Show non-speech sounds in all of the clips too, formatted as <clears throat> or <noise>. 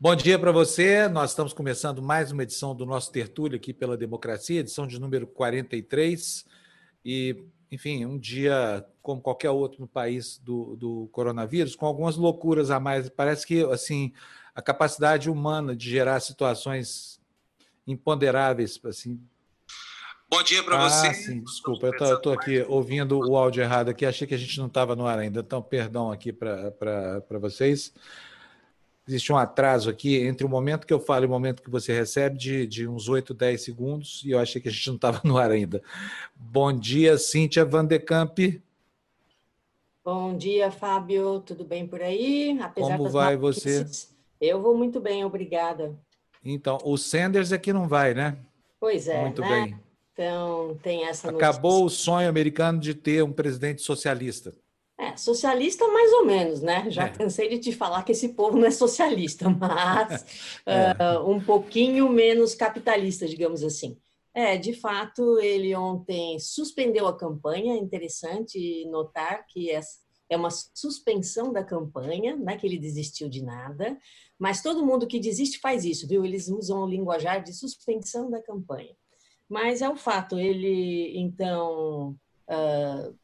Bom dia para você. Nós estamos começando mais uma edição do nosso Tertúlio aqui pela Democracia, edição de número 43. E, enfim, um dia como qualquer outro no país do, do coronavírus, com algumas loucuras a mais. Parece que, assim, a capacidade humana de gerar situações imponderáveis, assim. Bom dia para ah, você. Sim, desculpa, eu estou aqui ouvindo o áudio errado aqui, achei que a gente não estava no ar ainda, então perdão aqui para vocês existe um atraso aqui entre o momento que eu falo e o momento que você recebe, de, de uns 8, 10 segundos, e eu achei que a gente não estava <laughs> no ar ainda. Bom dia, Cíntia Van de Camp. Bom dia, Fábio. Tudo bem por aí? Apesar Como vai você? Eu vou muito bem, obrigada. Então, o Sanders aqui não vai, né? Pois é. Muito né? bem. Então, tem essa Acabou notícia. o sonho americano de ter um presidente socialista. Socialista mais ou menos, né? Já é. cansei de te falar que esse povo não é socialista, <laughs> mas é. uh, um pouquinho menos capitalista, digamos assim. É, de fato, ele ontem suspendeu a campanha. É interessante notar que é uma suspensão da campanha, não é que ele desistiu de nada, mas todo mundo que desiste faz isso, viu? Eles usam o linguajar de suspensão da campanha. Mas é o fato, ele então uh,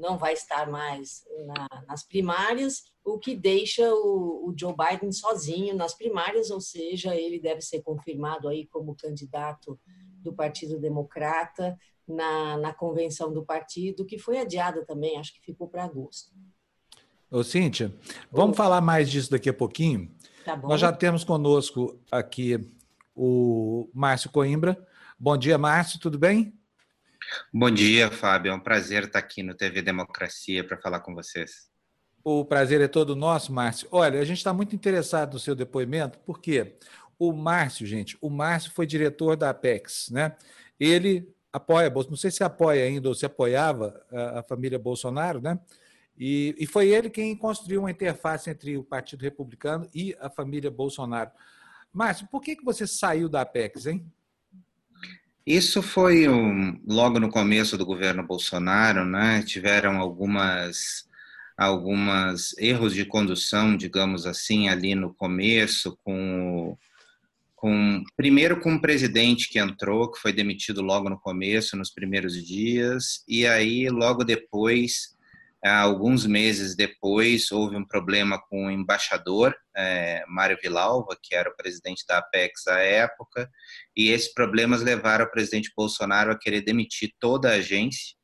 não vai estar mais na, nas primárias, o que deixa o, o, Joe Biden sozinho nas primárias, ou seja, ele deve ser confirmado aí como candidato do Partido Democrata na, na convenção do partido, que foi adiada também, acho que ficou para agosto. Ô, Cíntia, vamos Ô. falar mais disso daqui a pouquinho. Tá bom. Nós já temos conosco aqui o Márcio Coimbra. Bom dia, Márcio, tudo bem? Bom dia, Fábio. É um prazer estar aqui no TV Democracia para falar com vocês. O prazer é todo nosso, Márcio. Olha, a gente está muito interessado no seu depoimento, porque o Márcio, gente, o Márcio foi diretor da Apex, né? Ele apoia, não sei se apoia ainda ou se apoiava a, família Bolsonaro, né? E, e foi ele quem construiu uma interface entre o Partido Republicano e a família Bolsonaro. Márcio, por que, que você saiu da Apex, hein? Isso foi um, logo no começo do governo Bolsonaro, né? Tiveram algumas algumas erros de condução, digamos assim, ali no começo, com, com primeiro com o presidente que entrou, que foi demitido logo no começo, nos primeiros dias, e aí logo depois alguns meses depois, houve um problema com o embaixador, é, Mário Vilalva, que era o presidente da Apex à época, e esses problemas levaram o presidente Bolsonaro a querer demitir toda a agência.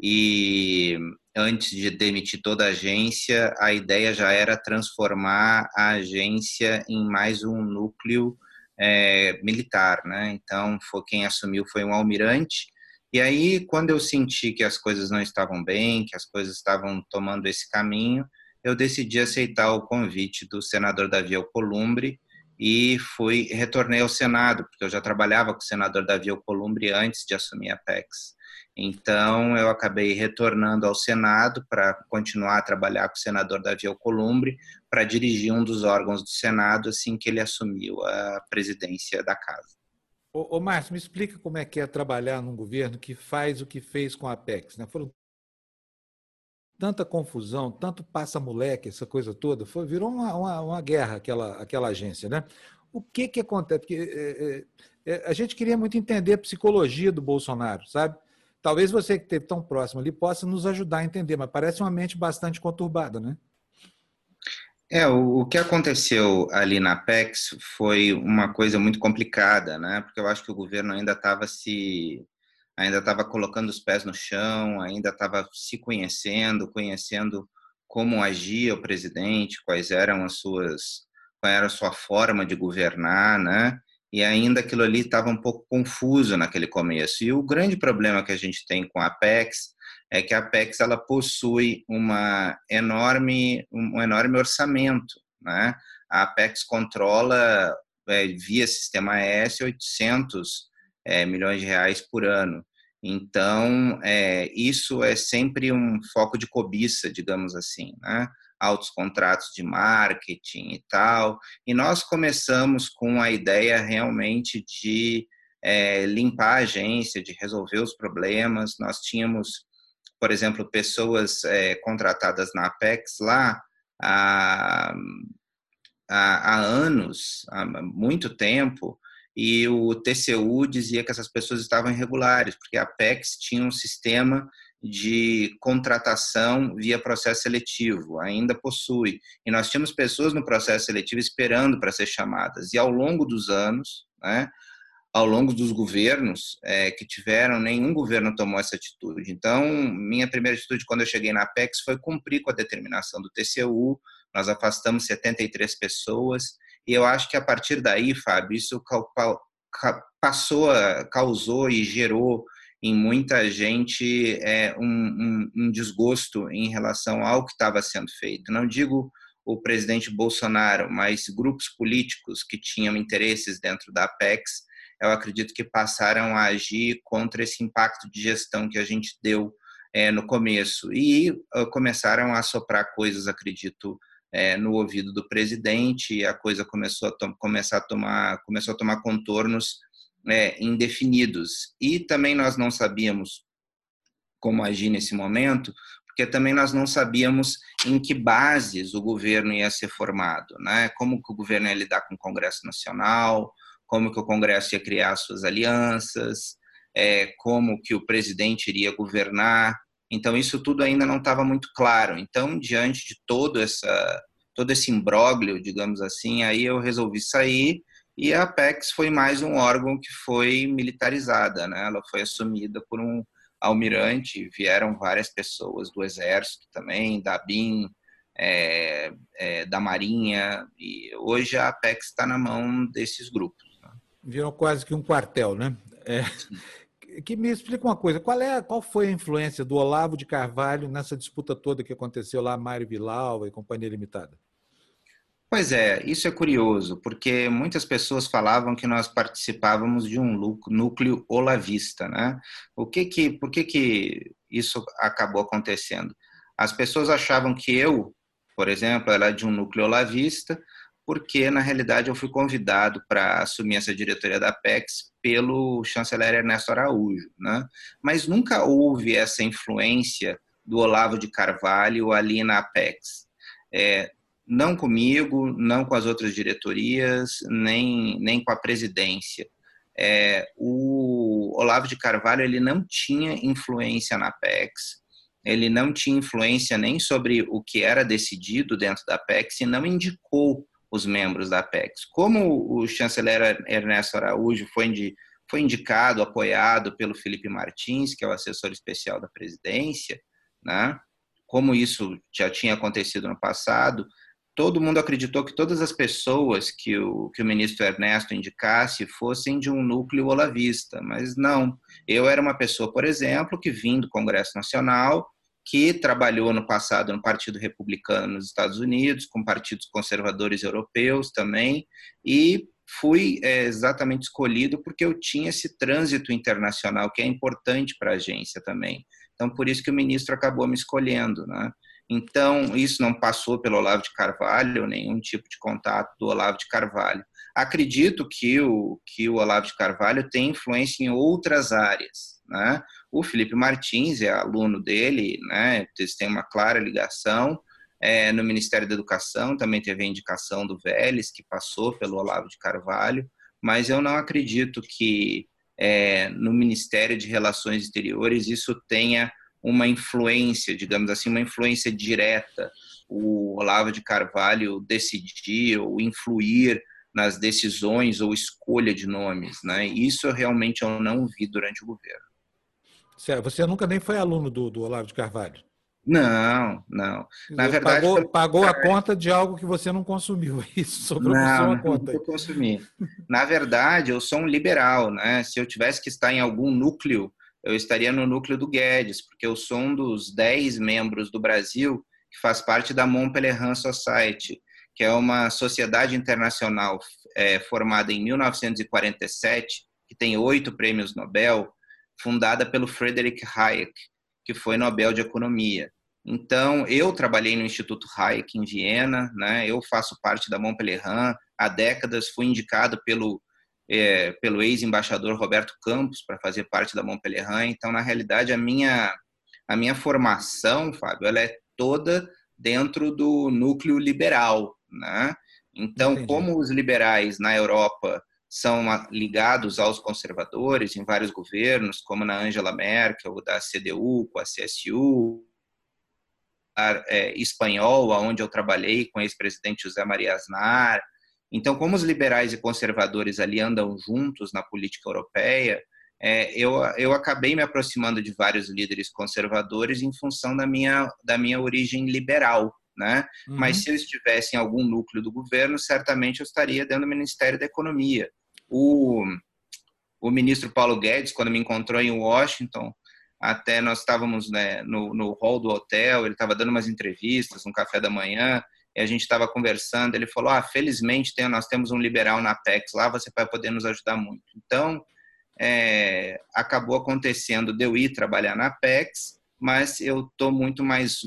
E antes de demitir toda a agência, a ideia já era transformar a agência em mais um núcleo é, militar, né? Então, foi quem assumiu foi um almirante e aí, quando eu senti que as coisas não estavam bem, que as coisas estavam tomando esse caminho, eu decidi aceitar o convite do senador Davi Alcolumbre e fui retornei ao Senado, porque eu já trabalhava com o senador Davi Alcolumbre antes de assumir a PEX. Então, eu acabei retornando ao Senado para continuar a trabalhar com o senador Davi Alcolumbre, para dirigir um dos órgãos do Senado assim que ele assumiu a presidência da casa. Ô, ô Márcio, me explica como é que é trabalhar num governo que faz o que fez com a Apex. Né? Foram tanta confusão, tanto passa-moleque, essa coisa toda, foi, virou uma, uma, uma, guerra aquela, aquela agência. Né? O que, que acontece? Porque, é, é, é, a gente queria muito entender a psicologia do Bolsonaro, sabe? Talvez você que esteve tão próximo ali possa nos ajudar a entender, mas parece uma mente bastante conturbada, né? É, o, o, que aconteceu ali na PEX foi uma coisa muito complicada, né? Porque eu acho que o governo ainda estava se ainda estava colocando os pés no chão, ainda estava se conhecendo, conhecendo como agia o presidente, quais eram as suas, qual era a sua forma de governar, né? E ainda aquilo ali estava um pouco confuso naquele começo. E o grande problema que a gente tem com a PEX é que a Apex ela possui uma enorme, um enorme orçamento. Né? A Apex controla, é, via sistema S, 800 é, milhões de reais por ano. Então, é, isso é sempre um foco de cobiça, digamos assim, né? altos contratos de marketing e tal. E nós começamos com a ideia realmente de é, limpar a agência, de resolver os problemas. Nós tínhamos por exemplo, pessoas é, contratadas na Apex lá, há, há anos, há muito tempo, e o TCU dizia que essas pessoas estavam irregulares, porque a Apex tinha um sistema de contratação via processo seletivo, ainda possui. E nós tínhamos pessoas no processo seletivo esperando para ser chamadas. E ao longo dos anos, né, ao longo dos governos é, que tiveram, nenhum governo tomou essa atitude. Então, minha primeira atitude quando eu cheguei na Apex foi cumprir com a determinação do TCU, nós afastamos 73 pessoas, e eu acho que a partir daí, Fábio, isso passou, causou e gerou em muita gente é, um, um, um desgosto em relação ao que estava sendo feito. Não digo o presidente Bolsonaro, mas grupos políticos que tinham interesses dentro da Apex, eu acredito que passaram a agir contra esse impacto de gestão que a gente deu é, no começo e uh, começaram a soprar coisas, acredito, é, no ouvido do presidente a coisa começou a começar a tomar começou a tomar contornos é, indefinidos e também nós não sabíamos como agir nesse momento porque também nós não sabíamos em que bases o governo ia ser formado, né? Como que o governo ia lidar com o Congresso Nacional, como que o Congresso ia criar suas alianças, é, como que o presidente iria governar. Então isso tudo ainda não estava muito claro. Então diante de todo essa todo esse imbróglio, digamos assim, aí eu resolvi sair e a Apex foi mais um órgão que foi militarizada, né? Ela foi assumida por um almirante, vieram várias pessoas do exército também, da BIM, é, é, da Marinha, e hoje a Apex está na mão desses grupos. Virou quase que um quartel, né? É, que me explica uma coisa, qual, é, qual foi a influência do Olavo de Carvalho nessa disputa toda que aconteceu lá, Mário Vilalva e Companhia Limitada? Pois é, isso é curioso, porque muitas pessoas falavam que nós participávamos de um núcleo olavista, né? O que que, por que que isso acabou acontecendo? As pessoas achavam que eu, por exemplo, era de um núcleo olavista, porque na realidade eu fui convidado para assumir essa diretoria da Apex pelo chanceler Ernesto Araújo, né? Mas nunca houve essa influência do Olavo de Carvalho ali na Apex. É, não comigo, não com as outras diretorias, nem, nem com a presidência. É, o Olavo de Carvalho ele não tinha influência na PEX, ele não tinha influência nem sobre o que era decidido dentro da PEX e não indicou os membros da PEX. Como o chanceler Ernesto Araújo foi, indi, foi indicado, apoiado pelo Felipe Martins, que é o assessor especial da presidência, né? como isso já tinha acontecido no passado, todo mundo acreditou que todas as pessoas que o, que o ministro Ernesto indicasse fossem de um núcleo olavista, mas não. Eu era uma pessoa, por exemplo, que vim do Congresso Nacional, que trabalhou no passado no Partido Republicano nos Estados Unidos, com partidos conservadores europeus também, e fui é, exatamente escolhido porque eu tinha esse trânsito internacional que é importante para a agência também. Então, por isso que o ministro acabou me escolhendo, né? Então, isso não passou pelo Olavo de Carvalho, nenhum tipo de contato do Olavo de Carvalho. Acredito que o, que o Olavo de Carvalho tem influência em outras áreas. Né? O Felipe Martins é aluno dele, né? eles têm uma clara ligação. É, no Ministério da Educação também teve a indicação do Vélez, que passou pelo Olavo de Carvalho, mas eu não acredito que é, no Ministério de Relações Exteriores isso tenha uma influência, digamos assim, uma influência direta. O Olavo de Carvalho decidir ou influir nas decisões ou escolha de nomes, né? Isso realmente eu não vi durante o governo. Você nunca nem foi aluno do, do Olavo de Carvalho? Não, não. Na verdade, pagou, pagou a conta de algo que você não consumiu. <laughs> Isso sobrou não, a conta. Não, consumi. Na verdade, eu sou um liberal, né? Se eu tivesse que estar em algum núcleo eu estaria no núcleo do Guedes, porque eu sou um dos dez membros do Brasil que faz parte da Montpellier Society, que é uma sociedade internacional é, formada em 1947, que tem oito prêmios Nobel, fundada pelo Frederick Hayek, que foi Nobel de Economia. Então, eu trabalhei no Instituto Hayek em Viena, né? eu faço parte da Montpellier, há décadas fui indicado pelo é, pelo ex-embaixador Roberto Campos para fazer parte da Montpellier. Então, na realidade, a minha, a minha formação, Fábio, ela é toda dentro do núcleo liberal, né? Então, Entendi. como os liberais na Europa são ligados aos conservadores em vários governos, como na Angela Merkel, da CDU, com a CSU, é, espanhol, onde eu trabalhei com o ex-presidente José Maria Aznar. Então, como os liberais e conservadores ali andam juntos na política europeia, é, eu, eu acabei me aproximando de vários líderes conservadores em função da minha, da minha origem liberal. Né? Uhum. Mas se eu estivesse em algum núcleo do governo, certamente eu estaria dentro do Ministério da Economia. O, o ministro Paulo Guedes, quando me encontrou em Washington, até nós estávamos né, no, no hall do hotel, ele estava dando umas entrevistas, um café da manhã, e a gente estava conversando, ele falou, ah, felizmente tem, nós temos um liberal na Apex, lá você vai poder nos ajudar muito. Então, é, acabou acontecendo de eu ir trabalhar na Apex, mas eu estou muito mais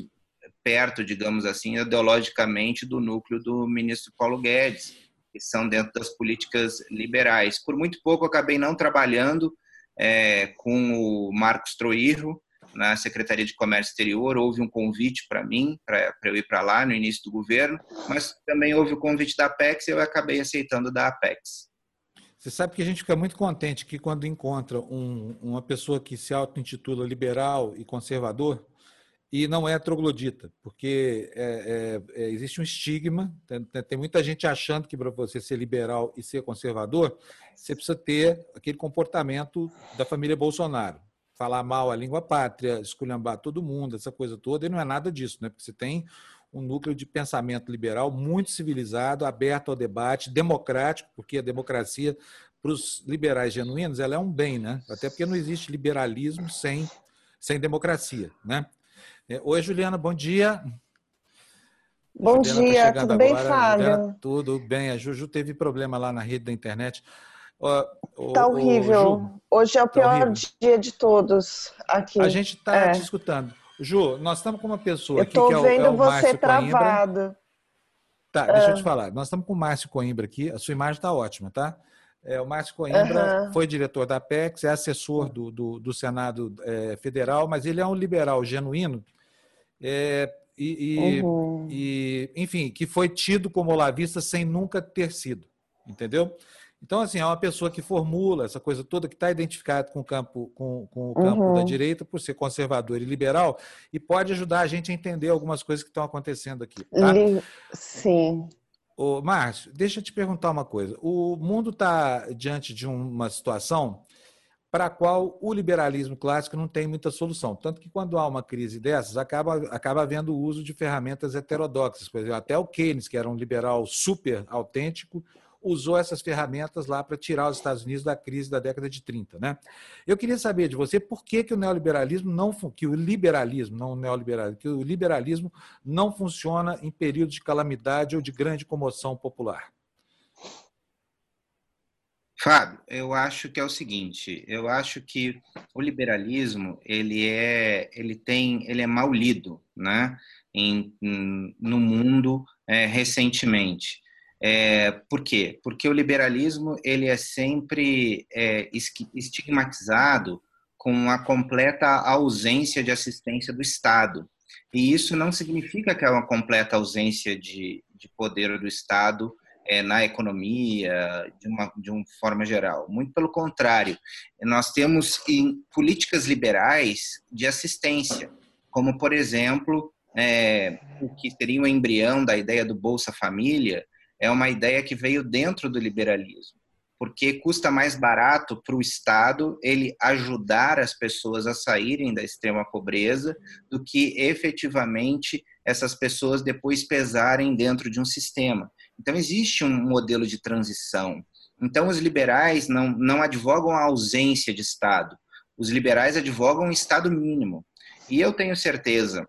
perto, digamos assim, ideologicamente do núcleo do ministro Paulo Guedes, que são dentro das políticas liberais. Por muito pouco acabei não trabalhando é, com o Marcos Troirro na Secretaria de Comércio Exterior, houve um convite para mim, para eu ir para lá no início do governo, mas também houve o convite da Apex e eu acabei aceitando da Apex. Você sabe que a gente fica muito contente que quando encontra um, uma pessoa que se auto-intitula liberal e conservador e não é troglodita, porque é, é, é, existe um estigma, tem, tem, muita gente achando que para você ser liberal e ser conservador, você precisa ter aquele comportamento da família Bolsonaro. Falar mal a língua pátria, esculhambar todo mundo, essa coisa toda, e não é nada disso, né? porque você tem um núcleo de pensamento liberal muito civilizado, aberto ao debate, democrático, porque a democracia, para os liberais genuínos, ela é um bem, né? Até porque não existe liberalismo sem, sem democracia, né? É, oi, Juliana, bom dia. Bom Juliana tá dia, tá tudo bem, Fábio? Juliana, tudo bem. A Juju teve problema lá na rede da internet. Está horrível. Hoje é o tá pior tá dia de todos aqui. A gente está é. te escutando. Ju, nós estamos com uma pessoa aqui que é o, vendo é o você Márcio travado. Coimbra. Tá, deixa eu te ah. falar. Nós estamos com o Márcio Coimbra aqui. A sua imagem está ótima, tá? É, o Márcio Coimbra uhum. foi diretor da Apex, é assessor do, do, do Senado é, Federal, mas ele é um liberal genuíno é, e, e, uhum. e, enfim, que foi tido como olavista sem nunca ter sido, entendeu? Então, assim, é uma pessoa que formula essa coisa toda, que está identificada com o campo, com, com o campo uhum. da direita, por ser conservador e liberal, e pode ajudar a gente a entender algumas coisas que estão acontecendo aqui. Tá? Sim. Ô, Márcio, deixa eu te perguntar uma coisa. O mundo está diante de uma situação para a qual o liberalismo clássico não tem muita solução. Tanto que quando há uma crise dessas, acaba, acaba havendo o uso de ferramentas heterodoxas. Por exemplo, até o Keynes, que era um liberal super autêntico, usou essas ferramentas lá para tirar os Estados Unidos da crise da década de 30. Né? Eu queria saber de você por que, que o neoliberalismo não que o liberalismo, não o neoliberalismo, que o liberalismo não funciona em períodos de calamidade ou de grande comoção popular. Fábio, eu acho que é o seguinte, eu acho que o liberalismo ele é ele tem ele é mal lido, né? Em, no mundo é, recentemente. É, por quê? Porque o liberalismo ele é sempre é, estigmatizado com a completa ausência de assistência do Estado. E isso não significa que é uma completa ausência de, de poder do Estado é, na economia, de uma, de uma forma geral. Muito pelo contrário, nós temos em políticas liberais de assistência, como, por exemplo, é, o que seria o embrião da ideia do Bolsa Família, é uma ideia que veio dentro do liberalismo, porque custa mais barato para o Estado ele ajudar as pessoas a saírem da extrema pobreza do que efetivamente essas pessoas depois pesarem dentro de um sistema. Então, existe um modelo de transição. Então, os liberais não, não advogam a ausência de Estado. Os liberais advogam um Estado mínimo. E eu tenho certeza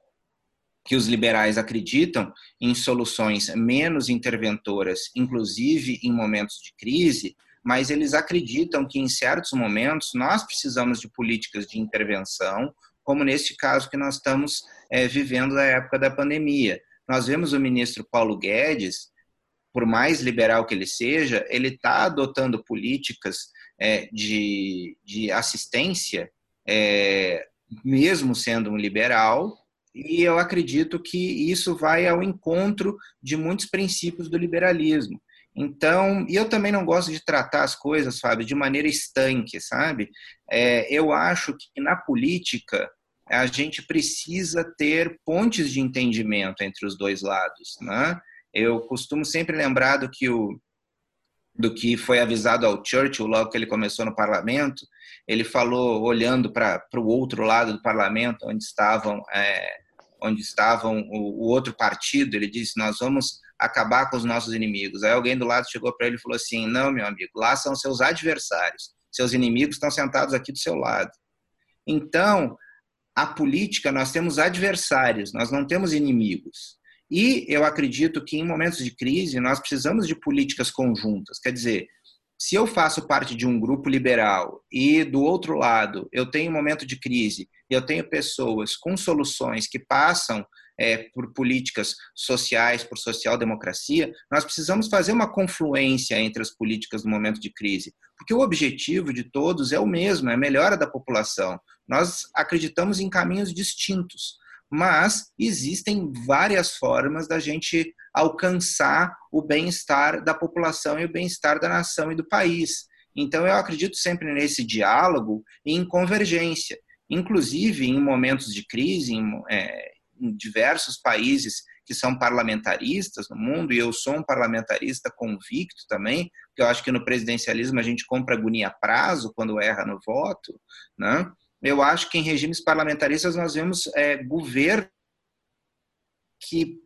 que os liberais acreditam em soluções menos interventoras, inclusive em momentos de crise, mas eles acreditam que em certos momentos nós precisamos de políticas de intervenção, como neste caso que nós estamos é, vivendo na época da pandemia. Nós vemos o ministro Paulo Guedes, por mais liberal que ele seja, ele está adotando políticas é, de, de assistência, é, mesmo sendo um liberal, e eu acredito que isso vai ao encontro de muitos princípios do liberalismo. Então, e eu também não gosto de tratar as coisas, Fábio, de maneira estanque, sabe? É, eu acho que na política a gente precisa ter pontes de entendimento entre os dois lados, né? Eu costumo sempre lembrar do que o do que foi avisado ao Churchill logo que ele começou no parlamento. Ele falou olhando para o outro lado do parlamento, onde estavam é, onde estavam o, o outro partido. Ele disse: nós vamos acabar com os nossos inimigos. Aí alguém do lado chegou para ele e falou assim: Não, meu amigo, lá são seus adversários. Seus inimigos estão sentados aqui do seu lado. Então, a política, nós temos adversários, nós não temos inimigos. E eu acredito que em momentos de crise nós precisamos de políticas conjuntas. Quer dizer, se eu faço parte de um grupo liberal e do outro lado eu tenho um momento de crise e eu tenho pessoas com soluções que passam é, por políticas sociais, por social-democracia, nós precisamos fazer uma confluência entre as políticas no momento de crise, porque o objetivo de todos é o mesmo, é a melhora da população. Nós acreditamos em caminhos distintos, mas existem várias formas da gente alcançar o bem-estar da população e o bem-estar da nação e do país. Então, eu acredito sempre nesse diálogo e em convergência. Inclusive, em momentos de crise, em, é, em diversos países que são parlamentaristas no mundo, e eu sou um parlamentarista convicto também, porque eu acho que no presidencialismo a gente compra agonia a prazo quando erra no voto, né? Eu acho que em regimes parlamentaristas nós vemos é, governos que,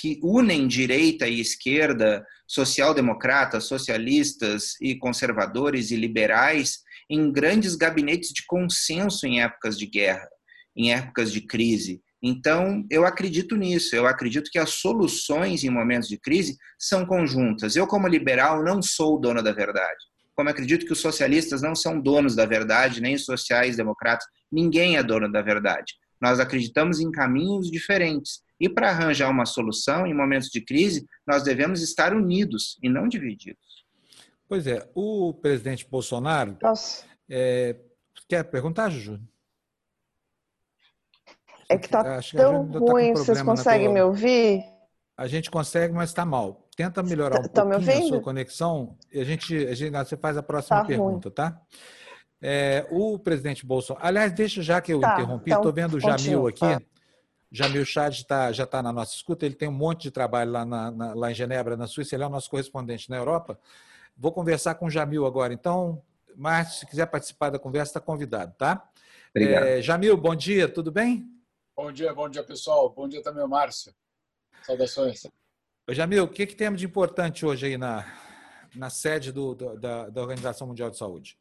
que unem direita e esquerda, social-democratas, socialistas e conservadores e liberais em grandes gabinetes de consenso em épocas de guerra, em épocas de crise. Então, eu acredito nisso. Eu acredito que as soluções em momentos de crise são conjuntas. Eu, como liberal, não sou dono da verdade. Como acredito que os socialistas não são donos da verdade, nem os sociais-democratas, ninguém é dono da verdade. Nós acreditamos em caminhos diferentes. E para arranjar uma solução em momentos de crise, nós devemos estar unidos e não divididos. Pois é, o presidente Bolsonaro. É, quer perguntar, Juju? É que está tão tá ruim, vocês conseguem tua... me ouvir? A gente consegue, mas está mal. Tenta melhorar um tá, pouquinho a sua conexão e a gente, a gente você faz a próxima tá pergunta, ruim. tá? É, o presidente Bolsonaro. Aliás, deixa já que eu tá, interrompi, estou então, vendo o Jamil aqui. Tá. Jamil Chad tá, já está na nossa escuta, ele tem um monte de trabalho lá, na, na, lá em Genebra, na Suíça, ele é o nosso correspondente na Europa. Vou conversar com o Jamil agora. Então, Márcio, se quiser participar da conversa, está convidado, tá? Obrigado. É, Jamil, bom dia, tudo bem? Bom dia, bom dia, pessoal. Bom dia também, Márcio. Saudações. Ô, Jamil, o que, que temos de importante hoje aí na, na sede do, do, da, da Organização Mundial de Saúde?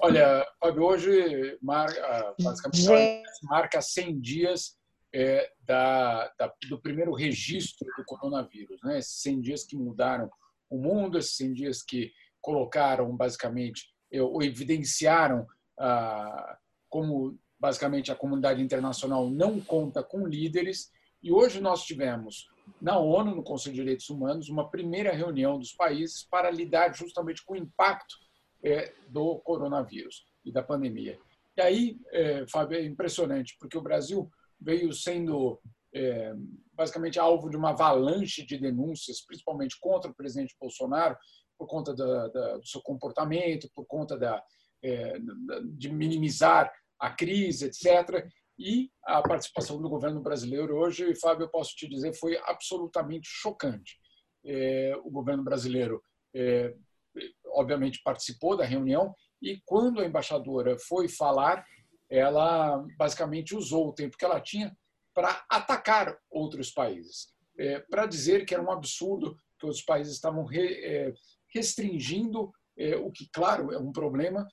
Olha, Fábio, hoje marca, basicamente marca 100 dias é, da, da, do primeiro registro do coronavírus. Né? Esses 100 dias que mudaram o mundo, esses 100 dias que colocaram, basicamente, ou evidenciaram ah, como basicamente a comunidade internacional não conta com líderes, e hoje nós tivemos na ONU, no Conselho de Direitos Humanos, uma primeira reunião dos países para lidar justamente com o impacto é, do coronavírus e da pandemia. E aí, é, Fábio, é impressionante, porque o Brasil veio sendo é, basicamente alvo de uma avalanche de denúncias, principalmente contra o presidente Bolsonaro, por conta da, da, do seu comportamento, por conta da, é, de minimizar a crise, etc. E a participação do governo brasileiro hoje, Fábio, eu posso te dizer, foi absolutamente chocante. É, o governo brasileiro, é, obviamente, participou da reunião e, quando a embaixadora foi falar, ela basicamente usou o tempo que ela tinha para atacar outros países, é, para dizer que era um absurdo que os países estavam re, é, restringindo é, o que, claro, é um problema,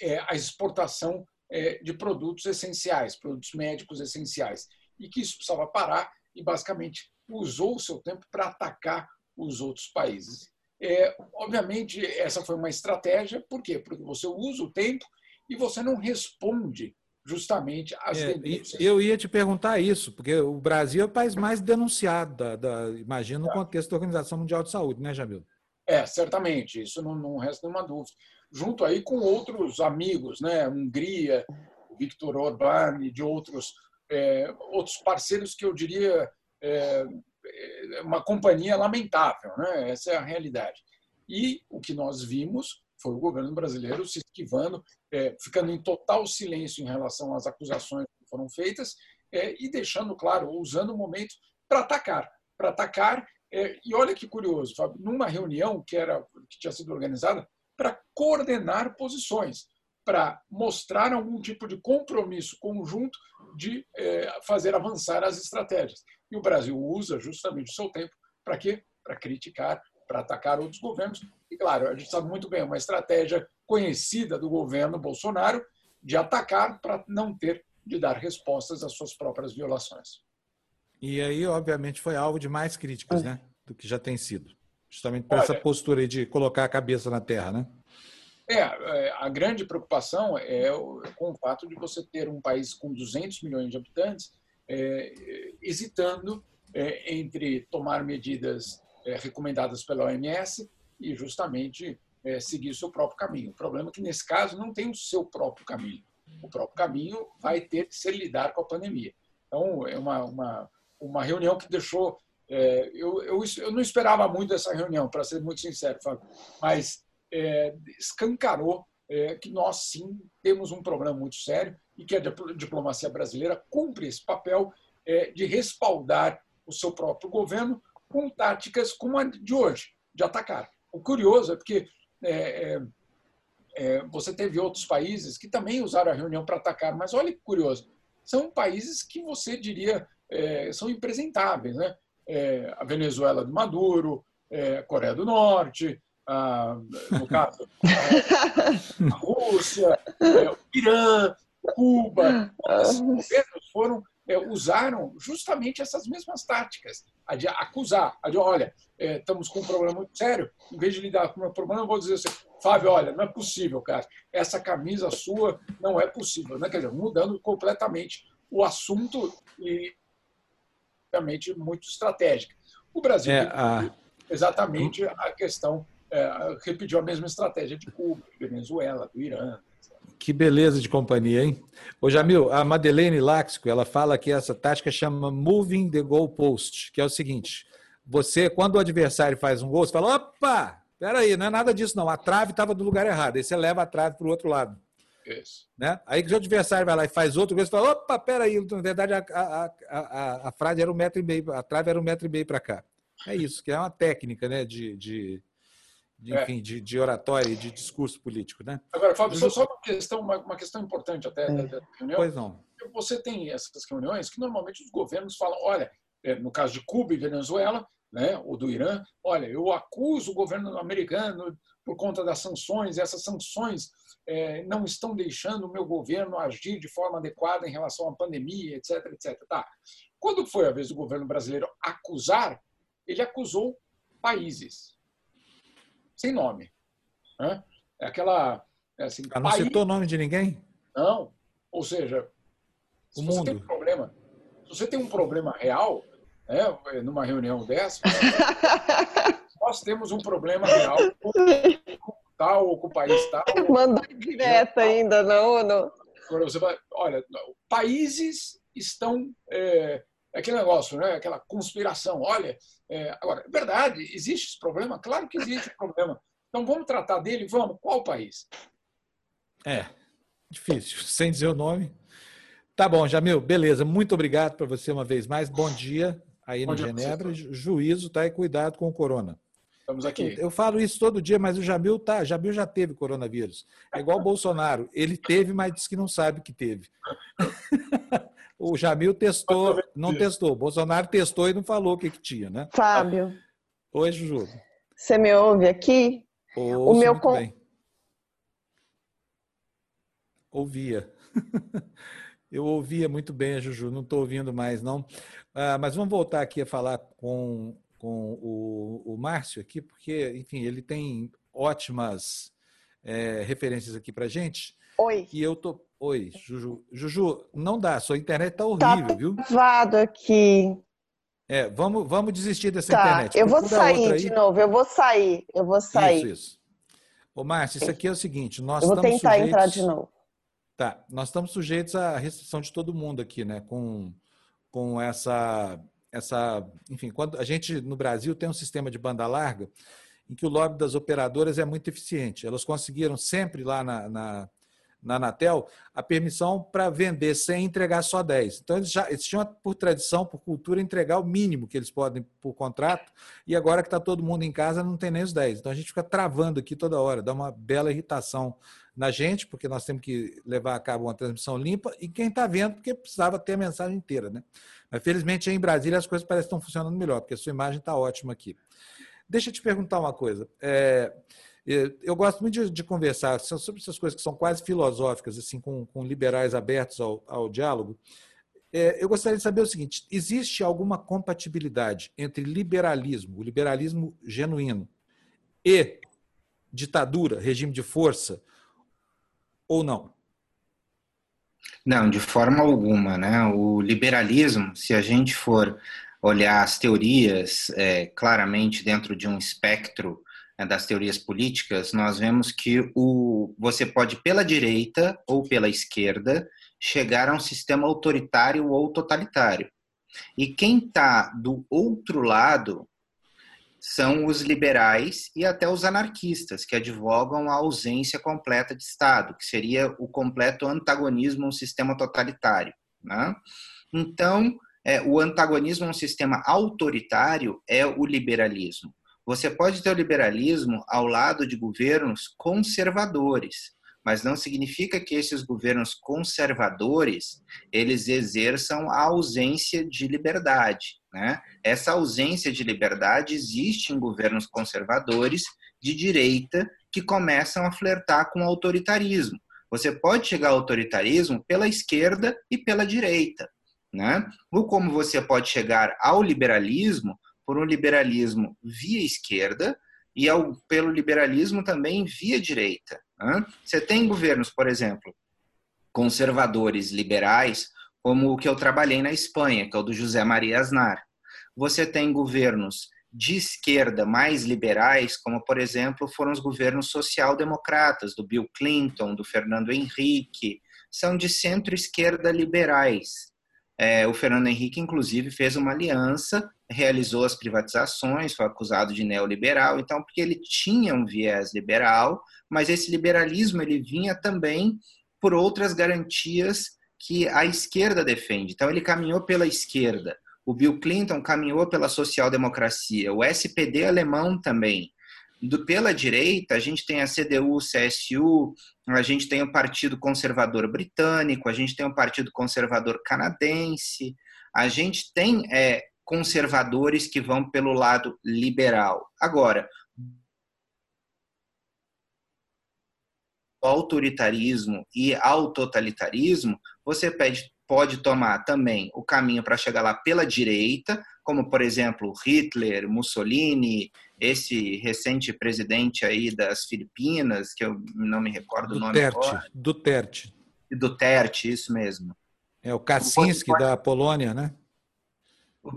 é a exportação é, de produtos essenciais, produtos médicos essenciais, e que isso precisava parar e basicamente usou o seu tempo para atacar os outros países. É, obviamente, essa foi uma estratégia, por quê? Porque você usa o tempo e você não responde justamente às é, denúncias. Eu ia te perguntar isso, porque o Brasil é o país mais denunciado, da, da imagino, no é. contexto da Organização Mundial de Saúde, né, Jamil? É, certamente, isso não, não resta nenhuma dúvida junto aí com outros amigos, né? Hungria, Viktor Orbán e de outros é, outros parceiros que eu diria é, uma companhia lamentável, né? essa é a realidade. E o que nós vimos foi o governo brasileiro se esquivando, é, ficando em total silêncio em relação às acusações que foram feitas é, e deixando claro, usando o momento para atacar, para atacar. É, e olha que curioso, Fábio, numa reunião que era que tinha sido organizada para coordenar posições, para mostrar algum tipo de compromisso conjunto de é, fazer avançar as estratégias. E o Brasil usa justamente o seu tempo para quê? Para criticar, para atacar outros governos. E, claro, a gente sabe muito bem, uma estratégia conhecida do governo Bolsonaro de atacar para não ter de dar respostas às suas próprias violações. E aí, obviamente, foi alvo de mais críticas né, do que já tem sido. Justamente por Olha, essa postura de colocar a cabeça na terra, né? É, é, a grande preocupação é com o fato de você ter um país com 200 milhões de habitantes é, hesitando é, entre tomar medidas é, recomendadas pela OMS e justamente é, seguir o seu próprio caminho. O problema é que, nesse caso, não tem o seu próprio caminho. O próprio caminho vai ter que ser lidar com a pandemia. Então, é uma, uma, uma reunião que deixou. eu, eu, eu não esperava muito dessa reunião, para ser muito sincero, Fábio, mas é, escancarou é, que nós sim temos um problema muito sério e que a diplomacia brasileira cumpre esse papel é, de respaldar o seu próprio governo com táticas como a de hoje, de atacar. O curioso é porque é, é, é você teve outros países que também usaram a reunião para atacar, mas olha que curioso, são países que você diria é, são impresentáveis, né? a Venezuela de Maduro, a Coreia do Norte, ah, no caso, <laughs> a Rússia, é, o Irã, Cuba, esses governos foram, é, usaram justamente essas mesmas táticas, a de acusar, a de, olha, é, estamos com um problema muito sério, em vez de lidar com o meu problema, eu vou dizer assim, Fábio, olha, não é possível, cara, essa camisa sua não é possível, né? quer dizer, mudando completamente o assunto e realmente muito estratégica. O Brasil é, a... exatamente a questão é, repetiu a mesma estratégia de Cuba, de Venezuela, do Irã. Que beleza de companhia, hein? Ô, Jamil, a Madeleine Laxico, ela fala que essa tática chama moving the goalpost, que é o seguinte, você, quando o adversário faz um gol, você fala, opa, peraí, não é nada disso não, a trave estava do lugar errado, aí você leva a trave para o outro lado. Isso. Né? Aí que o adversário vai lá e faz outro gol, você fala, opa, peraí, na verdade a, a, a, a, frase era um metro e meio, a trave era um metro e meio para cá. É isso, que é uma técnica né, de, de de, é. enfim, de, de oratória e de discurso político, né? Agora, Fábio, só, só uma questão, uma, uma questão importante até é. da, reunião. Pois não. Você tem essas reuniões que normalmente os governos falam, olha, é, no caso de Cuba e Venezuela, né, ou do Irã, olha, eu acuso o governo americano por conta das sanções, e essas sanções é, não estão deixando o meu governo agir de forma adequada em relação à pandemia, etc, etc. Tá. Quando foi a vez do governo brasileiro acusar, ele acusou países sem nome. Né? É aquela. É assim, ah, não país... citou o nome de ninguém? Não. Ou seja, se o você mundo. tem um problema, se você tem um problema real, né, numa reunião dessa, <laughs> nós temos um problema real com tal ou com o país tal. <laughs> Mandou direto ainda, não, não. Agora você vai, olha, países estão é aquele negócio, né? aquela conspiração. Olha, é, agora, é verdade, existe esse problema? Claro que existe problema. Então vamos tratar dele, vamos. Qual país? É, difícil, <laughs> sem dizer o nome. Tá bom, Jamil, beleza. Muito obrigado para você uma vez mais. Bom dia aí Bom no Genebra. Juízo, tá? E cuidado com o corona. Estamos aqui. Eu falo isso todo dia, mas o Jamil tá, Jamil já teve coronavírus. É igual o Bolsonaro. Ele teve, mas disse que não sabe que teve. <laughs> O Jamil testou, não testou. O Bolsonaro testou e não falou o que, que tinha, né? Fábio. Oi, Juju. Você me ouve aqui? Ouço o meu muito com... bem. Ouvia. <laughs> Eu ouvia muito bem a Juju, não estou ouvindo mais, não. Ah, mas vamos voltar aqui a falar com, com o, o Márcio aqui, porque, enfim, ele tem ótimas é, referências aqui para gente. Oi. E eu tô, Oi, Juju. Juju, não dá, sua internet tá, horrível, tá viu? Travado aqui. É, vamos, vamos desistir dessa tá, internet. Eu vou sair de novo, eu vou sair, eu vou sair. Isso, isso. Ô, Márcio, isso aqui é o seguinte, nós Eu vou tentar sujeitos... entrar de novo. Tá, nós estamos sujeitos à restrição de todo mundo aqui, né? Com, com essa, essa. Enfim, quando a gente no Brasil tem um sistema de banda larga em que o lobby das operadoras é muito eficiente. Elas conseguiram sempre lá na, na na Anatel a permissão para vender sem entregar só 10. Então, eles já eles tinham, por tradição, por cultura, entregar o mínimo que eles podem por contrato, e agora que está todo mundo em casa, não tem nem os 10. Então, a gente fica travando aqui toda hora, dá uma bela irritação na gente, porque nós temos que levar a cabo uma transmissão limpa, e quem está vendo, porque precisava ter a mensagem inteira. Né? Mas, felizmente, em Brasília as coisas parecem estão funcionando melhor, porque a sua imagem está ótima aqui. Deixa eu te perguntar uma coisa. É, eu gosto muito de, de, conversar sobre essas coisas que são quase filosóficas, assim, com, com liberais abertos ao, ao diálogo. É, eu gostaria de saber o seguinte: existe alguma compatibilidade entre liberalismo, o liberalismo genuíno, e ditadura, regime de força, ou não? Não, de forma alguma, né? O liberalismo, se a gente for olhar as teorias é, claramente dentro de um espectro das teorias políticas, nós vemos que o, você pode, pela direita ou pela esquerda, chegar a um sistema autoritário ou totalitário. E quem está do outro lado são os liberais e até os anarquistas, que advogam a ausência completa de Estado, que seria o completo antagonismo a um sistema totalitário. Né? Então, é, o antagonismo a um sistema autoritário é o liberalismo. Você pode ter o liberalismo ao lado de governos conservadores, mas não significa que esses governos conservadores eles exerçam a ausência de liberdade. Né? Essa ausência de liberdade existe em governos conservadores de direita que começam a flertar com o autoritarismo. Você pode chegar ao autoritarismo pela esquerda e pela direita. Né? Ou como você pode chegar ao liberalismo por um liberalismo via esquerda e ao, pelo liberalismo também via direita. Né? Você tem governos, por exemplo, conservadores liberais, como o que eu trabalhei na Espanha, que é o do José Maria Aznar. Você tem governos de esquerda mais liberais, como, por exemplo, foram os governos social-democratas, do Bill Clinton, do Fernando Henrique, são de centro-esquerda liberais. É, o Fernando Henrique, inclusive, fez uma aliança, realizou as privatizações, foi acusado de neoliberal, então, porque ele tinha um viés liberal, mas esse liberalismo ele vinha também por outras garantias que a esquerda defende. Então, ele caminhou pela esquerda. O Bill Clinton caminhou pela social-democracia. O SPD alemão também. Do, pela direita, a gente tem a CDU, CSU, a gente tem o Partido Conservador Britânico, a gente tem o Partido Conservador Canadense, a gente tem é, conservadores que vão pelo lado liberal. Agora, autoritarismo e ao totalitarismo, você pede, pode tomar também o caminho para chegar lá pela direita, como por exemplo Hitler, Mussolini, esse recente presidente aí das Filipinas, que eu não me recordo Duterte, o nome agora. Duterte. Duterte, isso mesmo. É o Kaczynski da Polônia, né?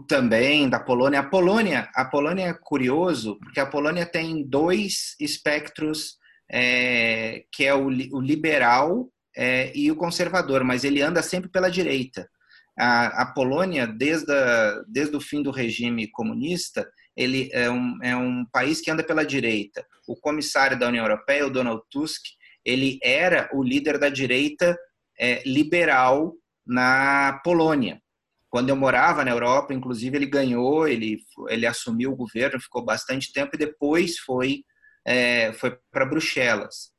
Também da Polônia. A Polônia, a Polônia é curioso porque a Polônia tem dois espectros é, que é o, o liberal é, e o conservador, mas ele anda sempre pela direita. A, a Polônia, desde, a, desde o fim do regime comunista, ele é um, é um país que anda pela direita. O comissário da União Europeia, o Donald Tusk, ele era o líder da direita é, liberal na Polônia. Quando eu morava na Europa, inclusive, ele ganhou, ele, ele assumiu o governo, ficou bastante tempo e depois foi, é, foi para Bruxelas.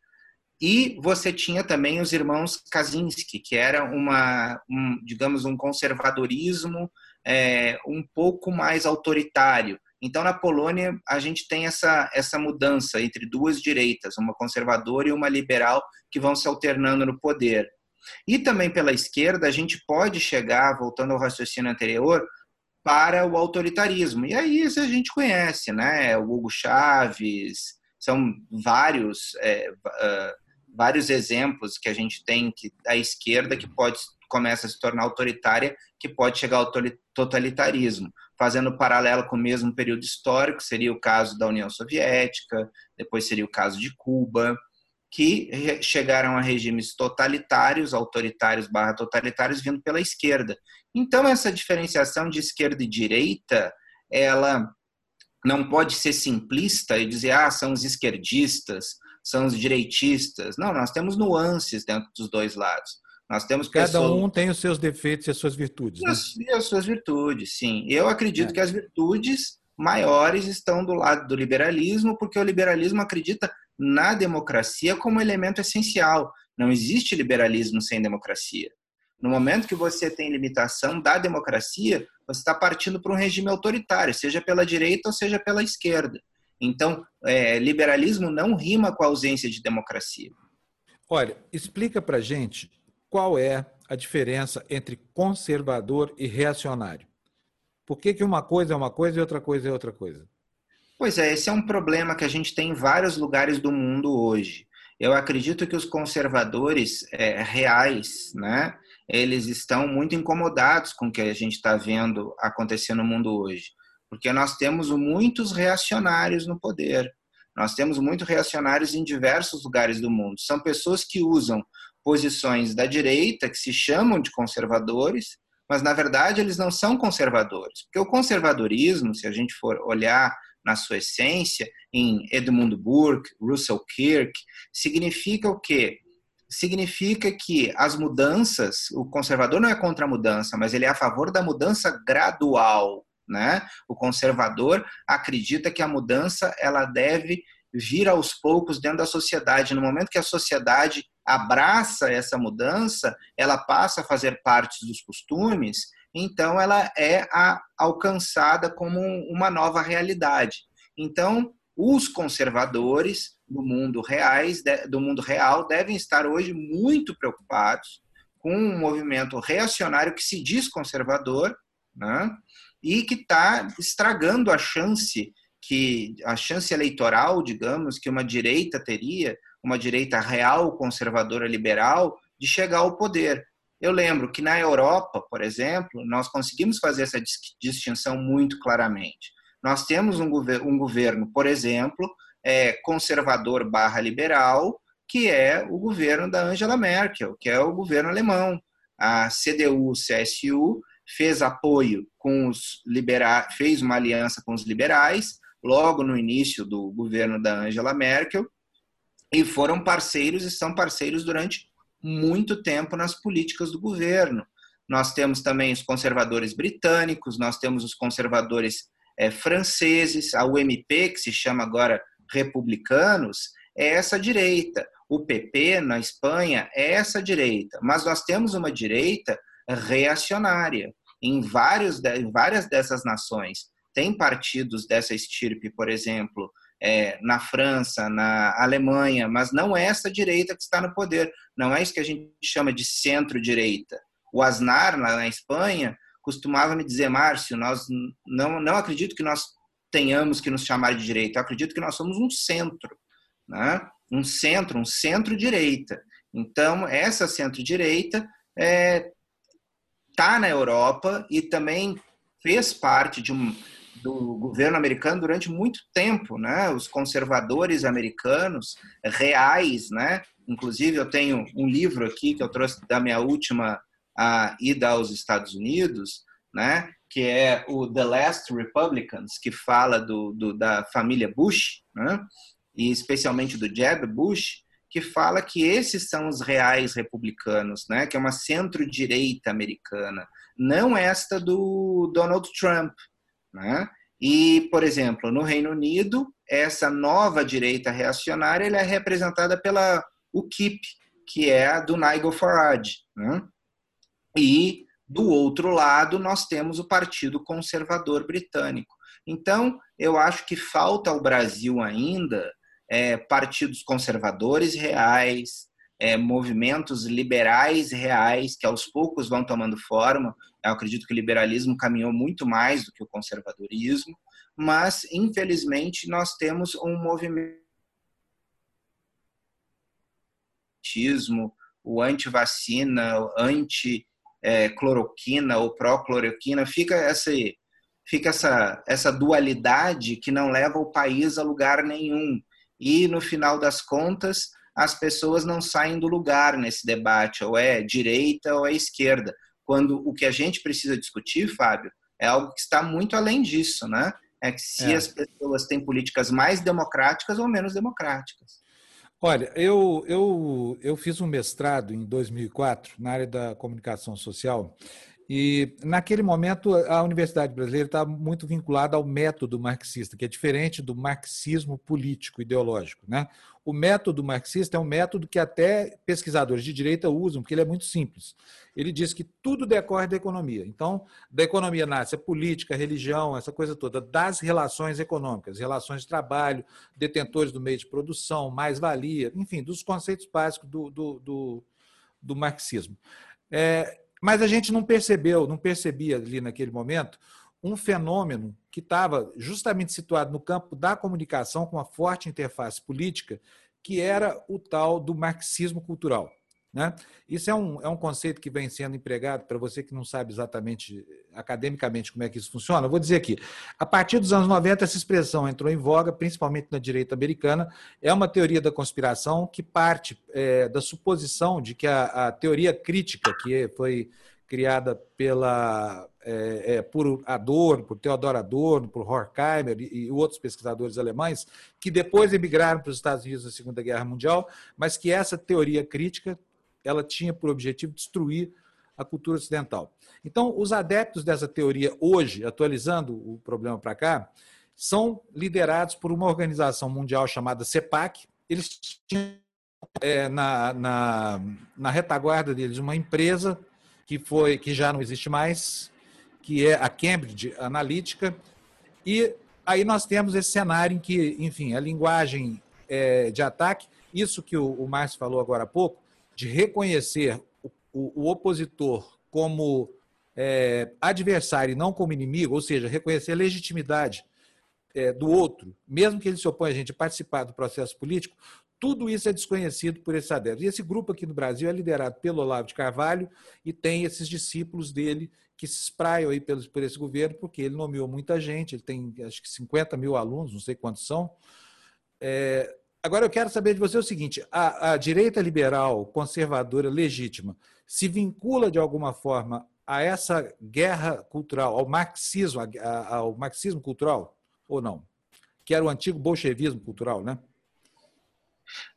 E você tinha também os irmãos Kaczynski, que era uma, um, digamos, um conservadorismo é, um pouco mais autoritário. Então, na Polônia, a gente tem essa, essa mudança entre duas direitas, uma conservadora e uma liberal, que vão se alternando no poder. E também pela esquerda, a gente pode chegar, voltando ao raciocínio anterior, para o autoritarismo. E aí isso a gente conhece, né? O Hugo Chávez, são vários é, uh, vários exemplos que a gente tem que a esquerda que pode começa a se tornar autoritária, que pode chegar ao totalitarismo, fazendo paralelo com o mesmo período histórico, seria o caso da União Soviética, depois seria o caso de Cuba. que chegaram a regimes totalitários, autoritários barra totalitários, vindo pela esquerda. Então, essa diferenciação de esquerda e direita, ela não pode ser simplista e dizer, ah, são os esquerdistas, são os direitistas. Não, nós temos nuances dentro dos dois lados. Nós temos pessoas... Cada um tem os seus defeitos e as suas virtudes. Né? E as suas virtudes, sim. Eu acredito é. que as virtudes maiores estão do lado do liberalismo, porque o liberalismo acredita na democracia como elemento essencial. Não existe liberalismo sem democracia. No momento que você tem limitação da democracia, você está partindo para um regime autoritário, seja pela direita ou seja pela esquerda. Então, é, liberalismo não rima com a ausência de democracia. Olha, explica para gente qual é a diferença entre conservador e reacionário. Por que, que uma coisa é uma coisa e outra coisa é outra coisa? Pois é, esse é um problema que a gente tem em vários lugares do mundo hoje. Eu acredito que os conservadores é, reais, né, eles estão muito incomodados com o que a gente está vendo acontecer no mundo hoje, porque nós temos muitos reacionários no poder. Nós temos muitos reacionários em diversos lugares do mundo. São pessoas que usam posições da direita, que se chamam de conservadores, mas na verdade eles não são conservadores. Porque o conservadorismo, se a gente for olhar na sua essência, em Edmund Burke, Russell Kirk, significa o quê? Significa que as mudanças, o conservador não é contra a mudança, mas ele é a favor da mudança gradual, né? O conservador acredita que a mudança ela deve vir aos poucos dentro da sociedade. No momento que a sociedade abraça essa mudança, ela passa a fazer parte dos costumes então ela é a, alcançada como uma nova realidade. Então, os conservadores do mundo reais, do mundo real, devem estar hoje muito preocupados com um movimento reacionário que se diz conservador, né? e que está estragando a chance que a chance eleitoral, digamos, que uma direita teria, uma direita real, conservadora, liberal, de chegar ao poder. Eu lembro que na Europa, por exemplo, nós conseguimos fazer essa distinção muito claramente. Nós temos um, governo, um governo por exemplo, é, conservador barra liberal, que é o governo da Angela Merkel, que é o governo alemão. A CDU-CSU fez apoio com os liberais, fez uma aliança com os liberais, logo no início do governo da Angela Merkel, e foram parceiros e são parceiros durante muito tempo nas políticas do governo. Nós temos também os conservadores britânicos, nós temos os conservadores é, franceses, a UMP, que se chama agora republicanos, é essa direita. O PP na Espanha é essa direita. Mas nós temos uma direita reacionária em, vários, em várias dessas nações. Tem partidos dessa estirpe, por exemplo, é, na França, na Alemanha, mas não é essa direita que está no poder. Não é isso que a gente chama de centro-direita. O Aznar, lá na Espanha, costumava me dizer, Márcio, nós não, não acredito que nós tenhamos que nos chamar de direita, eu acredito que nós somos um centro, né? um centro, um centro-direita. Então, essa centro-direita está é, tá na Europa e também fez parte de um, do governo americano durante muito tempo, né? Os conservadores americanos reais, né? Inclusive eu tenho um livro aqui que eu trouxe da minha última ida aos Estados Unidos, né? Que é o The Last Republicans, que fala do, do da família Bush, né? E especialmente do Jeb Bush, que fala que esses são os reais republicanos, né? Que é uma centro-direita americana, não esta do Donald Trump, né? E, por exemplo, no Reino Unido, essa nova direita reacionária é representada pela UKIP, que é a do Nigel Farage. Né? E, do outro lado, nós temos o Partido Conservador Britânico. Então, eu acho que falta ao Brasil ainda é, partidos conservadores reais, é, movimentos liberais reais que aos poucos vão tomando forma. Eu acredito que o liberalismo caminhou muito mais do que o conservadorismo, mas infelizmente nós temos um movimento o anti-vacina, o anti-cloroquina ou pró-cloroquina, fica essa fica essa essa dualidade que não leva o país a lugar nenhum. E no final das contas, as pessoas não saem do lugar nesse debate, ou é direita ou é esquerda, quando o que a gente precisa discutir, Fábio, é algo que está muito além disso, né? É que se é. as pessoas têm políticas mais democráticas ou menos democráticas. Olha, eu, eu, eu fiz um mestrado em 2004 na área da comunicação social e, naquele momento, a Universidade Brasileira estava muito vinculada ao método marxista, que é diferente do marxismo político ideológico. Né? O método marxista é um método que até pesquisadores de direita usam, porque ele é muito simples. Ele diz que tudo decorre da economia. Então, da economia nasce a política, a religião, essa coisa toda, das relações econômicas, relações de trabalho, detentores do meio de produção, mais-valia, enfim, dos conceitos básicos do, do, do, do marxismo. É, mas a gente não percebeu, não percebia ali naquele momento um fenômeno que estava justamente situado no campo da comunicação com uma forte interface política, que era o tal do marxismo cultural. Né? Isso é um, é um conceito que vem sendo empregado, para você que não sabe exatamente academicamente como é que isso funciona, eu vou dizer aqui. A partir dos anos 90, essa expressão entrou em voga, principalmente na direita americana. É uma teoria da conspiração que parte é, da suposição de que a, a, teoria crítica, que foi criada pela, é, é, por Adorno, por Theodor Adorno, por Horkheimer e, e outros pesquisadores alemães, que depois emigraram para os Estados Unidos na Segunda Guerra Mundial, mas que essa teoria crítica ela tinha por objetivo destruir a cultura ocidental. Então, os adeptos dessa teoria hoje, atualizando o problema para cá, são liderados por uma organização mundial chamada CEPAC. Eles tinham é, na, na, na retaguarda deles uma empresa que foi que já não existe mais, que é a Cambridge Analytica, e aí nós temos esse cenário em que, enfim, a linguagem é, de ataque, isso que o, o Márcio falou agora há pouco, de reconhecer o, o, opositor como é, adversário e não como inimigo, ou seja, reconhecer a legitimidade é, do outro, mesmo que ele se oponha a gente participar do processo político, tudo isso é desconhecido por esses adeptos. E esse grupo aqui no Brasil é liderado pelo Olavo de Carvalho e tem esses discípulos dele que se espraiam aí por esse governo, porque ele nomeou muita gente, ele tem acho que 50 mil alunos, não sei quantos são. É, Agora eu quero saber de você o seguinte: a, a, direita liberal, conservadora, legítima, se vincula de alguma forma a essa guerra cultural, ao marxismo, ao marxismo cultural ou não? Que era o antigo bolchevismo cultural, né?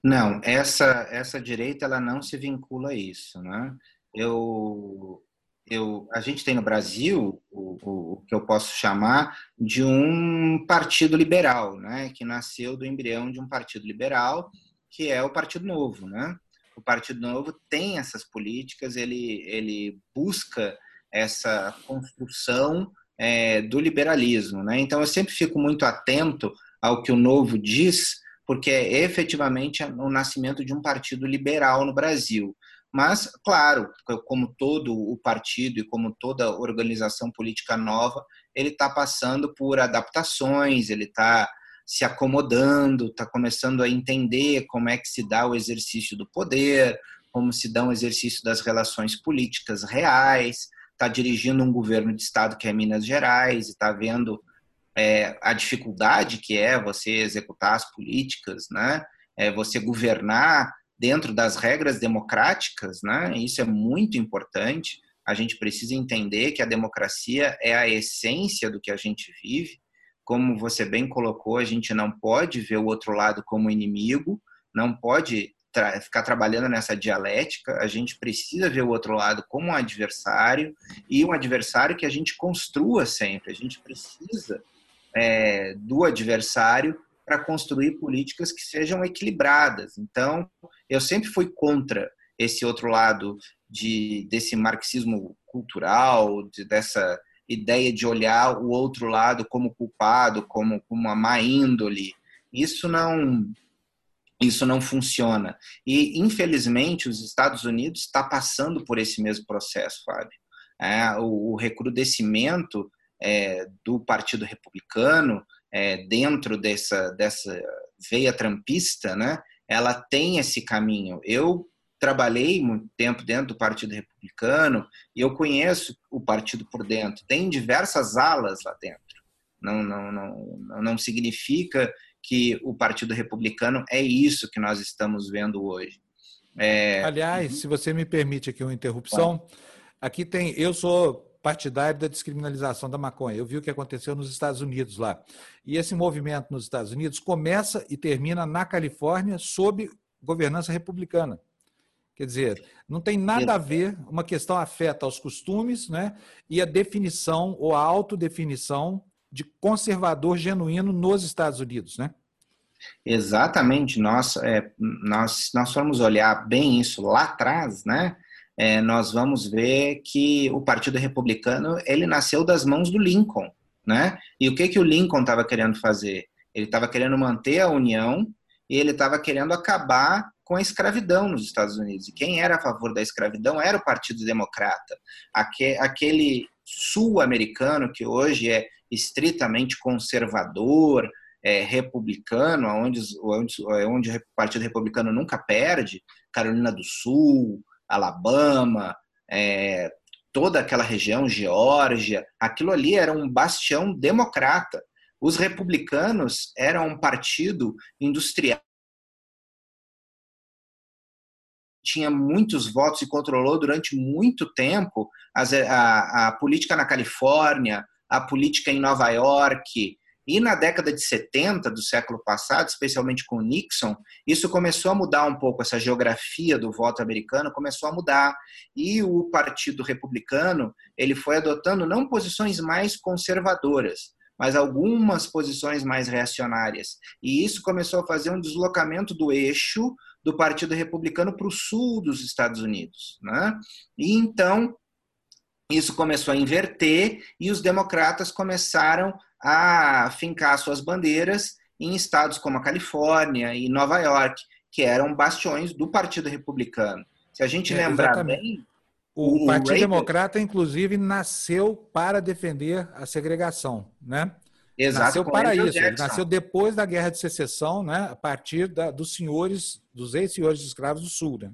Não, essa essa direita ela não se vincula a isso, né? Eu eu, a gente tem no Brasil o, o, o, que eu posso chamar de um partido liberal, né, que nasceu do embrião de um partido liberal, que é o Partido Novo. Né? O Partido Novo tem essas políticas, ele, ele busca essa construção é, do liberalismo. Né? Então, eu sempre fico muito atento ao que o Novo diz, porque é efetivamente o nascimento de um partido liberal no Brasil. Mas, claro, como todo o partido e como toda organização política nova, ele está passando por adaptações, ele está se acomodando, está começando a entender como é que se dá o exercício do poder, como se dá o exercício das relações políticas reais, está dirigindo um governo de estado que é Minas Gerais, está vendo é, a dificuldade que é você executar as políticas, né? É você governar dentro das regras democráticas, né? Isso é muito importante. A gente precisa entender que a democracia é a essência do que a gente vive. Como você bem colocou, a gente não pode ver o outro lado como inimigo, não pode tra ficar trabalhando nessa dialética. A gente precisa ver o outro lado como um adversário e um adversário que a gente construa sempre. A gente precisa é, do adversário para construir políticas que sejam equilibradas. Então, eu sempre fui contra esse outro lado de desse marxismo cultural, de, dessa ideia de olhar o outro lado como culpado, como, como uma má índole. Isso não isso não funciona. E, infelizmente, os Estados Unidos está passando por esse mesmo processo, Fábio. É, o, o recrudescimento é, do Partido Republicano é, dentro dessa, dessa veia trampista, né, ela tem esse caminho. Eu trabalhei muito tempo dentro do Partido Republicano e eu conheço o partido por dentro. Tem diversas alas lá dentro. Não, não, não, não significa que o Partido Republicano é isso que nós estamos vendo hoje. É... Aliás, se você me permite aqui uma interrupção, aqui tem. Eu sou partidário da descriminalização da maconha. Eu vi o que aconteceu nos Estados Unidos lá. E esse movimento nos Estados Unidos começa e termina na Califórnia sob governança republicana. Quer dizer, não tem nada a ver, uma questão afeta aos costumes né, e a definição ou a autodefinição de conservador genuíno nos Estados Unidos, né? Exatamente, nós, é, nós, nós formos olhar bem isso lá atrás, né? É, nós vamos ver que o Partido Republicano ele nasceu das mãos do Lincoln, né? E o que que o Lincoln estava querendo fazer? Ele estava querendo manter a União e ele estava querendo acabar com a escravidão nos Estados Unidos. E quem era a favor da escravidão era o Partido Democrata, aquele sul-americano que hoje é estritamente conservador, é, republicano, onde, onde, onde o Partido Republicano nunca perde, Carolina do Sul, Alabama, é, toda aquela região, Geórgia, aquilo ali era um bastião democrata. Os republicanos eram um partido industrial tinha muitos votos e controlou durante muito tempo a, a, a política na Califórnia, a política em Nova York, e na década de 70 do século passado, especialmente com Nixon, isso começou a mudar um pouco, essa geografia do voto americano começou a mudar. E o Partido Republicano, ele foi adotando não posições mais conservadoras, mas algumas posições mais reacionárias. E isso começou a fazer um deslocamento do eixo do Partido Republicano para o sul dos Estados Unidos. Né? E então, isso começou a inverter e os democratas começaram a fincar suas bandeiras em estados como a Califórnia e Nova York, que eram bastiões do Partido Republicano. Se a gente é, lembrar exatamente. bem. O, o Partido Reagan... Democrata, inclusive, nasceu para defender a segregação, né? Exato, nasceu para isso. Ele nasceu depois da Guerra de Secessão, né? A partir da, dos senhores, dos ex-senhores escravos do Sul, né?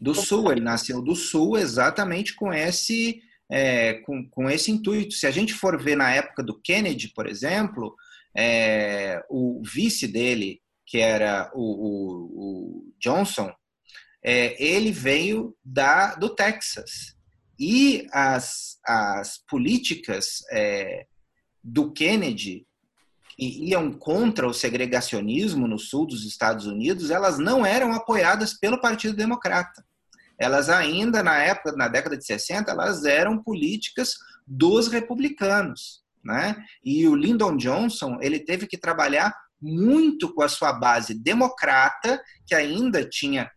Do Sul, ele nasceu do Sul exatamente com esse é, com, com esse intuito. Se a gente for ver na época do Kennedy, por exemplo, é, o vice dele, que era o, o, o Johnson, é, ele veio da, do Texas. E as, as políticas é, do Kennedy que iam contra o segregacionismo no sul dos Estados Unidos, elas não eram apoiadas pelo Partido Democrata elas ainda na época, na década de 60, elas eram políticas dos republicanos, né? E o Lyndon Johnson, ele teve que trabalhar muito com a sua base democrata, que ainda tinha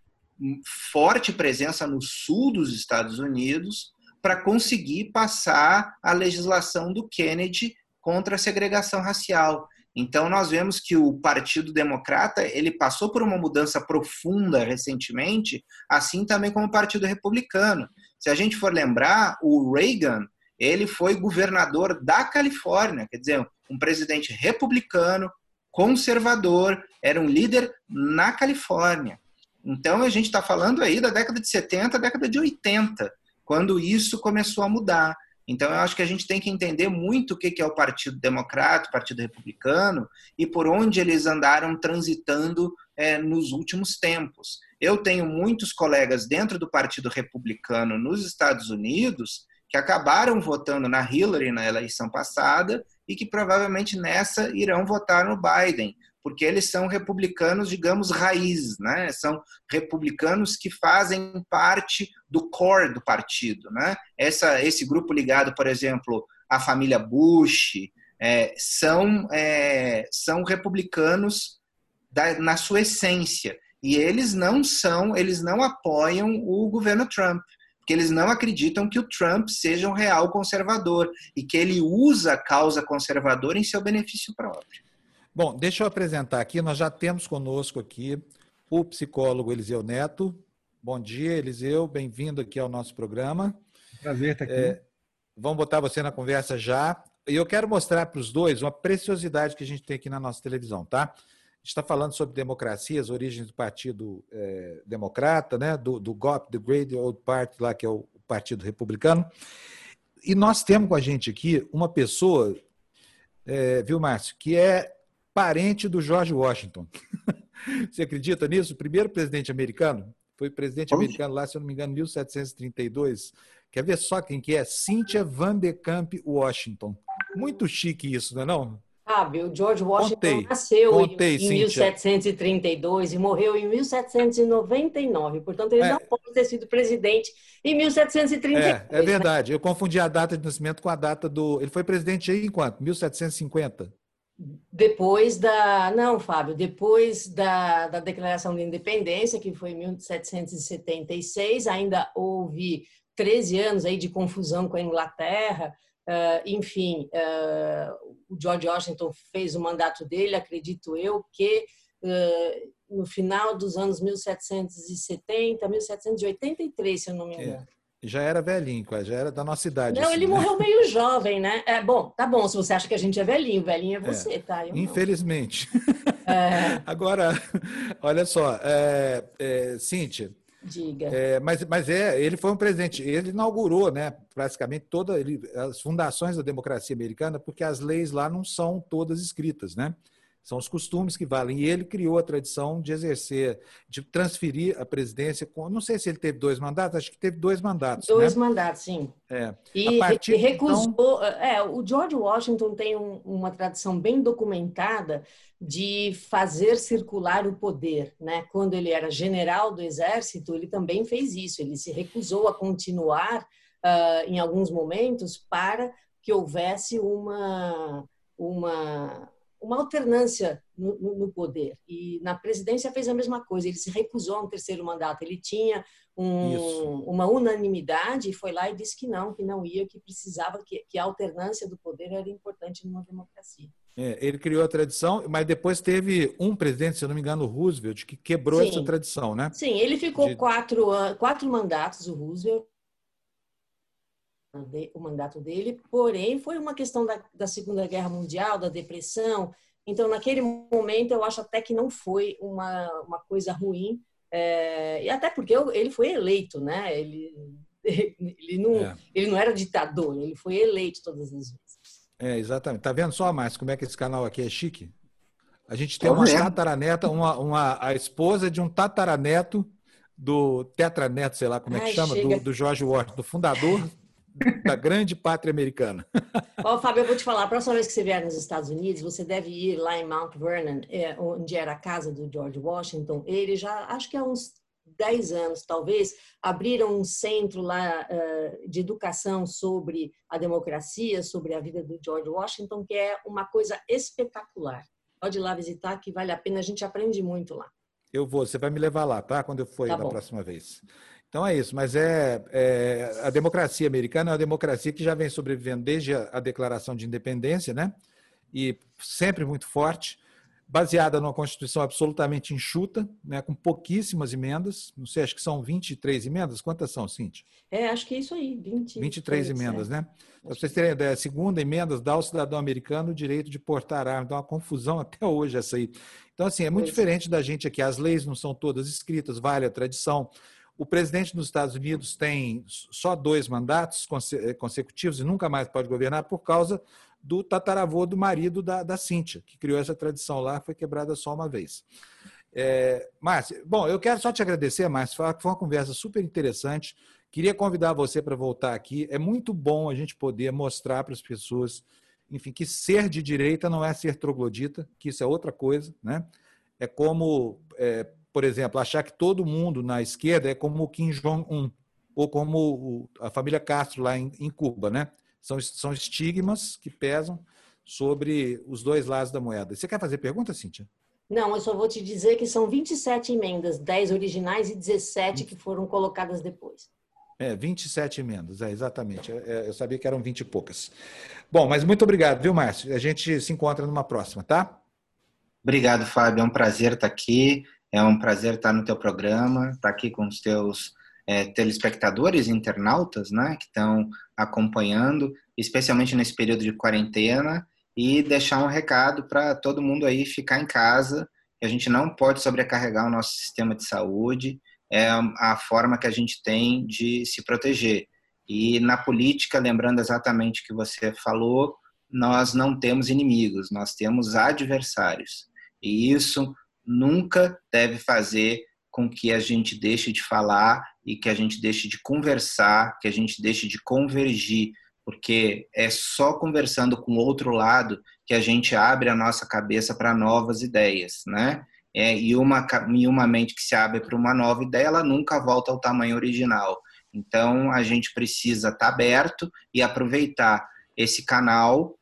forte presença no sul dos Estados Unidos, para conseguir passar a legislação do Kennedy contra a segregação racial. Então nós vemos que o Partido Democrata ele passou por uma mudança profunda recentemente, assim também como o Partido Republicano. Se a gente for lembrar, o Reagan ele foi governador da Califórnia, quer dizer, um presidente republicano, conservador, era um líder na Califórnia. Então a gente está falando aí da década de 70, década de 80, quando isso começou a mudar. Então, eu acho que a gente tem que entender muito o que é o Partido Democrata, o Partido Republicano e por onde eles andaram transitando é, nos últimos tempos. Eu tenho muitos colegas dentro do Partido Republicano nos Estados Unidos que acabaram votando na Hillary na eleição passada e que provavelmente nessa irão votar no Biden, porque eles são republicanos, digamos, raiz, né? São republicanos que fazem parte do core do partido, né? Essa, esse grupo ligado, por exemplo, à família Bush, é, são, é, são republicanos da, na sua essência. E eles não são, eles não apoiam o governo Trump, porque eles não acreditam que o Trump seja um real conservador e que ele usa a causa conservadora em seu benefício próprio. Bom, deixa eu apresentar aqui, nós já temos conosco aqui o psicólogo Eliseu Neto. Bom dia, Eliseu, bem-vindo aqui ao nosso programa. Prazer estar aqui. É, vamos botar você na conversa já. E eu quero mostrar para os dois uma preciosidade que a gente tem aqui na nossa televisão, tá? A gente está falando sobre democracia, as origens do Partido é, Democrata, né? do, do GOP, The Great Old Party, lá que é o Partido Republicano. E nós temos com a gente aqui uma pessoa, é, viu, Márcio, que é parente do George Washington. <laughs> Você acredita nisso? O primeiro presidente americano foi presidente Onde? americano lá, se eu não me engano, 1732. Quer ver só quem que é? Cynthia Van de Camp Washington. Muito chique isso, não é não? Sabe, o George Washington contei, nasceu contei, em, em 1732 e morreu em 1799. Portanto, ele é, não pode ter sido presidente em 1732. É, é né? verdade. Né? Eu confundi a data de nascimento com a data do. Ele foi presidente aí em quanto? 1750? Depois da. Não, Fábio, depois da, da Declaração de Independência, que foi em 1776, ainda houve 13 anos aí de confusão com a Inglaterra. Uh, enfim, uh, o George Washington fez o mandato dele, acredito eu, que uh, no final dos anos 1770, 1783, se eu não me é, engano. É. Já era velhinho, já era da nossa idade. Não, assim, ele né? morreu meio jovem, né? É, bom, tá bom, se você acha que a gente é velhinho, velhinho é você, é, tá? Eu infelizmente. É. <laughs> Agora, olha só, é, é, Cíntia, Diga. É, mas, mas é, ele foi um presidente, ele inaugurou, né, praticamente todas as fundações da democracia americana, porque as leis lá não são todas escritas, né? São os costumes que valem. E ele criou a tradição de exercer, de transferir a presidência. Com, não sei se ele teve dois mandatos, acho que teve dois mandatos. Dois né? mandatos, sim. É. E, partir, recusou. Então... É, o George Washington tem um, uma tradição bem documentada de fazer circular o poder. Né? Quando ele era general do exército, ele também fez isso. Ele se recusou a continuar uh, em alguns momentos para que houvesse uma. uma uma alternância no, no, poder. E na presidência fez a mesma coisa, ele se recusou a um terceiro mandato. Ele tinha um, uma unanimidade e foi lá e disse que não, que não ia, que precisava, que, que a alternância do poder era importante numa democracia. É, ele criou a tradição, mas depois teve um presidente, se eu não me engano, Roosevelt, que quebrou Sim. essa tradição, né? Sim, ele ficou De... quatro, quatro mandatos, o Roosevelt, o mandato dele, porém foi uma questão da, da Segunda Guerra Mundial, da depressão. Então, naquele momento, eu acho até que não foi uma, uma coisa ruim, é, e até porque ele foi eleito, né? Ele, <laughs> ele, não, é. ele não era ditador, ele foi eleito todas as vezes. É, exatamente. Tá vendo só, Márcio, como é que esse canal aqui é chique? A gente tem uma tataraneta, uma, uma, a esposa de um tataraneto do tetraneto, sei lá como é que Ai, chama, do, do George Washington, do fundador da grande pátria americana. <laughs> Ó, oh, Fábio, eu vou te falar, a próxima vez que você vier nos Estados Unidos, você deve ir lá em Mount Vernon, é, onde era a casa do George Washington. Ele já, acho que há uns 10 anos, talvez, abriram um centro lá uh, de educação sobre a democracia, sobre a vida do George Washington, que é uma coisa espetacular. Pode ir lá visitar, que vale a pena, a gente aprende muito lá. Eu vou, você vai me levar lá, tá? Quando eu for tá da próxima vez. Então é isso, mas é, é, a democracia americana é uma democracia que já vem sobrevivendo desde a, a, Declaração de Independência, né? E sempre muito forte, baseada numa Constituição absolutamente enxuta, né? com pouquíssimas emendas. Não sei, acho que são 23 emendas. Quantas são, Cintia? É, acho que é isso aí, 20, 23 emendas, é. né? Para vocês terem ideia, a segunda emenda dá ao cidadão americano o direito de portar arma. Então, é uma confusão <laughs> até hoje essa aí. Então, assim, é muito pois é. diferente da gente aqui. As leis não são todas escritas, vale a tradição. O presidente dos Estados Unidos tem só dois mandatos eh, consecutivos e nunca mais pode governar por causa do tataravô do marido da, da Cíntia, que criou essa tradição lá, foi quebrada só uma vez. É, Márcia, bom, eu quero só te agradecer, Márcia, foi uma conversa super interessante. Queria convidar você para voltar aqui. É muito bom a gente poder mostrar para as pessoas, enfim, que ser de direita não é ser troglodita, que isso é outra coisa, né? É como é, por exemplo, achar que todo mundo na esquerda é como o Kim Jong-un ou como a família Castro lá em, Cuba, né? São, são estigmas que pesam sobre os dois lados da moeda. Você quer fazer pergunta, Cíntia? Não, eu só vou te dizer que são 27 emendas, 10 originais e 17 que foram colocadas depois. É, 27 emendas, é, exatamente. É, eu sabia que eram 20 e poucas. Bom, mas muito obrigado, viu, Márcio? A gente se encontra numa próxima, tá? Obrigado, Fábio. É um prazer estar aqui. É um prazer estar no teu programa, estar aqui com os teus é, telespectadores, internautas, né, que estão acompanhando, especialmente nesse período de quarentena, e deixar um recado para todo mundo aí ficar em casa. A gente não pode sobrecarregar o nosso sistema de saúde, é a forma que a gente tem de se proteger. E na política, lembrando exatamente o que você falou, nós não temos inimigos, nós temos adversários. E isso nunca deve fazer com que a gente deixe de falar e que a gente deixe de conversar, que a gente deixe de convergir, porque é só conversando com o outro lado que a gente abre a nossa cabeça para novas ideias, né? É, e, uma, e uma mente que se abre para uma nova ideia, ela nunca volta ao tamanho original. Então, a gente precisa estar tá aberto e aproveitar esse canal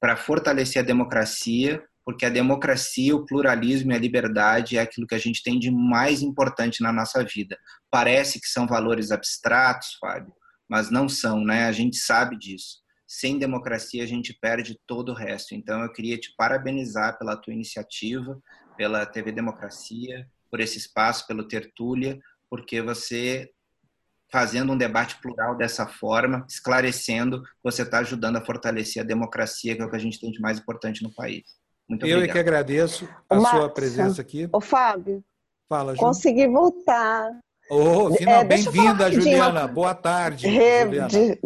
para fortalecer a democracia, porque a democracia, o pluralismo e a liberdade é aquilo que a gente tem de mais importante na nossa vida. Parece que são valores abstratos, Fábio, mas não são, né? A gente sabe disso. Sem democracia a gente perde todo o resto. Então eu queria te parabenizar pela tua iniciativa, pela TV Democracia, por esse espaço, pelo Tertúlia, porque você fazendo um debate plural dessa forma, esclarecendo, você está ajudando a fortalecer a democracia, que é o que a gente tem de mais importante no país. Muito Eu obrigado. é que agradeço a sua presença aqui. Ô, Fábio. Fala, Ju. Consegui voltar. Oh, é, bem-vinda, Juliana. Boa tarde. Re... Juliana. De...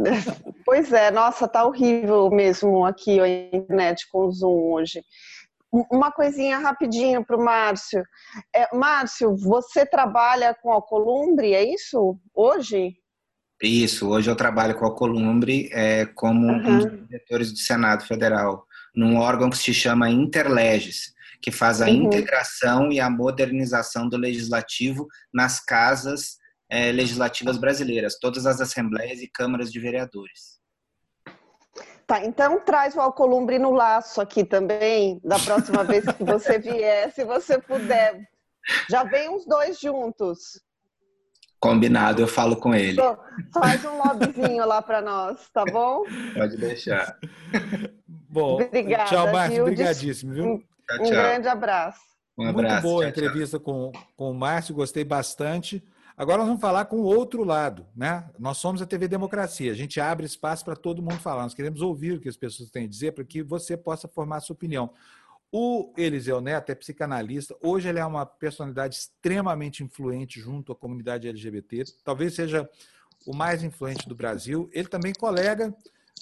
Pois é, nossa, tá horrível mesmo aqui a internet com o Zoom hoje. Uma coisinha rapidinho para o Márcio. É, Márcio, você trabalha com Alcolumbre, é isso? Hoje? Isso, hoje eu trabalho com a Alcolumbre é, como uhum. um dos diretores do Senado Federal, num órgão que se chama Interleges, que faz a uhum. integração e a modernização do legislativo nas casas é, legislativas brasileiras, todas as assembleias e câmaras de vereadores. Tá, então traz o Alcolumbre no laço aqui também, da próxima <laughs> vez que você vier, se você puder. Já vem os dois juntos. Combinado, eu falo com ele. Faz um lobbyzinho lá para nós, tá bom? Pode deixar. <laughs> Bom, Obrigada, tchau, Márcio. Obrigadíssimo, viu? Um, tchau, tchau. um grande abraço. Um abraço. Muito boa a entrevista com, com o Márcio, gostei bastante. Agora nós vamos falar com o outro lado, né? Nós somos a TV Democracia, a gente abre espaço para todo mundo falar. Nós queremos ouvir o que as pessoas têm a dizer para que você possa formar a sua opinião. O Eliseu Neto é psicanalista, hoje ele é uma personalidade extremamente influente junto à comunidade LGBT, talvez seja o mais influente do Brasil. Ele também colega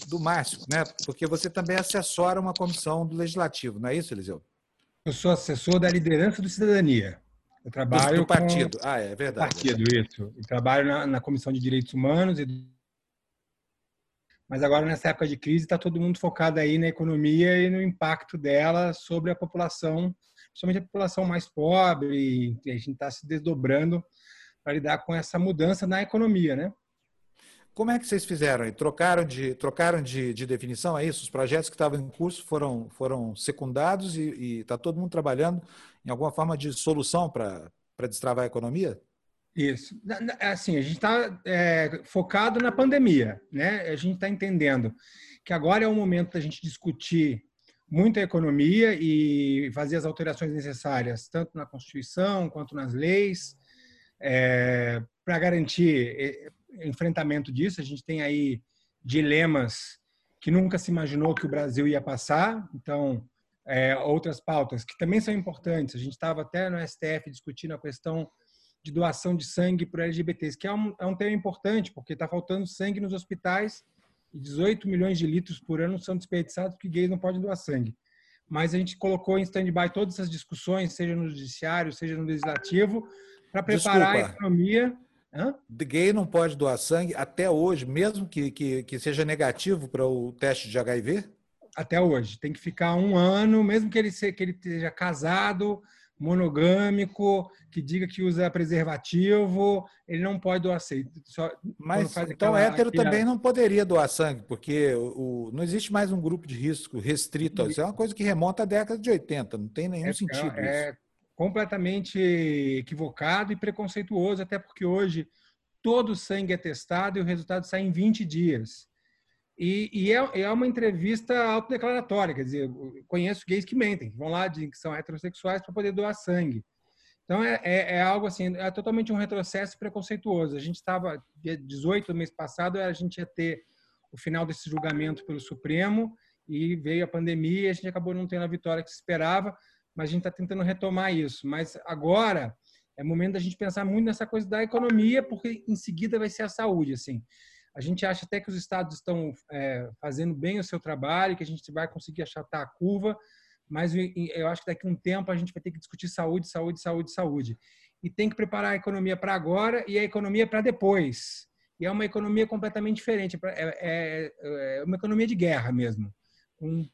do Márcio, né? Porque você também assessora uma comissão do Legislativo, não é isso, Eliseu? Eu sou assessor da liderança do Cidadania. Eu trabalho do, do partido. Com... Ah, é verdade. Partido, isso. Eu trabalho na, na Comissão de Direitos Humanos. E... Mas agora, nessa época de crise, está todo mundo focado aí na economia e no impacto dela sobre a população, principalmente a população mais pobre. A gente está se desdobrando para lidar com essa mudança na economia, né? Como é que vocês fizeram aí? Trocaram de, trocaram de, de definição, é isso? Os projetos que estavam em curso foram, foram secundados e está todo mundo trabalhando em alguma forma de solução para destravar a economia? Isso. Assim, a gente está é, focado na pandemia, né? A gente está entendendo que agora é o momento da gente discutir muito a economia e fazer as alterações necessárias, tanto na Constituição quanto nas leis, é, para garantir enfrentamento disso. A gente tem aí dilemas que nunca se imaginou que o Brasil ia passar. Então, é, outras pautas que também são importantes. A gente estava até no STF discutindo a questão de doação de sangue para LGBTs, que é um, é um tema importante, porque está faltando sangue nos hospitais e 18 milhões de litros por ano são desperdiçados porque gays não podem doar sangue. Mas a gente colocou em stand-by todas essas discussões, seja no judiciário, seja no legislativo, para preparar Desculpa. a economia Hã? Gay não pode doar sangue até hoje, mesmo que, que, que seja negativo para o teste de HIV? Até hoje. Tem que ficar um ano, mesmo que ele, seja, que ele esteja casado, monogâmico, que diga que usa preservativo, ele não pode doar sangue. Só Mas então aquela, hétero aquela... também não poderia doar sangue, porque o, não existe mais um grupo de risco restrito. Isso é uma coisa que remonta à década de 80, não tem nenhum é, sentido é, isso completamente equivocado e preconceituoso, até porque hoje todo o sangue é testado e o resultado sai em 20 dias. E, e é, é, uma entrevista autodeclaratória, quer dizer, conheço gays que mentem, vão lá, dizem que são heterossexuais para poder doar sangue. Então é, é, é, algo assim, é totalmente um retrocesso preconceituoso. A gente estava, dia 18 do mês passado, a gente ia ter o final desse julgamento pelo Supremo e veio a pandemia e a gente acabou não tendo a vitória que se esperava mas a gente está tentando retomar isso. Mas agora é momento da gente pensar muito nessa coisa da economia, porque em seguida vai ser a saúde. Assim, A gente acha até que os estados estão é, fazendo bem o seu trabalho, que a gente vai conseguir achatar a curva, mas eu acho que daqui a um tempo a gente vai ter que discutir saúde, saúde, saúde, saúde. E tem que preparar a economia para agora e a economia para depois. E é uma economia completamente diferente, é, é, é uma economia de guerra mesmo, com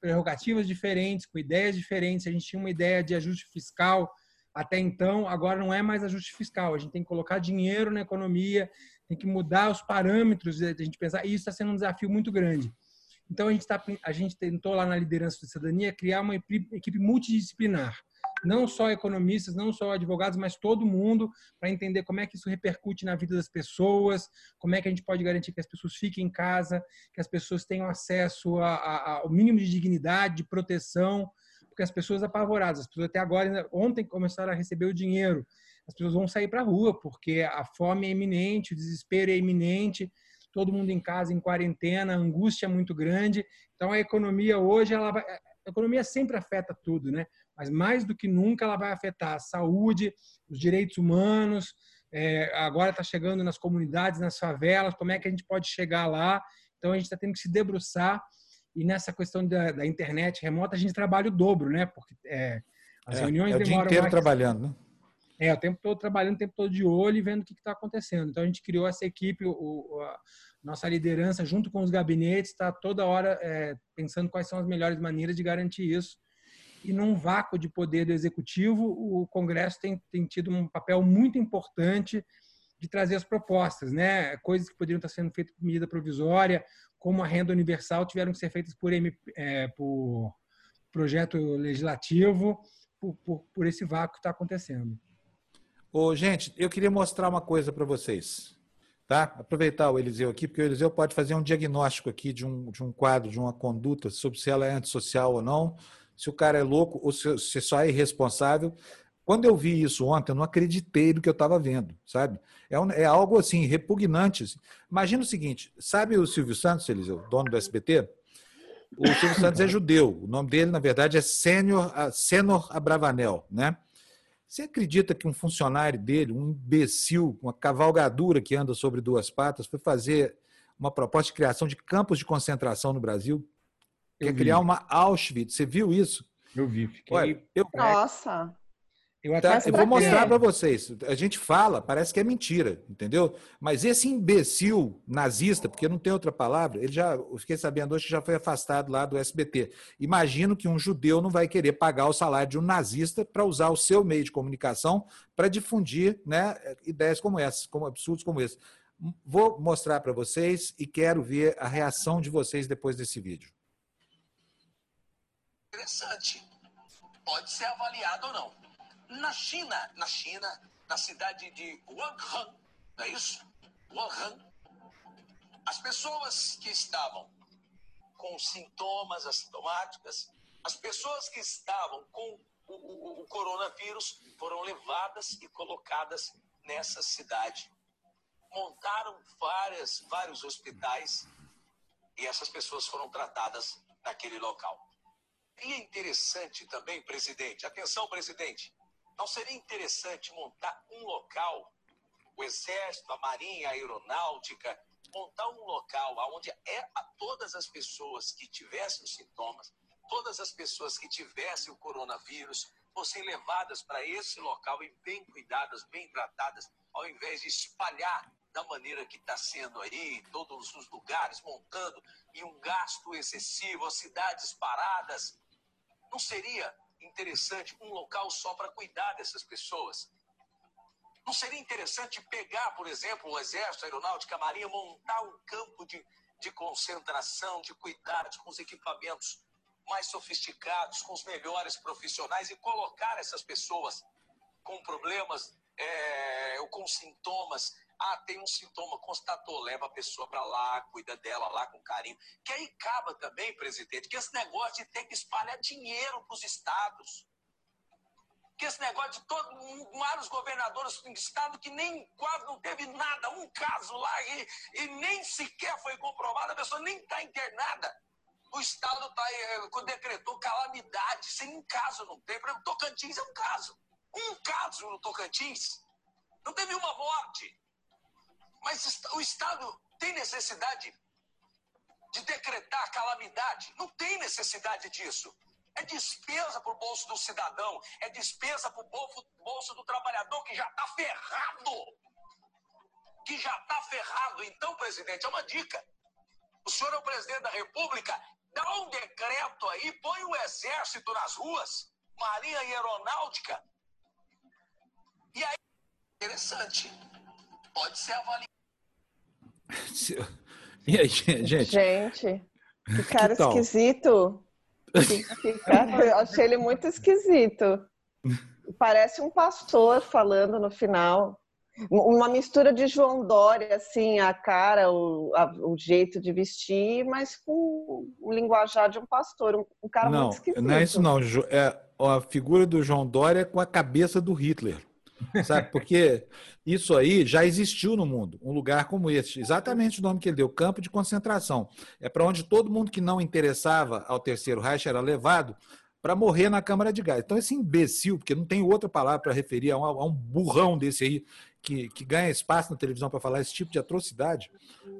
prerrogativas diferentes, com ideias diferentes. A gente tinha uma ideia de ajuste fiscal até então, agora não é mais ajuste fiscal. A gente tem que colocar dinheiro na economia, tem que mudar os parâmetros a gente pensar. E isso está sendo um desafio muito grande. Então a gente tá, a gente tentou lá na liderança da cidadania criar uma equipe multidisciplinar, não só economistas, não só advogados, mas todo mundo para entender como é que isso repercute na vida das pessoas, como é que a gente pode garantir que as pessoas fiquem em casa, que as pessoas tenham acesso a, a, ao mínimo de dignidade, de proteção, porque as pessoas apavoradas, as pessoas até agora, ontem começaram a receber o dinheiro, as pessoas vão sair para a rua porque a fome é iminente, o desespero é iminente, todo mundo em casa, em quarentena, a angústia é muito grande. Então a economia hoje, ela vai, a economia sempre afeta tudo, né? Mas mais do que nunca ela vai afetar a saúde, os direitos humanos. É, agora está chegando nas comunidades, nas favelas. Como é que a gente pode chegar lá? Então a gente está tendo que se debruçar e nessa questão da, da, internet remota a gente trabalha o dobro, né? Porque é, as é, reuniões é o dia inteiro trabalhando, né? É, o tempo todo trabalhando, o tempo todo de olho e vendo o que está acontecendo. Então a gente criou essa equipe, o, a nossa liderança, junto com os gabinetes, está toda hora é, pensando quais são as melhores maneiras de garantir isso. E num vácuo de poder do executivo, o Congresso tem, tem tido um papel muito importante de trazer as propostas, né? Coisas que poderiam estar sendo feitas por medida provisória, como a renda universal, tiveram que ser feitas por, é, por projeto legislativo, por, por, por esse vácuo que está acontecendo. Ô, gente, eu queria mostrar uma coisa para vocês. Tá? Aproveitar o Eliseu aqui, porque o Eliseu pode fazer um diagnóstico aqui de um, de um quadro, de uma conduta, sobre se ela é antissocial ou não, se o cara é louco ou se, se só é irresponsável. Quando eu vi isso ontem, eu não acreditei no que eu estava vendo, sabe? É, um, é, algo assim, repugnante. Assim. Imagina o seguinte: sabe o Silvio Santos, Eliseu, dono do SBT? O Silvio Santos é judeu. O nome dele, na verdade, é Sênior, Senor Abravanel, né? Você acredita que um funcionário dele, um imbecil, uma cavalgadura que anda sobre duas patas, foi fazer uma proposta de criação de campos de concentração no Brasil? Eu Quer vi. criar uma Auschwitz? Você viu isso? Eu vi. Fiquei... Olha, eu... Nossa! Eu, tá, eu vou mostrar para vocês. A gente fala, parece que é mentira, entendeu? Mas esse imbecil nazista, porque não tem outra palavra, ele já, eu fiquei sabendo hoje que já foi afastado lá do SBT. Imagino que um judeu não vai querer pagar o salário de um nazista para usar o seu meio de comunicação para difundir né, ideias como essas, como absurdos como esse. Vou mostrar para vocês e quero ver a reação de vocês depois desse vídeo. Interessante. Pode ser avaliado ou não na China, na China, na cidade de Wuhan, não é isso? Wuhan, as pessoas que estavam com sintomas assintomáticas, as pessoas que estavam com o, o, o coronavírus foram levadas e colocadas nessa cidade. Montaram várias, vários hospitais e essas pessoas foram tratadas naquele local. É interessante também, presidente, atenção, presidente, não seria interessante montar um local, o Exército, a Marinha, a Aeronáutica, montar um local onde é a todas as pessoas que tivessem os sintomas, todas as pessoas que tivessem o coronavírus, fossem levadas para esse local e bem cuidadas, bem tratadas, ao invés de espalhar da maneira que está sendo aí, em todos os lugares, montando, e um gasto excessivo, as cidades paradas. Não seria interessante um local só para cuidar dessas pessoas? Não seria interessante pegar, por exemplo, o Exército, a Aeronáutica, a Marinha, montar um campo de, de concentração, de cuidados, com os equipamentos mais sofisticados, com os melhores profissionais e colocar essas pessoas com problemas é, ou com sintomas ah, tem um sintoma, constatou, leva a pessoa para lá, cuida dela lá com carinho. Que aí acaba também, presidente, que esse negócio de ter que espalhar dinheiro para os estados. Que esse negócio de todo, vários governadores do estado que nem quase não teve nada, um caso lá e, e nem sequer foi comprovado, a pessoa nem está internada. O Estado tá, é, decretou calamidade, sem um caso não tem. Para Tocantins é um caso. Um caso no Tocantins. Não teve uma morte. Mas o Estado tem necessidade de decretar calamidade. Não tem necessidade disso. É despesa para o bolso do cidadão, é despesa para o bolso do trabalhador que já está ferrado. Que já está ferrado. Então, presidente, é uma dica. O senhor é o presidente da República, dá um decreto aí, põe o exército nas ruas, marinha e aeronáutica. E aí, interessante, pode ser avaliado. E aí, <laughs> gente? Gente, que cara que esquisito. Que, que cara, <laughs> eu achei ele muito esquisito. Parece um pastor falando no final. Uma mistura de João Dória, assim, a cara, o, a, o jeito de vestir, mas com o linguajar de um pastor, um, um cara não, muito esquisito. Não é isso não, é a figura do João Dória com a cabeça do Hitler, sabe? Porque isso aí já existiu no mundo, um lugar como esse, exatamente o nome que ele deu, campo de concentração. É para onde todo mundo que não interessava ao Terceiro Reich era levado para morrer na Câmara de Gás. Então, esse imbecil, porque não tem outra palavra para referir a um, a um, burrão desse aí, que, que ganha espaço na televisão para falar esse tipo de atrocidade,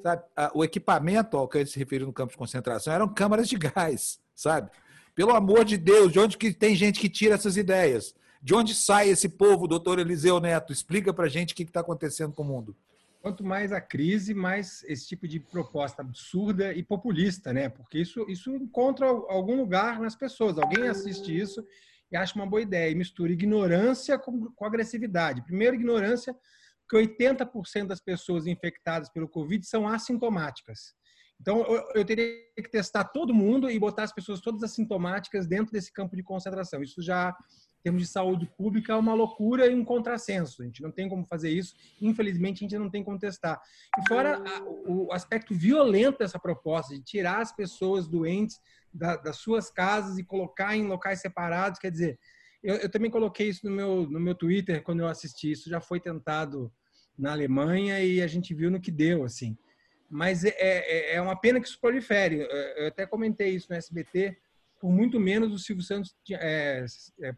sabe? O equipamento ao que ele se referiu no campo de concentração eram câmaras de gás, sabe? Pelo amor de Deus, de onde que tem gente que tira essas ideias? De onde sai esse povo, doutor Eliseu Neto? Explica para gente o que está acontecendo com o mundo. Quanto mais a crise, mais esse tipo de proposta absurda e populista, né? Porque isso, isso encontra algum lugar nas pessoas. Alguém assiste isso e acha uma boa ideia e mistura ignorância com, com agressividade. Primeiro, ignorância, porque 80% das pessoas infectadas pelo Covid são assintomáticas. Então, eu, eu, teria que testar todo mundo e botar as pessoas todas assintomáticas dentro desse campo de concentração. Isso já termos de saúde pública, é uma loucura e um contrassenso. A gente não tem como fazer isso. Infelizmente, a gente não tem como testar. E fora a, o aspecto violento dessa proposta, de tirar as pessoas doentes da, das suas casas e colocar em locais separados, quer dizer, eu, eu, também coloquei isso no meu, no meu Twitter quando eu assisti. Isso já foi tentado na Alemanha e a gente viu no que deu, assim. Mas é, é, é uma pena que isso prolifere. Eu até comentei isso no SBT. Por muito menos o Silvio Santos é, é,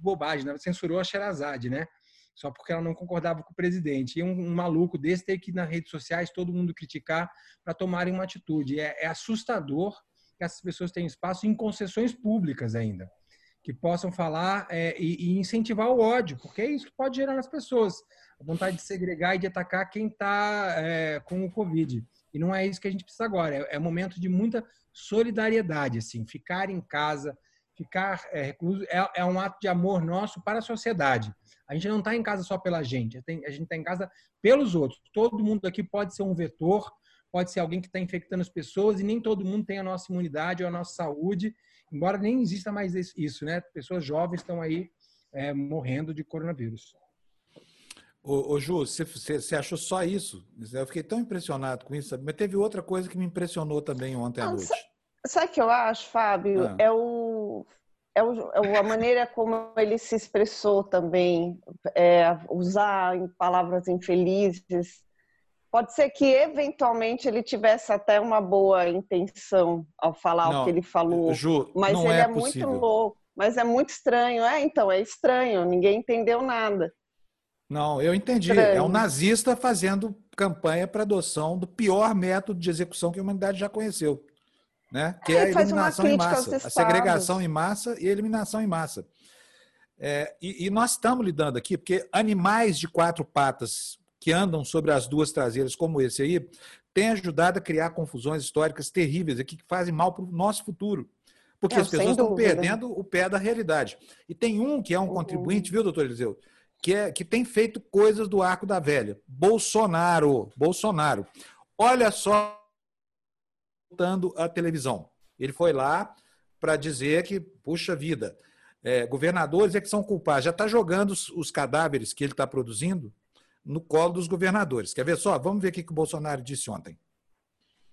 bobagem, né? censurou a Sherazade, né? Só porque ela não concordava com o presidente. E um, um maluco desse ter que ir nas redes sociais todo mundo criticar para tomarem uma atitude. É, é assustador que essas pessoas tenham espaço em concessões públicas ainda, que possam falar é, e, e, incentivar o ódio, porque é isso que pode gerar nas pessoas a vontade de segregar e de atacar quem está é, com o Covid. E não é isso que a gente precisa agora. É, é momento de muita solidariedade, assim, ficar em casa, ficar é, recluso é, é, um ato de amor nosso para a sociedade. A gente não está em casa só pela gente, a gente está em casa pelos outros. Todo mundo aqui pode ser um vetor, pode ser alguém que está infectando as pessoas e nem todo mundo tem a nossa imunidade ou a nossa saúde, embora nem exista mais isso, né? Pessoas jovens estão aí é, morrendo de coronavírus. Ô, ô Ju, você, você, achou só isso? Eu fiquei tão impressionado com isso, mas teve outra coisa que me impressionou também ontem à noite. Sabe o que eu acho, Fábio? Ah. É, o, é, o, é a maneira como ele se expressou também, é, usar palavras infelizes. Pode ser que eventualmente ele tivesse até uma boa intenção ao falar não, o que ele falou, Ju, mas ele é, é muito louco. Mas é muito estranho, é? Então, é estranho, ninguém entendeu nada. Não, eu entendi. Estranho. É um nazista fazendo campanha para adoção do pior método de execução que a humanidade já conheceu né? que é, é a eliminação em massa, a segregação em massa e a eliminação em massa. É, e, e, nós estamos lidando aqui, porque animais de quatro patas que andam sobre as duas traseiras, como esse aí, têm ajudado a criar confusões históricas terríveis aqui que fazem mal para o nosso futuro. Porque as pessoas estão perdendo o pé da realidade. E tem um que é um uhum. contribuinte, viu, doutor Eliseu? Que, é, que tem feito coisas do arco da velha. Bolsonaro. Bolsonaro. Olha só voltando à televisão. Ele foi lá para dizer que, puxa vida, é, governadores é que são culpados. Já está jogando os, os, cadáveres que ele está produzindo no colo dos governadores. Quer ver só? Vamos ver o que, que o Bolsonaro disse ontem.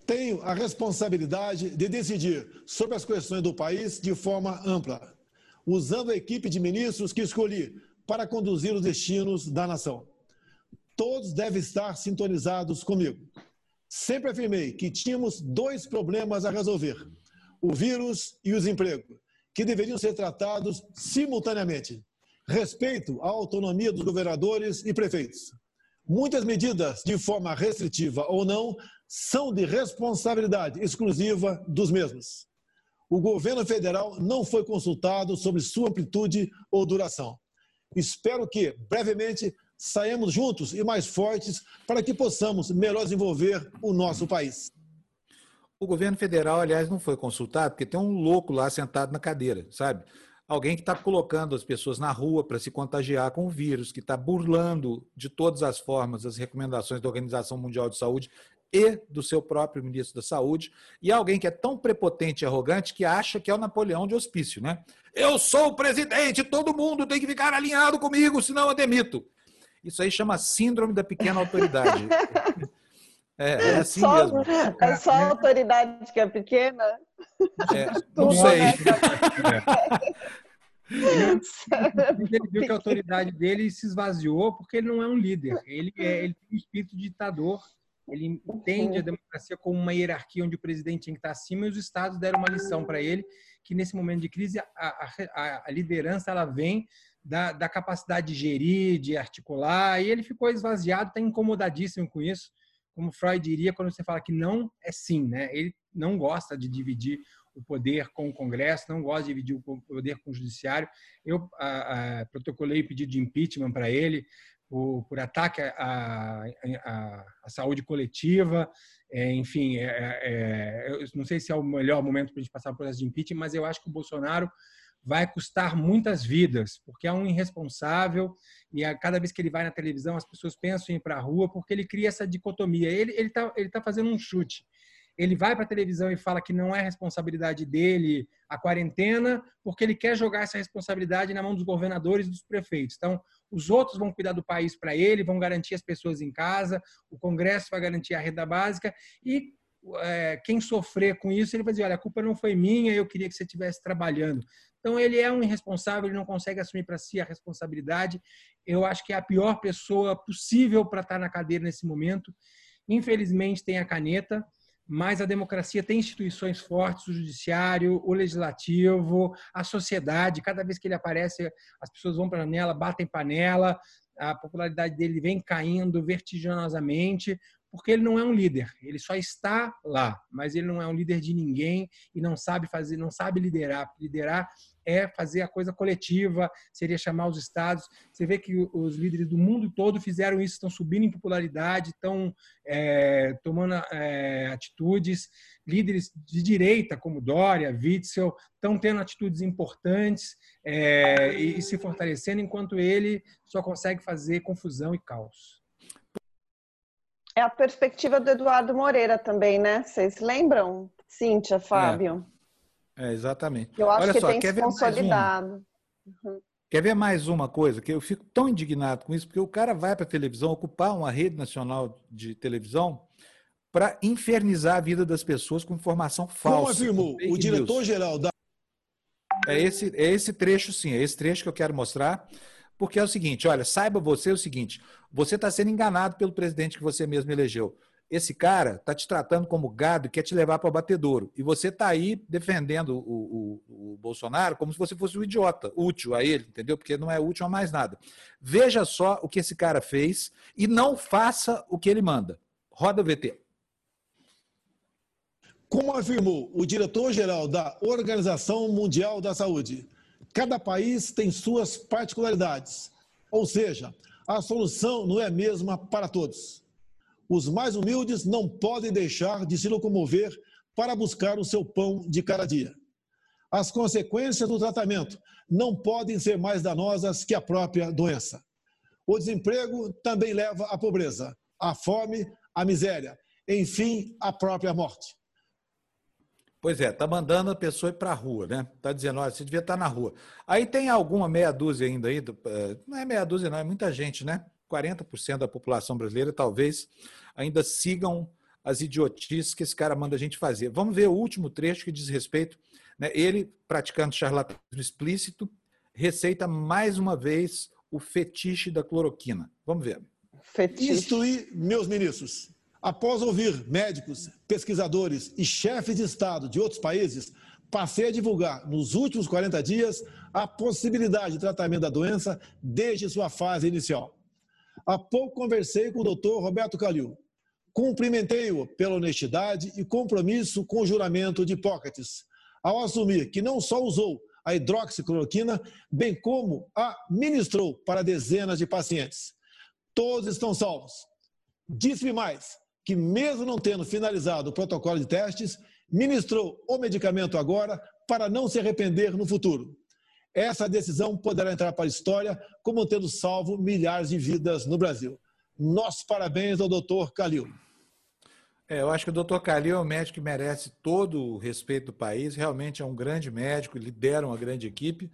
Tenho a responsabilidade de decidir sobre as questões do país de forma ampla, usando a equipe de ministros que escolhi para conduzir os destinos da nação. Todos devem estar sintonizados comigo. Sempre afirmei que tínhamos dois problemas a resolver: o vírus e o desemprego, que deveriam ser tratados simultaneamente. Respeito à autonomia dos governadores e prefeitos. Muitas medidas, de forma restritiva ou não, são de responsabilidade exclusiva dos mesmos. O governo federal não foi consultado sobre sua amplitude ou duração. Espero que, brevemente, saímos juntos e mais fortes para que possamos melhor desenvolver o nosso país. O governo federal, aliás, não foi consultado porque tem um louco lá sentado na cadeira, sabe? Alguém que está colocando as pessoas na rua para se contagiar com o vírus, que está burlando de todas as formas as recomendações da Organização Mundial de Saúde e do seu próprio ministro da Saúde, e alguém que é tão prepotente e arrogante que acha que é o Napoleão de hospício, né? Eu sou o presidente, todo mundo tem que ficar alinhado comigo, senão eu demito. Isso aí chama síndrome da pequena autoridade. <laughs> É, é assim só, mesmo. <laughs> É só a autoridade que é pequena? É, <laughs> não sei. Ele viu que a autoridade dele se esvaziou porque ele não é um líder. Ele, é, ele tem um espírito ditador. Ele entende a democracia como uma hierarquia onde o presidente tem que estar acima e os estados deram uma lição para ele que nesse momento de crise a, a, a liderança ela vem da, da, capacidade de gerir, de articular, e ele ficou esvaziado, está incomodadíssimo com isso como Freud diria quando você fala que não é sim, né? Ele não gosta de dividir o poder com o Congresso, não gosta de dividir o poder com o Judiciário. Eu a, a, protocolei pedido de impeachment para ele por, por ataque à, à, à, saúde coletiva. É, enfim, é, é, é eu não sei se é o melhor momento para a gente passar o processo de impeachment, mas eu acho que o Bolsonaro vai custar muitas vidas, porque é um irresponsável e a cada vez que ele vai na televisão as pessoas pensam em ir para a rua porque ele cria essa dicotomia. Ele ele está ele tá fazendo um chute. Ele vai para a televisão e fala que não é responsabilidade dele a quarentena, porque ele quer jogar essa responsabilidade na mão dos governadores e dos prefeitos. Então, os outros vão cuidar do país para ele, vão garantir as pessoas em casa, o Congresso vai garantir a renda básica e é, quem sofrer com isso, ele vai dizer: olha, a culpa não foi minha, eu queria que você estivesse trabalhando. Então, ele é um irresponsável, ele não consegue assumir para si a responsabilidade. Eu acho que é a pior pessoa possível para estar na cadeira nesse momento. Infelizmente, tem a caneta, mas a democracia tem instituições fortes, o judiciário, o legislativo, a sociedade. Cada vez que ele aparece, as pessoas vão para a janela, batem panela, a popularidade dele vem caindo vertiginosamente, porque ele não é um líder, ele só está lá, mas ele não é um líder de ninguém e não sabe fazer, não sabe liderar. Liderar é fazer a coisa coletiva, seria chamar os estados. Você vê que os líderes do mundo todo fizeram isso, estão subindo em popularidade, estão é, tomando é, atitudes. Líderes de direita, como Dória, Witzel, estão tendo atitudes importantes é, e, e se fortalecendo, enquanto ele só consegue fazer confusão e caos. É a perspectiva do Eduardo Moreira também, né? Vocês lembram? Cíntia, Fábio. É, é exatamente. Eu acho Olha que só, tem quer se consolidado. Uhum. Quer ver mais uma coisa? Que eu fico tão indignado com isso, porque o cara vai para a televisão ocupar uma rede nacional de televisão para infernizar a vida das pessoas com informação falsa. Como afirmou o diretor-geral da. É esse, é esse trecho, sim, é esse trecho que eu quero mostrar. Porque é o seguinte, olha, saiba você o seguinte, você está sendo enganado pelo presidente que você mesmo elegeu. Esse cara está te tratando como gado e quer te levar para o batedouro. E você está aí defendendo o, o, o, Bolsonaro como se você fosse um idiota, útil a ele, entendeu? Porque não é útil a mais nada. Veja só o que esse cara fez e não faça o que ele manda. Roda o VT. Como afirmou o diretor-geral da Organização Mundial da Saúde, Cada país tem suas particularidades, ou seja, a solução não é a mesma para todos. Os mais humildes não podem deixar de se locomover para buscar o seu pão de cada dia. As consequências do tratamento não podem ser mais danosas que a própria doença. O desemprego também leva à pobreza, à fome, à miséria, enfim, à própria morte. Pois é, tá mandando a pessoa ir para a rua, né? Tá dizendo, olha, você devia estar tá na rua. Aí tem alguma meia dúzia ainda aí, eh, não é meia dúzia, não, é muita gente, né? 40% da população brasileira talvez ainda sigam as idiotices que esse cara manda a gente fazer. Vamos ver o último trecho que diz respeito, né? Ele praticando charlatanismo explícito, receita mais uma vez o fetiche da cloroquina. Vamos ver. Fetiche. Instruir meus ministros Após ouvir médicos, pesquisadores e chefes de Estado de outros países, passei a divulgar, nos últimos 40 dias, a possibilidade de tratamento da doença desde sua fase inicial. Há pouco conversei com o doutor Roberto Calil. Cumprimentei-o pela honestidade e compromisso com o juramento de Hipócrates, ao assumir que não só usou a hidroxicloroquina, bem como a ministrou para dezenas de pacientes. Todos estão salvos. Disse-me mais que, mesmo não tendo finalizado o protocolo de testes, ministrou o medicamento agora para não se arrepender no futuro. Essa decisão poderá entrar para a história como tendo salvo milhares de vidas no Brasil. Nossos parabéns ao doutor Calil. É, eu acho que o doutor Calil é um médico que merece todo o respeito do país, realmente é um grande médico, lidera uma grande equipe,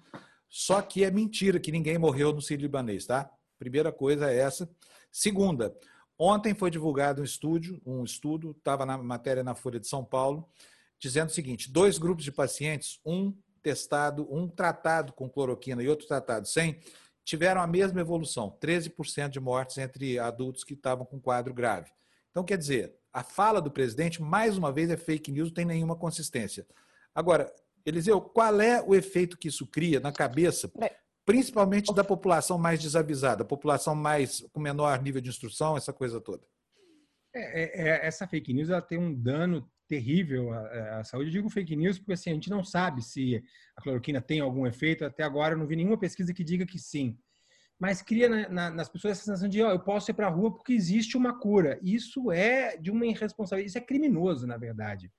só que é mentira que ninguém morreu no Sírio Libanês, tá? Primeira coisa é essa. Segunda, ontem foi divulgado um estudo, um estudo, estava na matéria na Folha de São Paulo, dizendo o seguinte: dois grupos de pacientes, um testado, um tratado com cloroquina e outro tratado sem, tiveram a mesma evolução, 13% de mortes entre adultos que estavam com quadro grave. Então, quer dizer, a fala do presidente, mais uma vez, é fake news, não tem nenhuma consistência. Agora, Eliseu, qual é o efeito que isso cria na cabeça, principalmente da população mais desavisada, população mais com menor nível de instrução, essa coisa toda? É, é, é essa fake news ela tem um dano terrível à, à, saúde. Eu digo fake news porque assim, a gente não sabe se a cloroquina tem algum efeito. Até agora eu não vi nenhuma pesquisa que diga que sim. Mas cria na, na, nas pessoas essa sensação de, ó, eu posso ir para a rua porque existe uma cura. Isso é de uma irresponsabilidade, isso é criminoso, na verdade.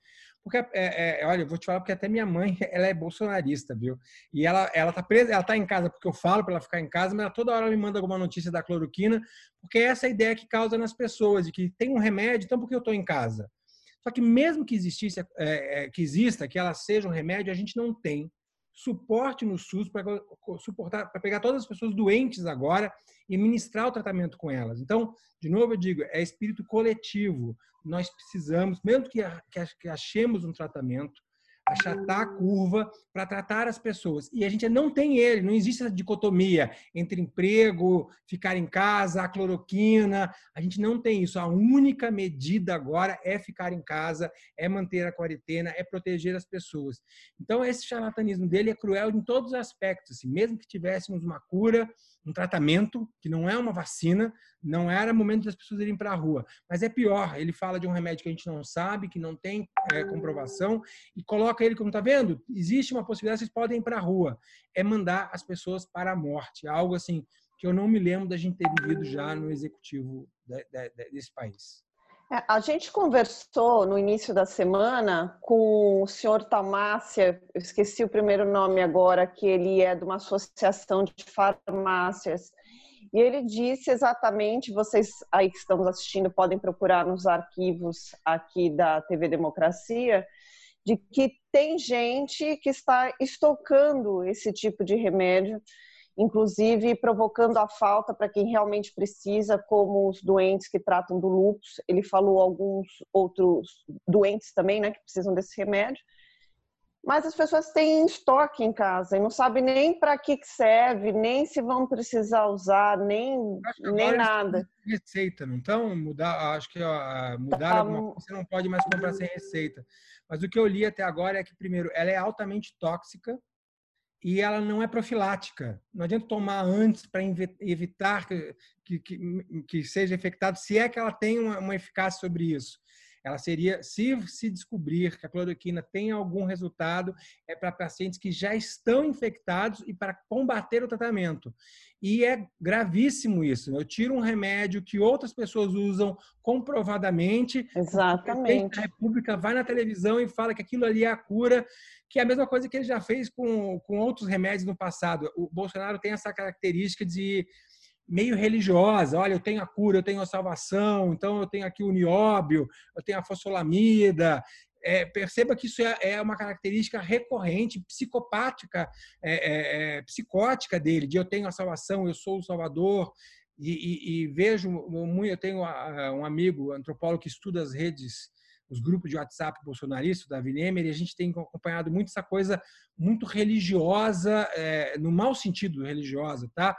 Porque, é, é, olha, eu vou te falar porque até minha mãe, <laughs> ela é bolsonarista, viu? E ela, ela tá presa, ela tá em casa porque eu falo para ela ficar em casa, mas toda hora ela me manda alguma notícia da cloroquina, porque é essa ideia que causa nas pessoas, de que tem um remédio, então por que eu estou em casa? Só que mesmo que existisse, é, é, que exista, que ela seja um remédio, a gente não tem suporte no SUS para suportar, para pegar todas as pessoas doentes agora e ministrar o tratamento com elas. Então, de novo eu digo, é espírito coletivo. Nós precisamos, mesmo que, achemos um tratamento, achatar a curva para tratar as pessoas. E a gente não tem ele, não existe essa dicotomia entre emprego, ficar em casa, a cloroquina. A gente não tem isso. A única medida agora é ficar em casa, é manter a quarentena, é proteger as pessoas. Então, esse charlatanismo dele é cruel em todos os aspectos. Assim, mesmo que tivéssemos uma cura, um tratamento, que não é uma vacina, não era momento das pessoas irem para a rua. Mas é pior, ele fala de um remédio que a gente não sabe, que não tem é, comprovação, e coloca ele como, tá vendo? Existe uma possibilidade, vocês podem ir para a rua. É mandar as pessoas para a morte. Algo assim que eu não me lembro da gente ter vivido já no executivo de, de, de, desse país. É, a gente conversou no início da semana com o senhor Tamácia, eu esqueci o primeiro nome agora, que ele é de uma associação de farmácias. E ele disse exatamente, vocês aí que estamos assistindo podem procurar nos arquivos aqui da TV Democracia, de que tem gente que está estocando esse tipo de remédio inclusive provocando a falta para quem realmente precisa, como os doentes que tratam do lúpus. Ele falou alguns outros doentes também, né, que precisam desse remédio. Mas as pessoas têm estoque em casa e não sabem nem para que serve, nem se vão precisar usar, nem, nem nada. Receita, não então mudar, acho que ó, mudar tá, você não pode mais comprar sem receita. Mas o que eu li até agora é que primeiro, ela é altamente tóxica, e ela não é profilática. Não adianta tomar antes para evitar que, que, que, seja infectado, se é que ela tem uma, uma eficácia sobre isso. Ela seria, se se descobrir que a cloroquina tem algum resultado, é para pacientes que já estão infectados e para combater o tratamento. E é gravíssimo isso. Eu tiro um remédio que outras pessoas usam comprovadamente. Exatamente. A República vai na televisão e fala que aquilo ali é a cura, que é a mesma coisa que ele já fez com, com outros remédios no passado. O Bolsonaro tem essa característica de meio religiosa. Olha, eu tenho a cura, eu tenho a salvação, então eu tenho aqui o nióbio, eu tenho a fosfolamida. É, perceba que isso é, é, uma característica recorrente, psicopática, é, é, é, psicótica dele, de eu tenho a salvação, eu sou o salvador. E, e, e vejo, eu tenho um amigo antropólogo que estuda as redes os grupos de WhatsApp bolsonaristas, Davi Nemer, e a gente tem acompanhado muito essa coisa muito religiosa, é, no mau sentido religiosa, tá?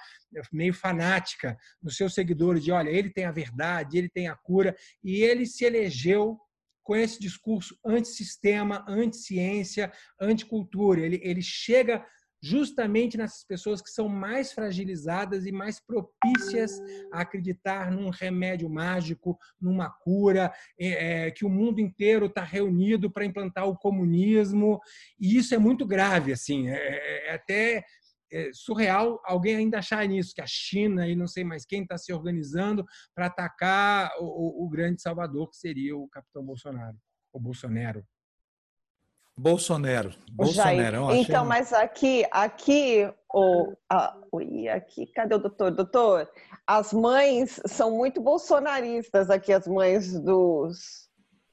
Meio fanática nos seus seguidores, de olha, ele tem a verdade, ele tem a cura, e ele se elegeu com esse discurso antissistema, anti-ciência, anticultura. Ele, ele chega justamente nessas pessoas que são mais fragilizadas e mais propícias a acreditar num remédio mágico, numa cura, é, que o mundo inteiro está reunido para implantar o comunismo. E isso é muito grave, assim, é, é até é surreal alguém ainda achar nisso, que a China e não sei mais quem está se organizando para atacar o, o, grande salvador, que seria o capitão Bolsonaro, o Bolsonaro. Bolsonaro. Bolsonaro. Então, mas aqui, aqui, o, a, aqui, cadê o doutor? Doutor, as mães são muito bolsonaristas aqui, as mães dos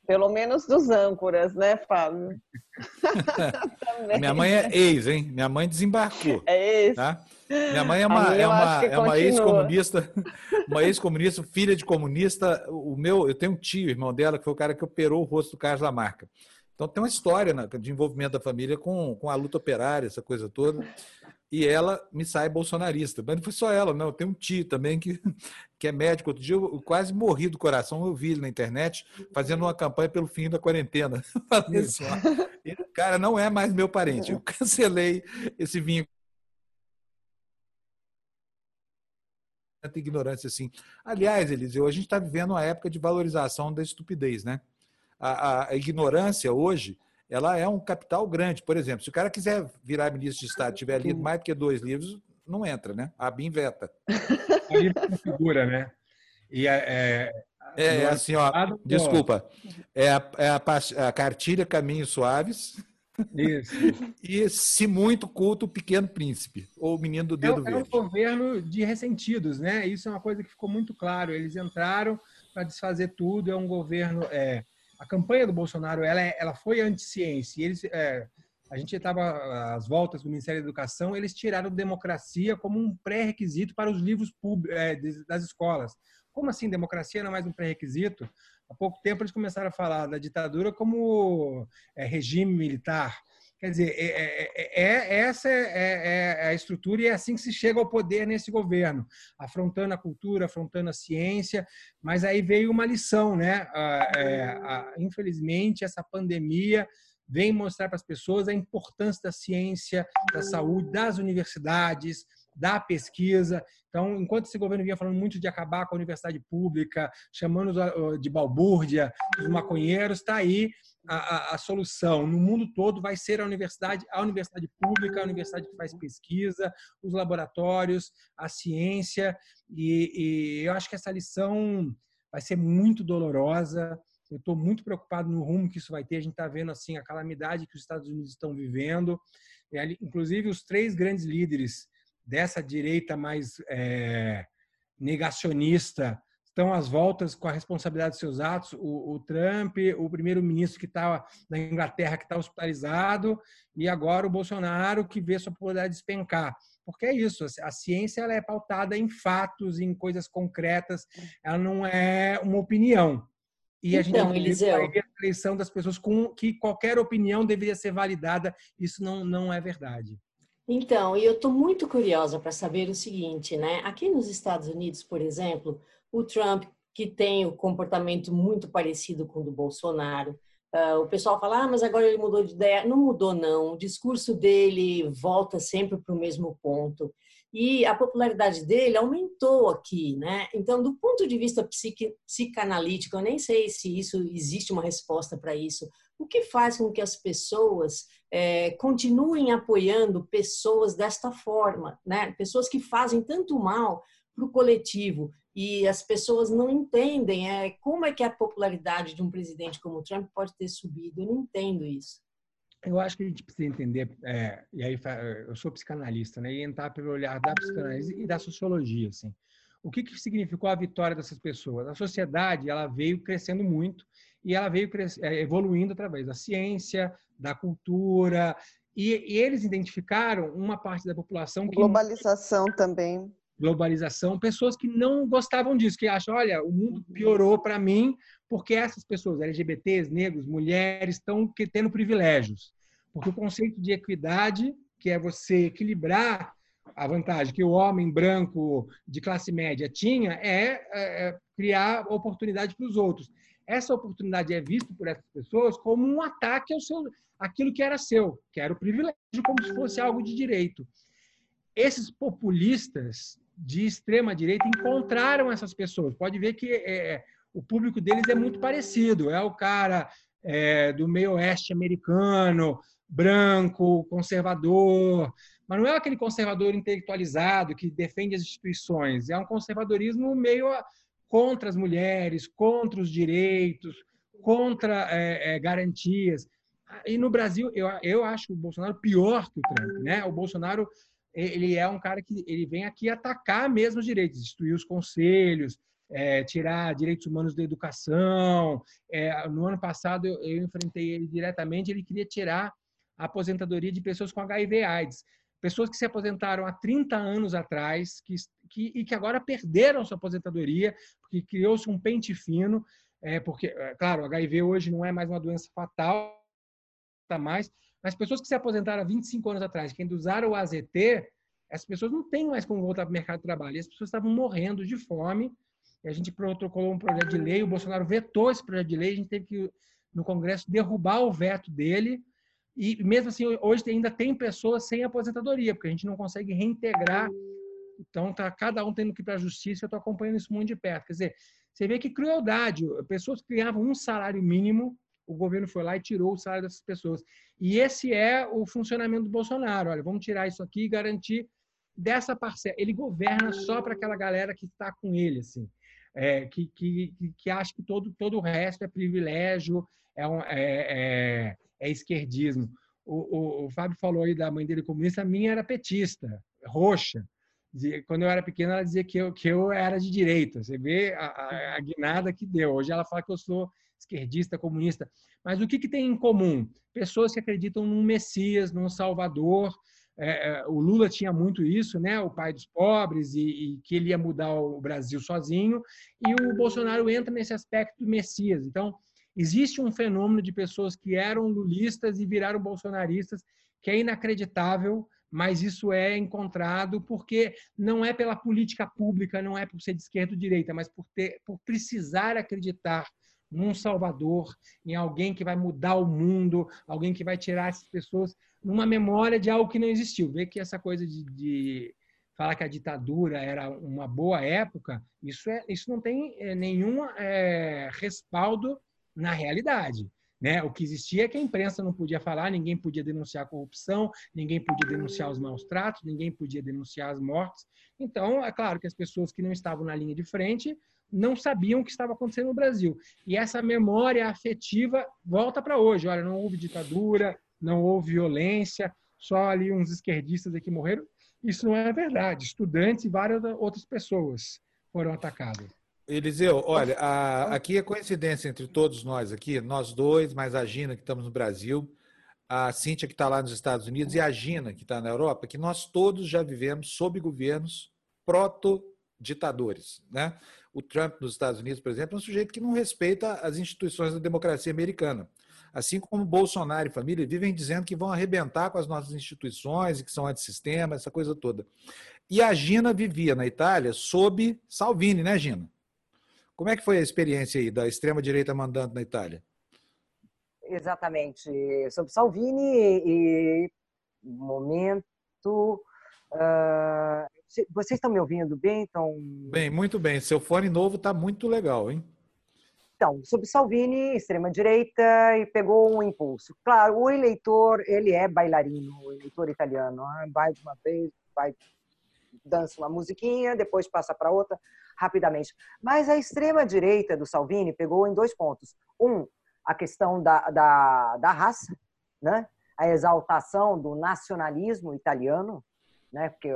pelo menos dos âncoras, né, Fábio? <laughs> Minha mãe é ex, hein? Minha mãe desembarcou. É ex. Tá? Minha mãe é uma, é uma, é uma ex-comunista, <laughs> uma ex-comunista, filha de comunista. O meu, eu tenho um tio, irmão dela, que foi o cara que operou o rosto do Carlos Lamarca. Então tem uma história de envolvimento da família com, com a luta operária, essa coisa toda. E ela me sai bolsonarista. Mas não foi só ela, não. Tem um tio também que, que é médico. Outro dia eu quase morri do coração. Eu vi ele na internet fazendo uma campanha pelo fim da quarentena. <laughs> Falei assim, ó, cara, não é mais meu parente. Eu cancelei esse vínculo. ignorância assim. Aliás, Eliseu, a gente está vivendo uma época de valorização da estupidez, né? A, a, ignorância hoje ela é um capital grande. Por exemplo, se o cara quiser virar ministro de Estado tiver lido mais do que dois livros, não entra, né? A BIM veta. Aí <laughs> configura, né? E é, é, é assim, ó, desculpa, é a, é a, a cartilha Caminhos Suaves. Isso. <laughs> E, se muito culto, o Pequeno Príncipe, ou o Menino do Dedo é, Verde. É um governo de ressentidos, né? Isso é uma coisa que ficou muito claro. Eles entraram para desfazer tudo. É um governo é, a campanha do Bolsonaro ela, é, ela foi anti-ciência. É, a gente estava às voltas do Ministério da Educação, eles tiraram democracia como um pré-requisito para os livros públicos, é, das escolas. Como assim democracia não é mais um pré-requisito? Há pouco tempo eles começaram a falar da ditadura como é, regime militar. Quer dizer, é, é, é, é essa é, a estrutura e é assim que se chega ao poder nesse governo, afrontando a cultura, afrontando a ciência. Mas aí veio uma lição, né? infelizmente, essa pandemia vem mostrar para as pessoas a importância da ciência, da saúde, das universidades, da pesquisa. Então, enquanto esse governo vinha falando muito de acabar com a universidade pública, chamando de balbúrdia, dos maconheiros, está aí a, a, a, solução no mundo todo vai ser a universidade, a universidade pública, a universidade que faz pesquisa, os laboratórios, a ciência. E, e eu acho que essa lição vai ser muito dolorosa. Eu estou muito preocupado no rumo que isso vai ter. A gente está vendo assim a calamidade que os Estados Unidos estão vivendo. Inclusive os três grandes líderes dessa direita mais é, negacionista estão às voltas com a responsabilidade dos seus atos. O, o Trump, o primeiro-ministro que está na Inglaterra, que está hospitalizado, e agora o Bolsonaro, que vê sua popularidade despencar. Porque é isso, a ciência ela é pautada em fatos, em coisas concretas, ela não é uma opinião. E então, a gente Eliseu... a eleição das pessoas com que qualquer opinião deveria ser validada, isso não, não é verdade. Então, e eu estou muito curiosa para saber o seguinte, né? Aqui nos Estados Unidos, por exemplo, o Trump, que tem o comportamento muito parecido com o do Bolsonaro. Uh, o pessoal fala, ah, mas agora ele mudou de ideia. Não mudou, não. O discurso dele volta sempre para o mesmo ponto. E a popularidade dele aumentou aqui, né? Então, do ponto de vista psique, psicanalítico, eu nem sei se isso existe uma resposta para isso. O que faz com que as pessoas é, continuem apoiando pessoas desta forma, né? Pessoas que fazem tanto mal para o coletivo e as pessoas não entendem é, como é que a popularidade de um presidente como o Trump pode ter subido. Eu não entendo isso. Eu acho que a gente precisa entender, é, e aí eu sou psicanalista, né, e entrar pelo olhar da psicanálise e da sociologia, assim. O que, que significou a vitória dessas pessoas? A sociedade, ela veio crescendo muito e ela veio é, evoluindo através da ciência, da cultura, e, e eles identificaram uma parte da população que... Globalização também globalização, pessoas que não gostavam disso, que acham, olha, o mundo piorou para mim porque essas pessoas, LGBTs, negros, mulheres, estão tendo privilégios. Porque o conceito de equidade, que é você equilibrar a vantagem que o homem branco de classe média tinha, é, é, é criar oportunidade para os outros. essa oportunidade é vista por essas pessoas como um ataque ao seu, aquilo que era seu, que era o privilégio, como se fosse algo de direito. Esses populistas de extrema direita encontraram essas pessoas. Pode ver que é, o público deles é muito parecido. É o cara é, do meio oeste americano, branco, conservador, mas não é aquele conservador intelectualizado que defende as instituições. É um conservadorismo meio contra as mulheres, contra os direitos, contra é, é, garantias. E no Brasil, eu, eu acho o Bolsonaro pior que o Trump. Né? O Bolsonaro ele é um cara que ele vem aqui atacar mesmo os direitos, destruir os conselhos, é, tirar direitos humanos da educação. É, no ano passado eu, eu, enfrentei ele diretamente, ele queria tirar a aposentadoria de pessoas com HIV/AIDS, pessoas que se aposentaram há 30 anos atrás, que, que e que agora perderam sua aposentadoria porque criou-se um pente fino, é, porque, é, claro, HIV hoje não é mais uma doença fatal, tá mais, mas pessoas que se aposentaram há 25 anos atrás, que ainda usaram o AZT, essas pessoas não têm mais como voltar para o mercado de trabalho. E as pessoas estavam morrendo de fome. E a gente protocolou um projeto de lei, o Bolsonaro vetou esse projeto de lei, a gente teve que, no Congresso, derrubar o veto dele. E mesmo assim, hoje ainda tem pessoas sem aposentadoria, porque a gente não consegue reintegrar. Então, tá cada um tendo que ir para a justiça. Eu estou acompanhando isso muito de perto. Quer dizer, você vê que crueldade. Pessoas que ganhavam um salário mínimo o governo foi lá e tirou o salário dessas pessoas. E esse é o funcionamento do Bolsonaro. Olha, vamos tirar isso aqui e garantir dessa parcela. Ele governa só para aquela galera que está com ele, assim, é, que, que, que acha que todo, todo o resto é privilégio, é, um, é, é, é esquerdismo. O, o, o, Fábio falou aí da mãe dele comunista, a minha era petista, roxa. Quando eu era pequena, ela dizia que eu, que eu era de direita. Você vê a, a, a guinada que deu. Hoje ela fala que eu sou esquerdista, comunista. Mas o que, que tem em comum? Pessoas que acreditam num Messias, num Salvador. É, é, o Lula tinha muito isso, né? O pai dos pobres e, e, que ele ia mudar o Brasil sozinho. E o Bolsonaro entra nesse aspecto do Messias. Então, existe um fenômeno de pessoas que eram lulistas e viraram bolsonaristas que é inacreditável, mas isso é encontrado porque não é pela política pública, não é por ser de esquerda ou direita, mas por, ter, por precisar acreditar num Salvador, em alguém que vai mudar o mundo, alguém que vai tirar essas pessoas numa memória de algo que não existiu. Ver que essa coisa de, de falar que a ditadura era uma boa época, isso, é, isso não tem é, nenhum é, respaldo na realidade. Né? O que existia é que a imprensa não podia falar, ninguém podia denunciar a corrupção, ninguém podia denunciar os maus tratos, ninguém podia denunciar as mortes. Então, é claro que as pessoas que não estavam na linha de frente não sabiam o que estava acontecendo no Brasil. E essa memória afetiva volta para hoje. Olha, não houve ditadura, não houve violência, só ali uns esquerdistas aqui morreram. Isso não é verdade. Estudantes e várias outras pessoas foram atacadas. Eliseu, olha, a, aqui é coincidência entre todos nós aqui, nós dois, mais a Gina, que estamos no Brasil, a Cíntia, que está lá nos Estados Unidos, e a Gina, que está na Europa, que nós todos já vivemos sob governos proto-ditadores. Né? O Trump nos Estados Unidos, por exemplo, é um sujeito que não respeita as instituições da democracia americana. Assim como Bolsonaro e família vivem dizendo que vão arrebentar com as nossas instituições e que são antissistema, essa coisa toda. E a Gina vivia na Itália sob Salvini, né, Gina? Como é que foi a experiência aí da extrema-direita mandando na Itália? Exatamente, sob Salvini e momento uh, vocês estão me ouvindo bem? Então... Bem, muito bem. Seu fone novo está muito legal, hein? Então, sob Salvini, extrema-direita, e pegou um impulso. Claro, o eleitor, ele é bailarino, o eleitor italiano. Né? Vai de uma vez, vai, dança uma musiquinha, depois passa para outra, rapidamente. Mas a extrema-direita do Salvini pegou em dois pontos. Um, a questão da, da, da raça, né? a exaltação do nacionalismo italiano, né? Porque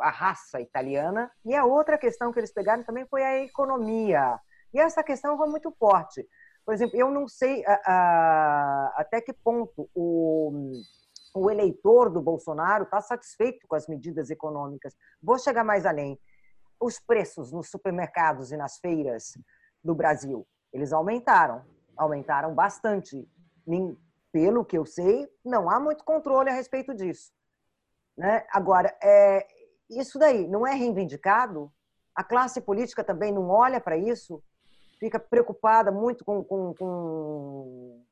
a raça italiana e a outra questão que eles pegaram também foi a economia. E essa questão foi muito forte. Por exemplo, eu não sei até que ponto o, o eleitor do Bolsonaro está satisfeito com as medidas econômicas. Vou chegar mais além. Os preços nos supermercados e nas feiras do Brasil, eles aumentaram, aumentaram bastante. Pelo que eu sei, não há muito controle a respeito disso. Né? Agora, é, isso daí não é reivindicado? A classe política também não olha para isso? fica preocupada muito com, com, com,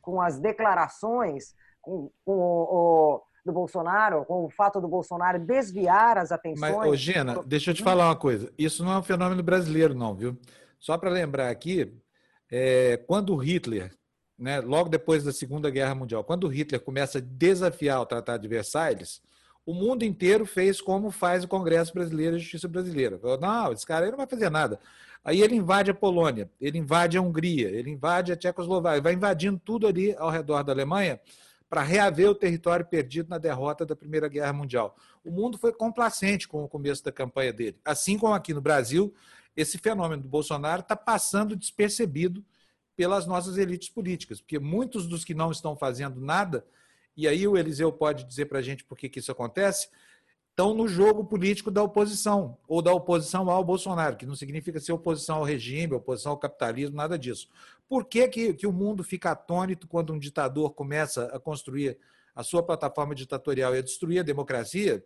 com as declarações com, com o, o, do Bolsonaro, com o fato do Bolsonaro desviar as atenções. Mas, ô, Gina, deixa eu te falar uma coisa. Isso não é um fenômeno brasileiro, não, viu? Só para lembrar aqui, é, quando Hitler, né, logo depois da Segunda Guerra Mundial, quando Hitler começa a desafiar o Tratado de Versalhes, o mundo inteiro fez como faz o Congresso Brasileiro e a Justiça Brasileira. Falou, não, esse cara aí não vai fazer nada. Aí ele invade a Polônia, ele invade a Hungria, ele invade a Tchecoslováquia, vai invadindo tudo ali ao redor da Alemanha para reaver o território perdido na derrota da Primeira Guerra Mundial. O mundo foi complacente com o começo da campanha dele. Assim como aqui no Brasil, esse fenômeno do Bolsonaro está passando despercebido pelas nossas elites políticas, porque muitos dos que não estão fazendo nada e aí o Eliseu pode dizer para a gente por que, que isso acontece, estão no jogo político da oposição, ou da oposição ao Bolsonaro, que não significa ser oposição ao regime, oposição ao capitalismo, nada disso. Por que, que, que o mundo fica atônito quando um ditador começa a construir a sua plataforma ditatorial e a destruir a democracia,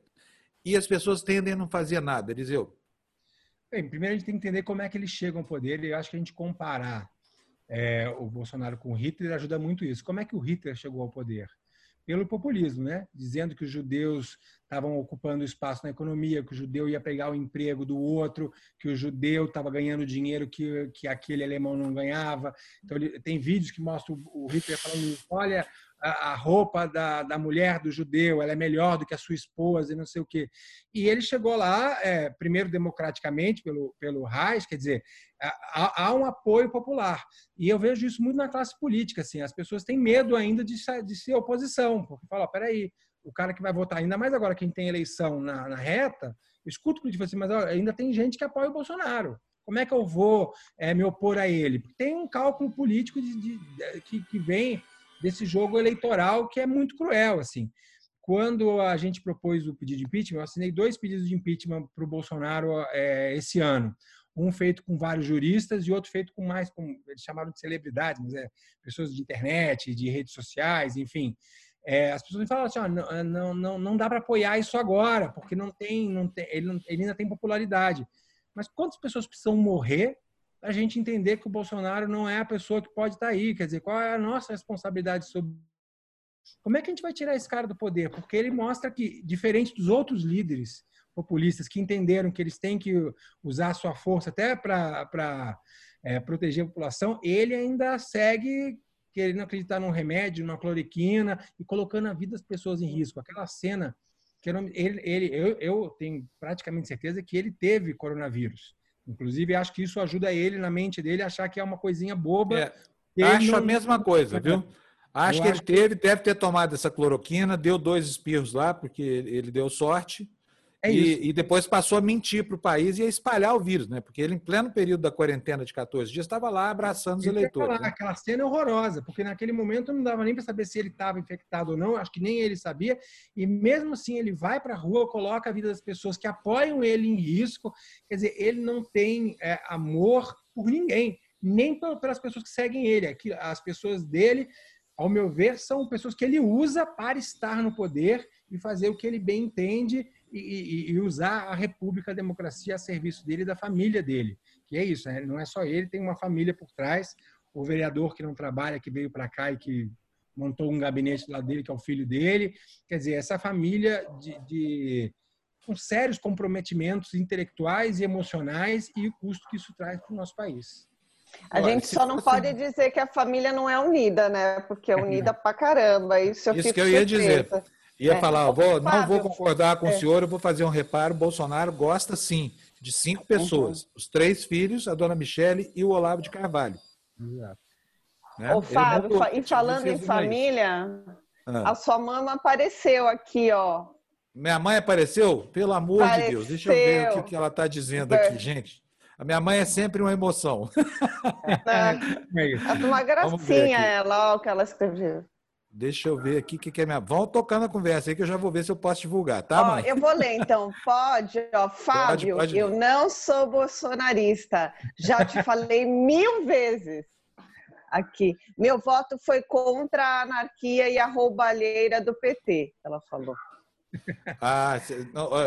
e as pessoas tendem a não fazer nada, Eliseu? Bem, primeiro a gente tem que entender como é que eles chegam ao poder, e eu acho que a gente comparar é, o Bolsonaro com o Hitler ajuda muito isso. Como é que o Hitler chegou ao poder? pelo populismo, né? dizendo que os judeus estavam ocupando espaço na economia, que o judeu ia pegar o emprego do outro, que o judeu estava ganhando dinheiro que, que aquele alemão não ganhava. Então, ele, tem vídeos que mostram o Hitler falando: olha, a, roupa da, da mulher do judeu, ela é melhor do que a sua esposa e não sei o quê. E ele chegou lá, é, primeiro democraticamente, pelo, pelo Reich, quer dizer, há, há, um apoio popular. E eu vejo isso muito na classe política, assim, as pessoas têm medo ainda de, de ser oposição, porque falam, oh, peraí, o cara que vai votar, ainda mais agora quem tem eleição na, na reta, escuto que assim, mas ainda tem gente que apoia o Bolsonaro. Como é que eu vou é, me opor a ele? Tem um cálculo político de, de, de, que, que vem desse jogo eleitoral que é muito cruel, assim. Quando a gente propôs o pedido de impeachment, eu assinei dois pedidos de impeachment para o Bolsonaro é, esse ano. Um feito com vários juristas e outro feito com mais, com, eles chamaram de celebridades, mas é pessoas de internet, de redes sociais, enfim. É, as pessoas me falam assim, ó, não, não, não, não dá para apoiar isso agora, porque não tem, não tem ele, não, ele ainda tem popularidade. Mas quantas pessoas precisam morrer a gente entender que o Bolsonaro não é a pessoa que pode estar aí. Quer dizer, qual é a nossa responsabilidade sobre. Como é que a gente vai tirar esse cara do poder? Porque ele mostra que, diferente dos outros líderes populistas que entenderam que eles têm que usar a sua força até para é, proteger a população, ele ainda segue querendo acreditar num remédio, numa cloriquina e colocando a vida das pessoas em risco. Aquela cena que ele, ele eu, eu tenho praticamente certeza que ele teve coronavírus. Inclusive, acho que isso ajuda ele, na mente dele, a achar que é uma coisinha boba. É, acho não... a mesma coisa, viu? Acho Eu que acho ele teve, deve ter tomado essa cloroquina, deu dois espirros lá, porque ele deu sorte. É e, e, depois passou a mentir para o país e a espalhar o vírus, né? Porque ele, em pleno período da quarentena de 14 dias, estava lá abraçando os eleitores. Falar, né? Aquela cena é horrorosa, porque naquele momento não dava nem para saber se ele estava infectado ou não, acho que nem ele sabia. E mesmo assim, ele vai para a rua, coloca a vida das pessoas que apoiam ele em risco. Quer dizer, ele não tem é, amor por ninguém, nem pelas pessoas que seguem ele. As pessoas dele, ao meu ver, são pessoas que ele usa para estar no poder e fazer o que ele bem entende e, e, usar a república, a democracia a serviço dele e da família dele. Que é isso, né? não é só ele, tem uma família por trás. O vereador que não trabalha, que veio para cá e que montou um gabinete lá dele, que é o filho dele. Quer dizer, essa família de, de com sérios comprometimentos intelectuais e emocionais e o custo que isso traz para o nosso país. A gente só não pode dizer que a família não é unida, né? Porque é <laughs> unida pra caramba. Isso eu Isso que eu ia dizer. Ia é. falar, vou, não vou concordar com é. o senhor, eu vou fazer um reparo. Bolsonaro gosta sim de cinco pessoas: uhum. os três filhos, a dona Michele e o Olavo de Carvalho. Exato. Né? Ô, Fábio, e falando em família, ah. a sua mãe apareceu aqui, ó. Minha mãe apareceu? Pelo amor apareceu. de Deus, deixa eu ver o que ela está dizendo aqui, gente. A minha mãe é sempre uma emoção. É, <laughs> é uma gracinha ela, ó, o que ela escreveu. Deixa eu ver aqui o que, que é minha. Vão tocando a conversa aí que eu já vou ver se eu posso divulgar, tá, mãe? Ó, eu vou ler então. Pode, ó, <laughs> Fábio, pode, pode eu não sou bolsonarista. Já te <laughs> falei mil vezes aqui. Meu voto foi contra a anarquia e a roubalheira do PT, ela falou. <laughs> Ah,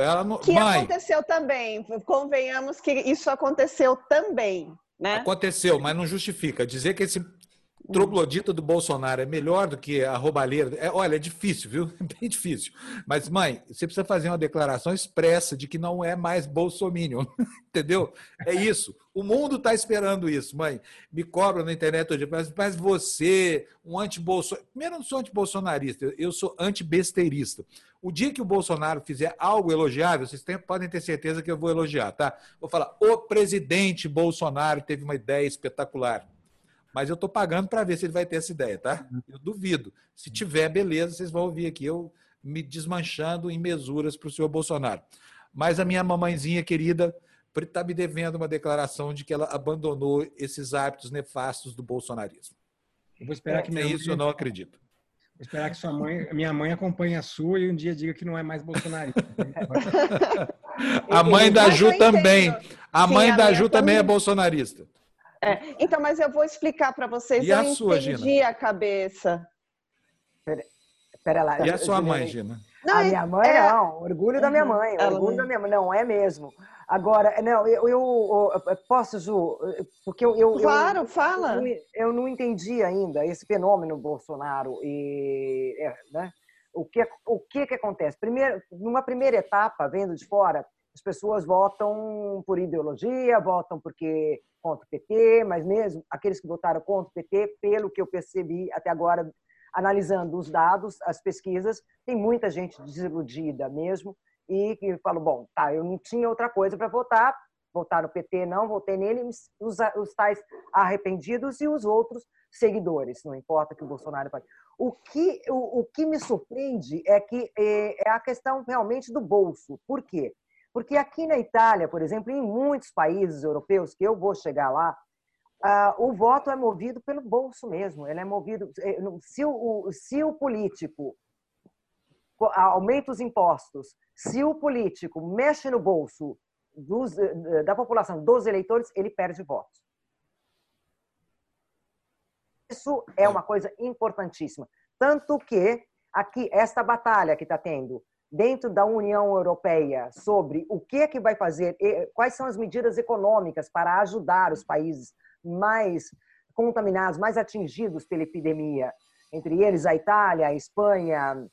ela não... Que mãe. aconteceu também. Convenhamos que isso aconteceu também. Né? Aconteceu, mas não justifica. Dizer que esse troglodita do Bolsonaro é melhor do que a roubalheira. É, olha, é difícil, viu? É <laughs> bem difícil. Mas, mãe, você precisa fazer uma declaração expressa de que não é mais bolsominion. <laughs> Entendeu? É isso. O mundo está esperando isso, mãe. Me cobra na internet hoje, mas, mas você, um anti-bolsonarista. Primeiro, eu não sou anti-bolsonarista, eu sou anti-besteirista. O dia que o Bolsonaro fizer algo elogiável, vocês podem ter certeza que eu vou elogiar, tá? Vou falar, o presidente Bolsonaro teve uma ideia espetacular mas eu estou pagando para ver se ele vai ter essa ideia, tá? Eu duvido. Se tiver, beleza, vocês vão ouvir aqui eu me desmanchando em mesuras para o senhor Bolsonaro. Mas a minha mamãezinha querida está me devendo uma declaração de que ela abandonou esses hábitos nefastos do bolsonarismo. Eu vou esperar que é isso, eu não acredito. Vou esperar que sua mãe, minha mãe acompanhe a sua e um dia diga que não é mais bolsonarista. <laughs> a mãe da Ju também. A mãe da Ju também é bolsonarista. É, então, mas eu vou explicar para vocês. E eu a sua, entendi Gina? a cabeça. Espera lá. E a sua mãe, Gina? Não, a minha mãe, é... não. Orgulho da minha mãe. Orgulho da minha mãe. Não, é mesmo. Agora, não, eu, eu, eu posso, Ju, porque eu. eu claro, eu, fala. Eu, eu, não entendi ainda esse fenômeno Bolsonaro. E, é, né? o, que, o que, que acontece? Primeiro, numa primeira etapa, vendo de fora, as pessoas votam por ideologia, votam porque contra o PT, mas mesmo aqueles que votaram contra o PT, pelo que eu percebi até agora, analisando os dados, as pesquisas, tem muita gente desiludida mesmo e que fala, bom, tá, eu não tinha outra coisa para votar, votar no PT não, votei nele, os, os tais arrependidos e os outros seguidores, não importa que o Bolsonaro... O que, o, o que me surpreende é que é, é a questão realmente do bolso. Por quê? Porque aqui na Itália, por exemplo, em muitos países europeus, que eu vou chegar lá, uh, o voto é movido pelo bolso mesmo. Ele é movido. Eh, se o, se o político aumenta os impostos, se o político mexe no bolso dos, eh, da população, dos eleitores, ele perde votos. Isso é uma coisa importantíssima. Tanto que aqui, esta batalha que está tendo dentro da União Europeia sobre o que é que vai fazer, quais são as medidas econômicas para ajudar os países mais contaminados, mais atingidos pela epidemia, entre eles a Itália, a Espanha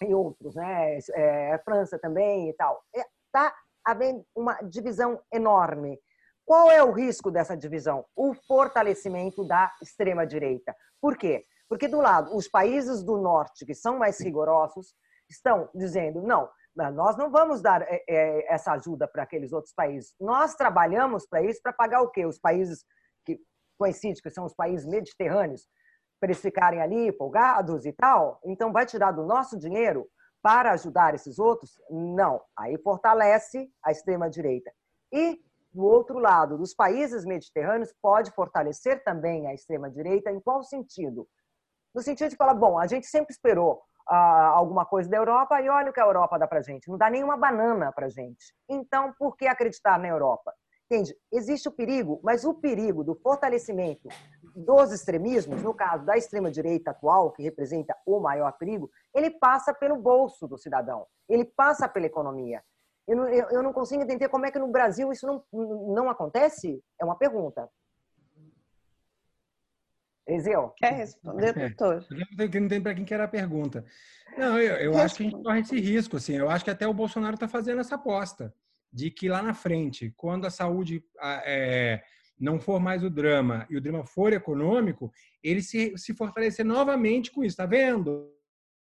e outros, né? É, a França também e tal. Está é, havendo uma divisão enorme. Qual é o risco dessa divisão? O fortalecimento da extrema direita. Por quê? Porque do lado, os países do norte que são mais rigorosos estão dizendo, não, nós não vamos dar é, é, essa ajuda para aqueles outros países. Nós trabalhamos para isso, para pagar o quê? Os países que coincidem, que são os países mediterrâneos, para eles ficarem ali folgados e tal. Então, vai tirar do nosso dinheiro para ajudar esses outros? Não. Aí fortalece a extrema-direita. E, do outro lado, dos países mediterrâneos, pode fortalecer também a extrema-direita. Em qual sentido? No sentido de falar, bom, a gente sempre esperou alguma coisa da Europa e olha o que a Europa dá para gente. Não dá nenhuma banana para gente. Então, por que acreditar na Europa? Entende? Existe o perigo, mas o perigo do fortalecimento dos extremismos, no caso da extrema-direita atual, que representa o maior perigo, ele passa pelo bolso do cidadão, ele passa pela economia. Eu não, eu não consigo entender como é que no Brasil isso não, não acontece? É uma pergunta. Eliseu? Quer responder, <laughs> doutor? É, não tem para quem que era a pergunta. Não, eu, eu acho que a gente corre esse risco. Assim, eu acho que até o Bolsonaro está fazendo essa aposta de que lá na frente, quando a saúde é, não for mais o drama e o drama for econômico, ele se, se fortalecer novamente com isso. Está vendo?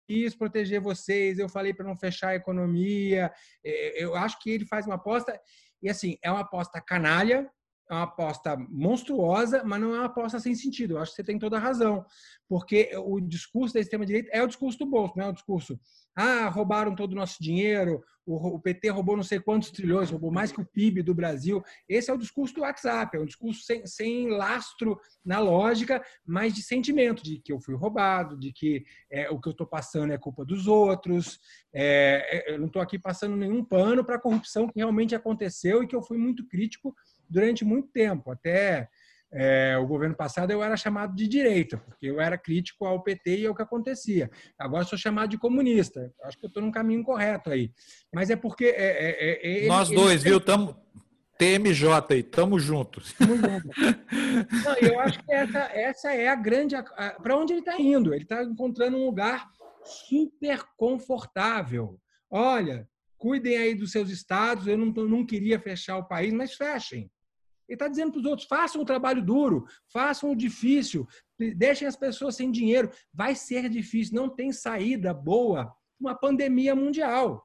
quis proteger vocês, eu falei para não fechar a economia. É, eu acho que ele faz uma aposta, e assim, é uma aposta canalha, é uma aposta monstruosa, mas não é uma aposta sem sentido. Eu acho que você tem toda a razão, porque o discurso da extrema-direita é o discurso do bolso, não é o discurso, ah, roubaram todo o nosso dinheiro, o PT roubou não sei quantos trilhões, roubou mais que o PIB do Brasil. Esse é o discurso do WhatsApp, é um discurso sem, sem lastro na lógica, mas de sentimento, de que eu fui roubado, de que é, o que eu estou passando é culpa dos outros. É, é eu não estou aqui passando nenhum pano para a corrupção que realmente aconteceu e que eu fui muito crítico durante muito tempo. Até é, o governo passado eu era chamado de direita, porque eu era crítico ao PT e ao que acontecia. Agora sou chamado de comunista. Acho que eu estou no caminho correto aí. Mas é porque. É, é, é Nós dois, viu? Estamos. TMJ aí, tamo juntos. <laughs> Não, eu acho que essa, essa é a grande. Para onde ele está indo? Ele está encontrando um lugar super confortável. Olha, cuidem aí dos seus estados. Eu não, não queria fechar o país, mas fechem. Ele está dizendo para os outros: façam o trabalho duro, façam o difícil, deixem as pessoas sem dinheiro. Vai ser difícil, não tem saída boa uma pandemia mundial.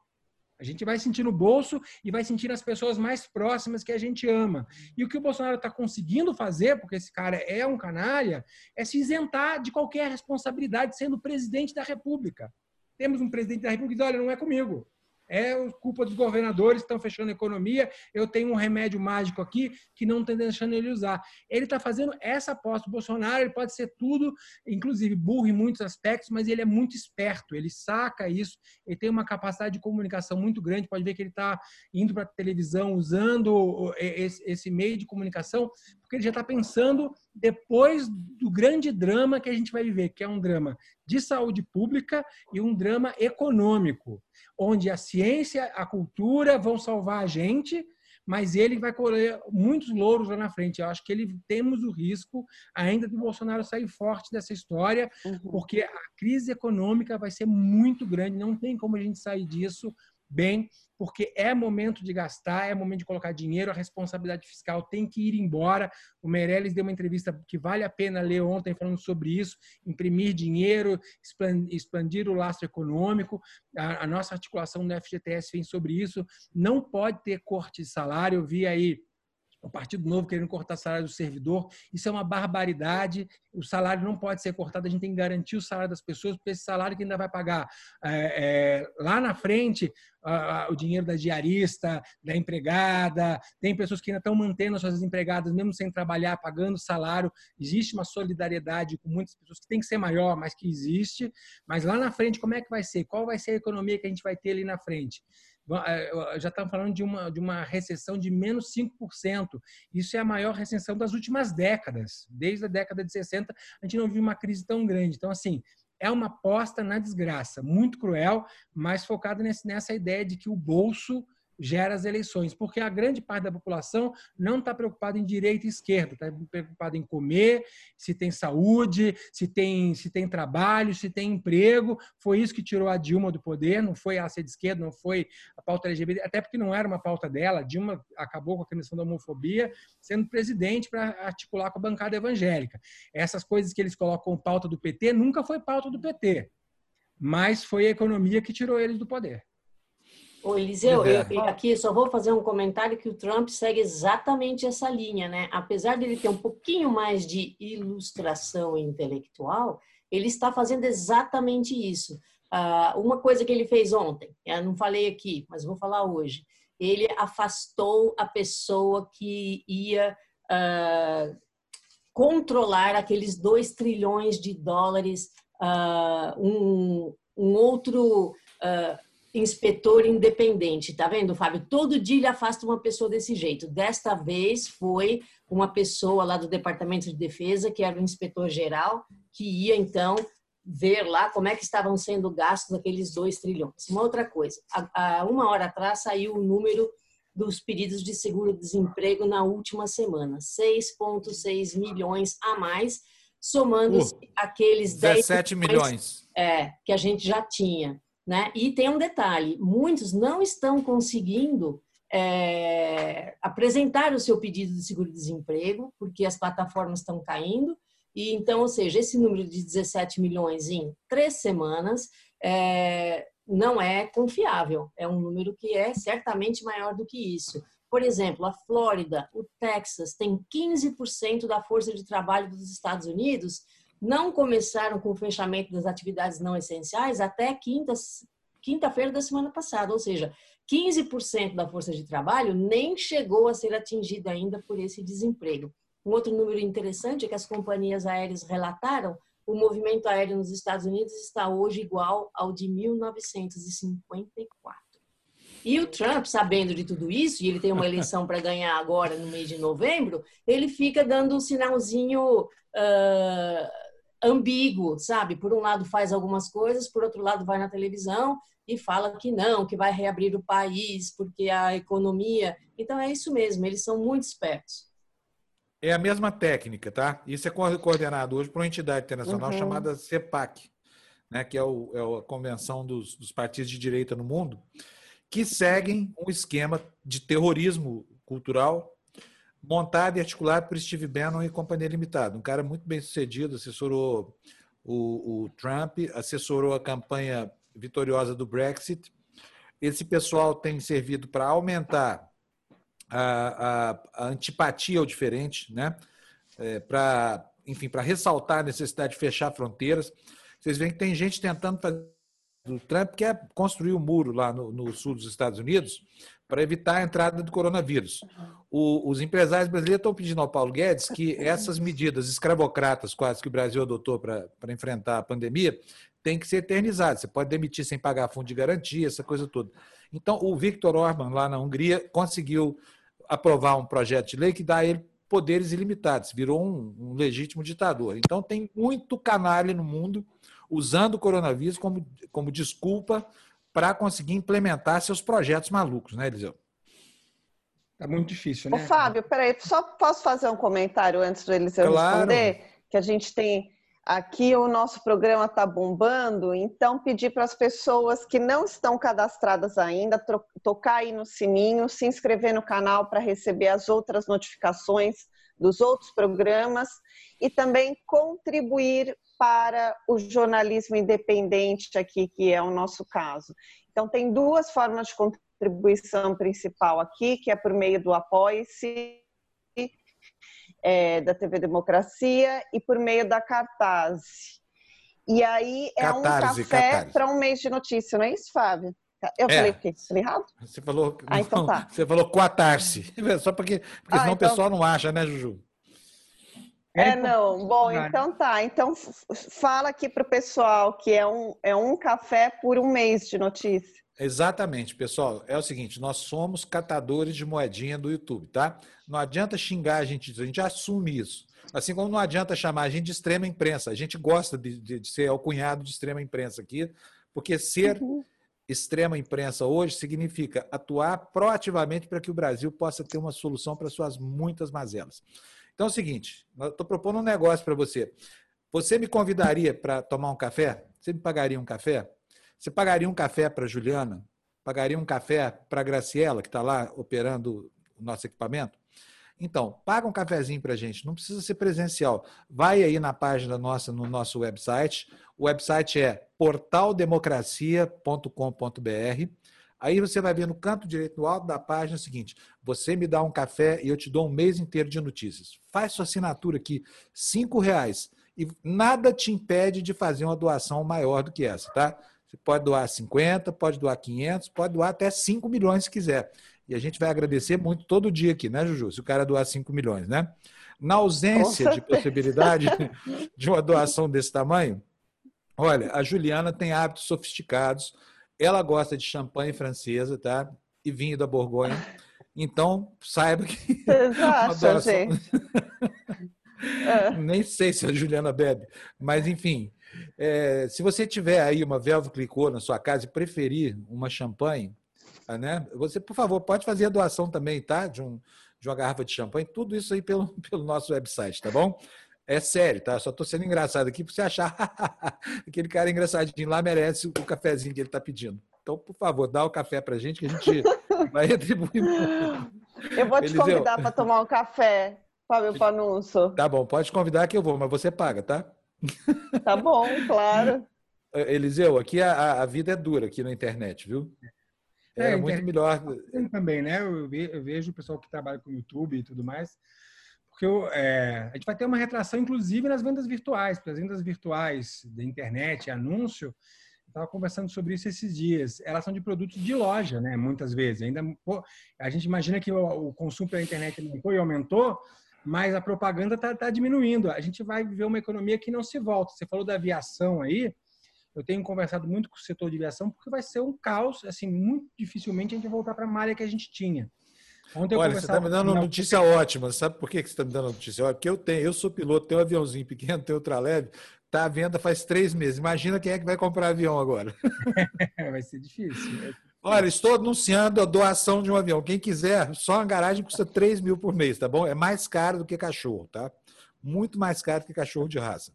A gente vai sentir no bolso e vai sentir nas pessoas mais próximas que a gente ama. E o que o Bolsonaro está conseguindo fazer, porque esse cara é um canalha, é se isentar de qualquer responsabilidade sendo presidente da República. Temos um presidente da República que diz: olha, não é comigo é culpa dos governadores que estão fechando a economia, eu tenho um remédio mágico aqui que não está deixando ele usar. Ele está fazendo essa aposta. O Bolsonaro ele pode ser tudo, inclusive burro em muitos aspectos, mas ele é muito esperto, ele saca isso, ele tem uma capacidade de comunicação muito grande, pode ver que ele está indo para a televisão usando esse meio de comunicação, porque ele já está pensando depois do grande drama que a gente vai viver, que é um drama de saúde pública e um drama econômico onde a ciência, a cultura vão salvar a gente, mas ele vai colher muitos louros lá na frente. Eu acho que ele temos o risco ainda do Bolsonaro sair forte dessa história, uhum. porque a crise econômica vai ser muito grande, não tem como a gente sair disso bem, porque é momento de gastar, é momento de colocar dinheiro, a responsabilidade fiscal tem que ir embora. O Meirelles deu uma entrevista que vale a pena ler ontem falando sobre isso, imprimir dinheiro, expandir o lastro econômico. A, a nossa articulação do FGTS vem sobre isso. Não pode ter corte de salário. Eu vi aí o Partido Novo querendo cortar o salário do servidor. Isso é uma barbaridade. O salário não pode ser cortado. A gente tem que garantir o salário das pessoas, porque esse salário que ainda vai pagar é, é, lá na frente o dinheiro da diarista, da empregada. Tem pessoas que ainda estão mantendo as suas empregadas, mesmo sem trabalhar, pagando salário. Existe uma solidariedade com muitas pessoas que tem que ser maior, mas que existe. Mas lá na frente, como é que vai ser? Qual vai ser a economia que a gente vai ter ali na frente? É, já estamos falando de uma, de uma recessão de menos 5%. Isso é a maior recessão das últimas décadas. Desde a década de 60, a gente não viu uma crise tão grande. Então, assim, é uma aposta na desgraça, muito cruel, mas focada nessa ideia de que o bolso gera as eleições, porque a grande parte da população não está preocupada em direita e esquerda, está preocupada em comer, se tem saúde, se tem, se tem trabalho, se tem emprego. Foi isso que tirou a Dilma do poder, não foi a ser de esquerda, não foi a pauta LGBT, até porque não era uma pauta dela. A Dilma acabou com a questão da homofobia, sendo presidente para articular com a bancada evangélica. Essas coisas que eles colocam pauta do PT nunca foi pauta do PT, mas foi a economia que tirou eles do poder. Ô, Eliseu, eu, eu aqui só vou fazer um comentário que o Trump segue exatamente essa linha, né? Apesar dele ter um pouquinho mais de ilustração intelectual, ele está fazendo exatamente isso. Uh, uma coisa que ele fez ontem, eu não falei aqui, mas vou falar hoje. Ele afastou a pessoa que ia uh, controlar aqueles dois trilhões de dólares, uh, um, um outro inspetor independente, tá vendo, Fábio? Todo dia ele afasta uma pessoa desse jeito. Desta vez foi uma pessoa lá do Departamento de Defesa, que era o inspetor geral, que ia então ver lá como é que estavam sendo gastos aqueles dois trilhões. Uma outra coisa, há uma hora atrás saiu o número dos pedidos de seguro-desemprego na última semana, 6,6 milhões a mais, somando uh, aqueles 17 10 milhões, milhões. É, que a gente já tinha. Né? E tem um detalhe: muitos não estão conseguindo é, apresentar o seu pedido de seguro-desemprego, porque as plataformas estão caindo. E então, ou seja, esse número de 17 milhões em três semanas é, não é confiável. É um número que é certamente maior do que isso. Por exemplo, a Flórida, o Texas, tem 15% da força de trabalho dos Estados Unidos não começaram com o fechamento das atividades não essenciais até quinta, quinta-feira da semana passada, ou seja, 15% da força de trabalho nem chegou a ser atingida ainda por esse desemprego. Um outro número interessante é que as companhias aéreas relataram o movimento aéreo nos Estados Unidos está hoje igual ao de 1954. E o Trump, sabendo de tudo isso, e ele tem uma eleição para ganhar agora no mês de novembro, ele fica dando um sinalzinho uh, ambíguo, sabe? Por um lado faz algumas coisas, por outro lado vai na televisão e fala que não, que vai reabrir o país porque a economia. Então é isso mesmo, eles são muito espertos. É a mesma técnica, tá? Isso é coordenado hoje por uma entidade internacional uhum. chamada CEPAC, né, que é, o, é a convenção dos, dos partidos de direita no mundo, que seguem um esquema de terrorismo cultural montado e articulado por Steve Bannon e Companhia Limitada. Um cara muito bem sucedido, assessorou o, o Trump, assessorou a campanha vitoriosa do Brexit. Esse pessoal tem servido para aumentar a, a, a antipatia ao diferente, né? É, para, enfim, para ressaltar a necessidade de fechar fronteiras. Vocês veem que tem gente tentando fazer. O Trump quer construir um muro lá no, no sul dos Estados Unidos para evitar a entrada do coronavírus. O, os empresários brasileiros estão pedindo ao Paulo Guedes que <laughs> essas medidas escravocratas quase que o Brasil adotou para enfrentar a pandemia tem que ser eternizadas. Você pode demitir sem pagar fundo de garantia, essa coisa toda. Então, o Viktor Orban, lá na Hungria, conseguiu aprovar um projeto de lei que dá a ele poderes ilimitados, virou um, um legítimo ditador. Então, tem muito canalha no mundo usando o coronavírus como, como desculpa para conseguir implementar seus projetos malucos, né, Eliseu? É muito difícil, né? Ô, Fábio, peraí, só posso fazer um comentário antes do Eliseu claro. responder? Que a gente tem Aqui o nosso programa está bombando, então pedir para as pessoas que não estão cadastradas ainda tocar aí no sininho, se inscrever no canal para receber as outras notificações dos outros programas e também contribuir para o jornalismo independente aqui, que é o nosso caso. Então tem duas formas de contribuição principal aqui, que é por meio do Apoie-se é, da TV Democracia e por meio da Cartaz. E aí é Catarse, um café para um mês de notícia, não é isso, Fábio? Eu é. falei o quê? Falei errado? Você falou, ah, então tá. <laughs> você falou Coatarse. <laughs> Só porque, porque ah, senão então... o pessoal não acha, né, Juju? É, não. Bom, então tá. Então fala aqui para o pessoal que é um, é um café por um mês de notícia. Exatamente, pessoal. É o seguinte, nós somos catadores de moedinha do YouTube, tá? Não adianta xingar a gente, a gente assume isso. Assim como não adianta chamar a gente de extrema imprensa. A gente gosta de, de, de ser alcunhado de extrema imprensa aqui, porque ser uhum. extrema imprensa hoje significa atuar proativamente para que o Brasil possa ter uma solução para suas muitas mazelas. Então é o seguinte, estou propondo um negócio para você. Você me convidaria para tomar um café? Você me pagaria um café? Você pagaria um café para Juliana? Pagaria um café para Graciela, que está lá operando o nosso equipamento? Então, paga um cafezinho para a gente, não precisa ser presencial. Vai aí na página nossa, no nosso website. O website é portaldemocracia.com.br. Aí você vai ver no canto direito, no alto da página, o seguinte: você me dá um café e eu te dou um mês inteiro de notícias. Faz sua assinatura aqui, cinco reais. E nada te impede de fazer uma doação maior do que essa, tá? Você pode doar 50, pode doar 500, pode doar até 5 milhões se quiser. E a gente vai agradecer muito todo dia aqui, né, Juju? Se o cara doar 5 milhões, né? Na ausência de possibilidade <laughs> de uma doação desse tamanho, olha, a Juliana tem hábitos sofisticados, ela gosta de champanhe francesa, tá? E vinho da Borgonha. Então, saiba que. <laughs> Vocês <laughs> acham, gente? <laughs> Nem sei se a Juliana bebe, mas enfim, é, se você tiver aí uma Velvo Clicô na sua casa e preferir uma champanhe, ah, né? Você, por favor, pode fazer a doação também, tá? De, um, de uma garrafa de champanhe, tudo isso aí pelo, pelo nosso website, tá bom? É sério, tá? Só estou sendo engraçado aqui para você achar <laughs> aquele cara engraçadinho lá merece o cafezinho que ele está pedindo. Então, por favor, dá o café para a gente que a gente <laughs> vai retribuir. Eu vou te Eliseu. convidar para tomar um café, Fábio Panunço. Tá bom, pode convidar que eu vou, mas você paga, tá? <laughs> Tá bom, claro. Eliseu, aqui a, a vida é dura aqui na internet, viu? É, é muito melhor. Também, né? Eu vejo o pessoal que trabalha com YouTube e tudo mais, porque é, a gente vai ter uma retração, inclusive, nas vendas virtuais, porque as vendas virtuais da internet, anúncio, estava conversando sobre isso esses dias. Elas são de produtos de loja, né? Muitas vezes. Ainda pô, a gente imagina que o, o consumo pela internet aumentou e aumentou, mas a propaganda está tá diminuindo. A gente vai viver uma economia que não se volta. Você falou da aviação aí, eu tenho conversado muito com o setor de aviação porque vai ser um caos, assim, muito dificilmente a gente vai voltar para a malha que a gente tinha. Ontem Olha, você está me dando uma notícia ótima. Sabe por que você está me dando notícia ótima? Porque eu tenho, eu sou piloto, tenho um aviãozinho pequeno, tenho ultraleve. Está à venda faz três meses. Imagina quem é que vai comprar avião agora. <laughs> vai ser difícil. Olha, estou anunciando a doação de um avião. Quem quiser, só uma garagem custa 3 mil por mês, tá bom? É mais caro do que cachorro, tá? Muito mais caro que cachorro de raça.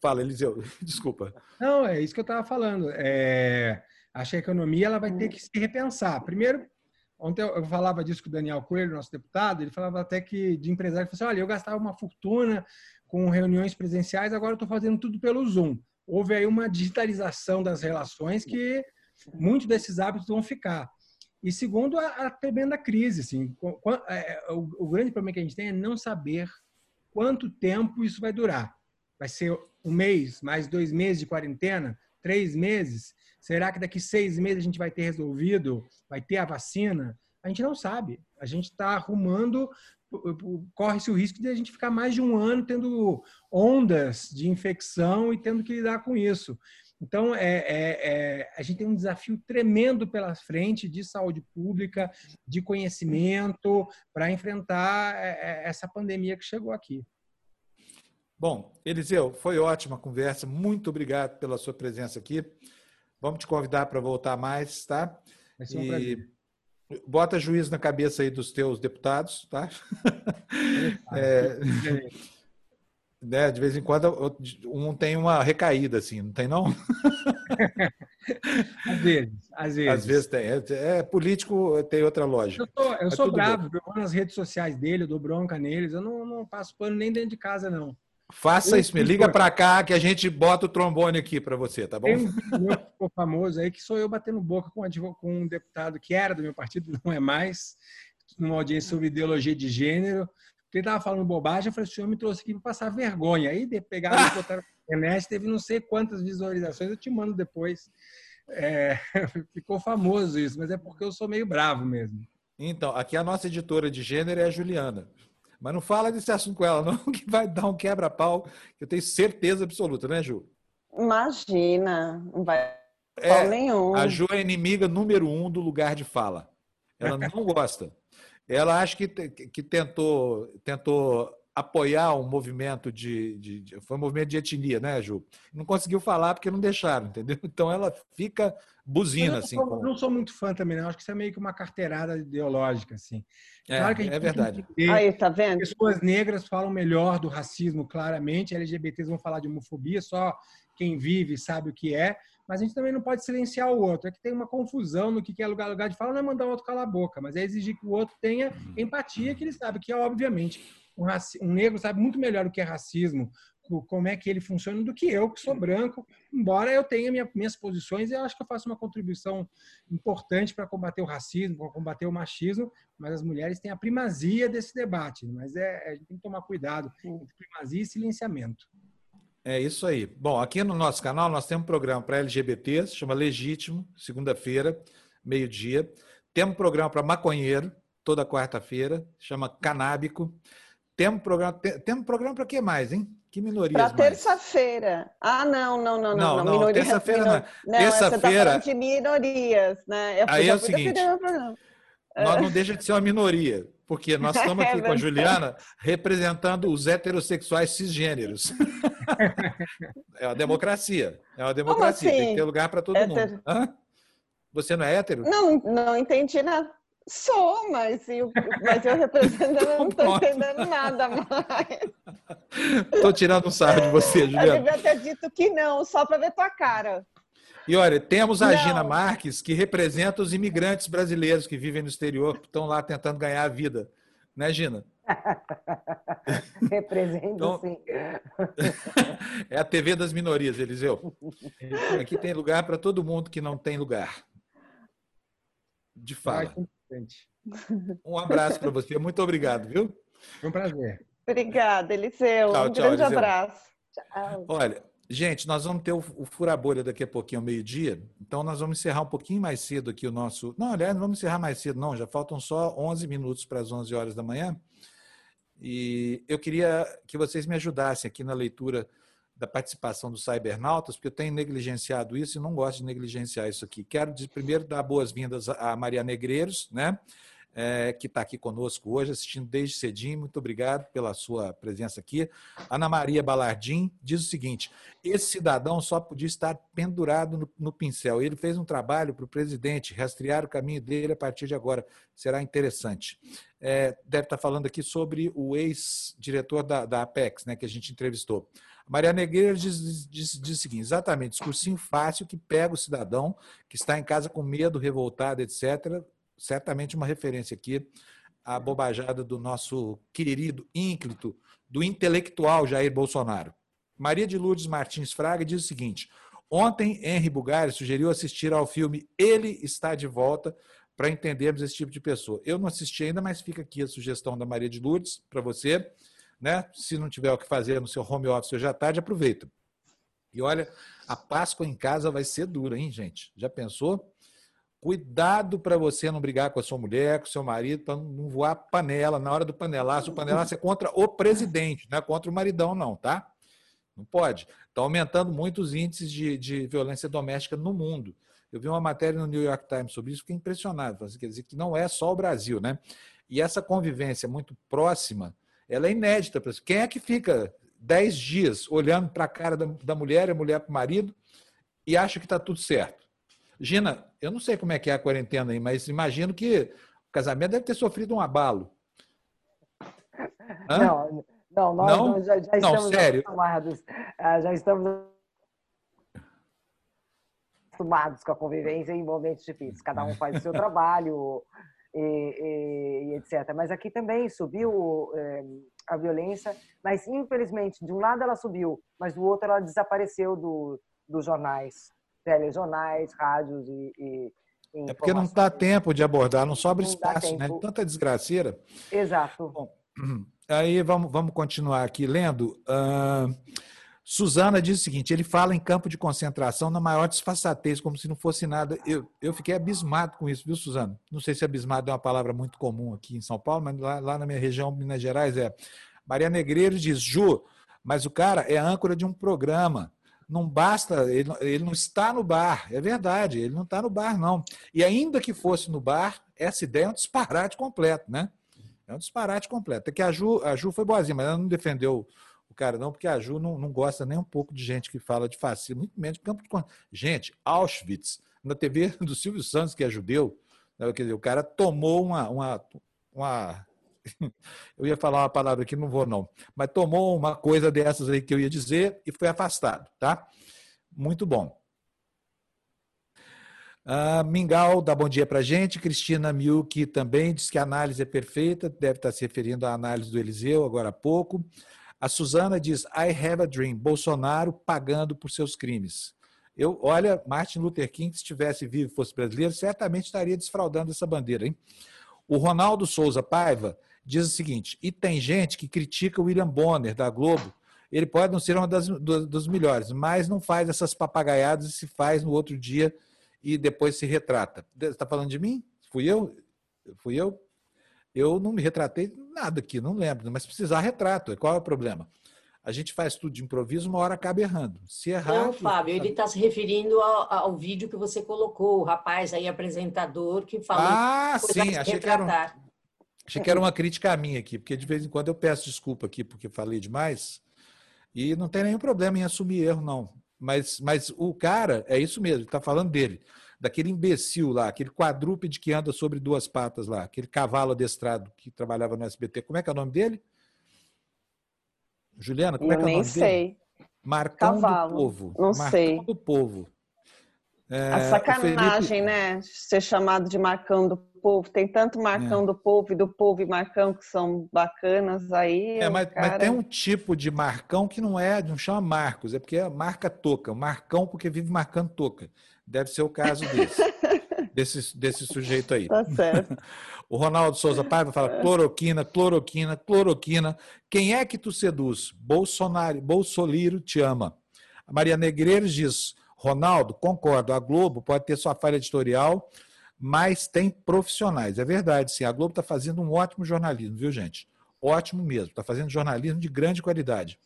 Fala, Eliseu, <laughs> desculpa. Não, é isso que eu estava falando. É, acho que a economia ela vai ter que se repensar. Primeiro, ontem eu falava disso com o Daniel Coelho, nosso deputado, ele falava até que de empresário, ele falou assim, olha, eu gastava uma fortuna com reuniões presenciais, agora eu estou fazendo tudo pelo Zoom. Houve aí uma digitalização das relações que muitos desses hábitos vão ficar. E segundo, a, a tremenda crise. Assim, é, o, o, grande problema que a gente tem é não saber quanto tempo isso vai durar. Vai ser um mês, mais dois meses de quarentena, três meses? Será que daqui seis meses a gente vai ter resolvido, vai ter a vacina? A gente não sabe. A gente está arrumando, corre-se o risco de a gente ficar mais de um ano tendo ondas de infecção e tendo que lidar com isso. Então, é, é, é, a gente tem um desafio tremendo pela frente de saúde pública, de conhecimento, para enfrentar é, é, essa pandemia que chegou aqui. Bom, Eliseu, foi ótima a conversa. Muito obrigado pela sua presença aqui. Vamos te convidar para voltar mais, tá? Vai ser um e... prazer. Bota juízo na cabeça aí dos teus deputados, tá? <laughs> É, né, de vez em quando um tem uma recaída, assim, não tem não? <laughs> às vezes, às vezes. Às vezes tem. É, é político tem outra lógica. Eu, tô, eu sou bravo, bem. eu vou nas redes sociais dele, eu dou bronca neles, eu não, não passo pano nem dentro de casa, não. Faça isso, me liga para cá que a gente bota o trombone aqui para você, tá bom? Tem um ficou famoso aí que sou eu batendo boca com, com um deputado que era do meu partido, <laughs> não é mais, numa audiência sobre ideologia de gênero porque ele estava falando bobagem, eu falei, o senhor me trouxe aqui para passar vergonha. Aí pegaram e <laughs> botaram na internet, teve não sei quantas visualizações, eu te mando depois. É, <laughs> ficou famoso isso, mas é porque eu sou meio bravo mesmo. Então, aqui a nossa editora de gênero é a Juliana. Mas não fala desse assunto com ela, <laughs> não, que vai dar um quebra-pau, que eu tenho certeza absoluta, né, Ju? Imagina, não vai é, nenhum. A Ju é inimiga número um do lugar de fala. Ela não gosta. Ela acho que, que tentou, tentou apoiar um movimento de, de, de, Foi um movimento de etnia, né, Ju? Não conseguiu falar porque não deixaram, entendeu? <laughs> Então ela fica buzina, assim. Não, com... não sou muito fã também, não. Acho que isso é meio que uma carteirada ideológica, assim. É, claro que a gente é verdade. Aí, tá vendo? Pessoas negras falam melhor do racismo, claramente. LGBTs vão falar de homofobia, só quem vive sabe o que é mas a gente também não pode silenciar o outro. É que tem uma confusão no que é lugar, lugar de fala, não é mandar o outro calar a boca, mas é exigir que o outro tenha empatia, que ele sabe que, obviamente, um, um negro sabe muito melhor o que é racismo, como é que ele funciona do que eu, que sou branco, embora eu tenha minha, minhas posições e eu acho que eu faço uma contribuição importante para combater o racismo, para combater o machismo, mas as mulheres têm a primazia desse debate, mas é, a gente tem que tomar cuidado entre primazia e silenciamento. É isso aí. Bom, aqui no nosso canal nós temos um programa para LGBTs, chama Legítimo, segunda-feira, meio-dia. Temos um programa para maconheiro, toda quarta-feira, chama Canábico. Temos programa, temos programa para que mais, hein? Que minorias Para terça-feira. Ah, não, não, não, não. Não, não, não terça-feira minor... não. Terça-feira. Tá de minorias, né? Eu Aí é o seguinte, nós não deixa de ser uma minoria porque nós <laughs> estamos aqui é com a Juliana representando os heterossexuais cisgêneros. <laughs> é uma democracia. É uma democracia. Assim? Tem que assim? ter lugar para todo mundo. Hã? Você não é hétero? Não, não entendi nada. Sou, mas eu, mas eu represento, não estou entendendo nada mais. Estou tirando um sarro de você, Juliana. Eu devia ter dito que não, só para ver tua cara. E olha, temos a Não. Gina Marques, que representa os imigrantes brasileiros que vivem no exterior, que estão lá tentando ganhar a vida. Né, Gina? <laughs> Representa então, sim. <laughs> é a TV das minorias, Eliseu. Aqui tem lugar para todo mundo que não tem lugar. De fala. <laughs> Um abraço para você. Muito obrigado, viu? Foi um prazer. Obrigada, Eliseu. Tchau, um tchau, grande Eliseu. abraço. Tchau. Olha, Gente, nós vamos ter o, o Fura Bolha daqui a pouquinho, ao meio-dia. Então, nós vamos encerrar um pouquinho mais cedo aqui o nosso. Não, aliás, não vamos encerrar mais cedo, não. Já faltam só 11 minutos para as 11 horas da manhã. E eu queria que vocês me ajudassem aqui na leitura da participação dos cybernautas, porque eu tenho negligenciado isso e não gosto de negligenciar isso aqui. Quero primeiro dar boas-vindas a Maria Negreiros, né? é, que está aqui conosco hoje, assistindo desde cedinho. Muito obrigado pela sua presença aqui. Ana Maria Balardim diz o seguinte: esse cidadão só podia estar pendurado no, no pincel. Ele fez um trabalho para o presidente rastrear o caminho dele a partir de agora. Será interessante. É, deve estar tá falando aqui sobre o ex-diretor da, da Apex, né, que a gente entrevistou. Maria Negreira diz, diz, diz, o seguinte: exatamente, discursinho fácil que pega o cidadão que está em casa com medo, revoltado, etc certamente uma referência aqui à bobajada do nosso querido ínclito, do intelectual Jair Bolsonaro. Maria de Lourdes Martins Fraga diz o seguinte: ontem Henry Bugari sugeriu assistir ao filme Ele Está de Volta para entendermos esse tipo de pessoa. Eu não assisti ainda, mas fica aqui a sugestão da Maria de Lourdes para você. Né? Se não tiver o que fazer no seu home office hoje à tarde, aproveita. E olha, a Páscoa em casa vai ser dura, hein, gente? Já pensou? Cuidado para você não brigar com a sua mulher, com o seu marido, para não voar panela. Na hora do panelaço, o panelaço é contra o presidente, não é contra o maridão, não, tá? Não pode. Está aumentando muito os índices de, de violência doméstica no mundo. Eu vi uma matéria no New York Times sobre isso, fiquei impressionado. Quer dizer que não é só o Brasil, né? E essa convivência muito próxima, ela é inédita. Quem é que fica dez dias olhando para a cara da, da mulher, a mulher para o marido, e acha que está tudo certo? Gina, eu não sei como é que é a quarentena aí, mas imagino que o casamento deve ter sofrido um abalo. Hã? Não, não, nós não? já, já não, estamos sério? acostumados. Ah, já estamos acostumados com a convivência em momentos difíceis. Cada um faz o seu <laughs> trabalho e, e, etc. Mas aqui também subiu é, a violência, mas infelizmente, de um lado ela subiu, mas do outro ela desapareceu do, dos jornais telejornais, rádios e, e é porque não dá tempo de abordar, não sobra não espaço, né? Tanta desgraceira. Exato. Bom, <clears throat> aí vamos, vamos continuar aqui lendo. Uh, Suzana diz o seguinte: ele fala em campo de concentração na maior disfarçatez, como se não fosse nada. Eu, eu fiquei abismado com isso, viu, Suzana? Não sei se abismado é uma palavra muito comum aqui em São Paulo, mas lá, lá na minha região, Minas Gerais, é. Maria Negreiro diz: Ju, mas o cara é âncora de um programa não basta, ele, ele não está no bar, é verdade, ele não está no bar, não. E ainda que fosse no bar, essa ideia é um disparate completo, né? É um disparate completo. É que a Ju, a Ju foi boazinha, mas ela não defendeu o cara, não, porque a Ju não, não gosta nem um pouco de gente que fala de fascismo, muito menos de campo de. Gente, Auschwitz, na TV <laughs> do Silvio Santos, que é judeu, né, quer dizer, o cara tomou uma, uma, uma <laughs> eu ia falar uma palavra aqui, não vou não, mas tomou uma coisa dessas aí que eu ia dizer e foi afastado, tá? Muito bom. Uh, Mingau dá bom dia para gente. Cristina Milk também diz que a análise é perfeita, deve estar se referindo à análise do Eliseu agora há pouco. A Suzana diz: I have a dream. Bolsonaro pagando por seus crimes. Eu, olha, Martin Luther King, se estivesse vivo e fosse brasileiro, certamente estaria desfraudando essa bandeira, hein? O Ronaldo Souza Paiva diz o seguinte: e tem gente que critica o William Bonner, da Globo. Ele pode não ser uma das, dos melhores, mas não faz essas papagaiadas e se faz no outro dia e depois se retrata. Você está falando de mim? Fui eu? Fui eu? Eu não me retratei nada aqui, não lembro, mas precisar retrato. Qual é o problema? A gente faz tudo de improviso, uma hora acaba errando. Se errar. Não, Fábio, ele está se referindo ao, ao, vídeo que você colocou, o rapaz aí, apresentador, que falou. Ah, sim, achei que era. Um... Achei que era uma crítica a mim aqui, porque de vez em quando eu peço desculpa aqui porque falei demais. E não tem nenhum problema em assumir erro, não. Mas, mas o cara, é isso mesmo, está falando dele. Daquele imbecil lá, aquele quadrúpede que anda sobre duas patas lá, aquele cavalo adestrado que trabalhava no SBT. Como é que é o nome dele? Juliana, como é que é o nome sei. dele? Marcão Cavalo. do Povo. Não Marcão sei. do Povo. É, a sacanagem, Felipe... né? Ser chamado de Marcão do povo. Tem tanto Marcão é. do povo e do povo e Marcão que são bacanas aí. É, mas, cara... mas, tem um tipo de Marcão que não é, não chama Marcos, é porque é marca toca. Marcão porque vive marcando toca. Deve ser o caso desse. <laughs> desse, desse sujeito aí. Tá certo. <laughs> o Ronaldo Souza Paiva fala cloroquina, cloroquina, cloroquina. Quem é que tu seduz? Bolsonaro, Bolsoliro te ama. A Maria Negreiros diz Ronaldo, concordo, a Globo pode ter sua falha editorial, mas tem profissionais. É verdade, sim. A Globo está fazendo um ótimo jornalismo, viu, gente? Ótimo mesmo. Está fazendo jornalismo de grande qualidade.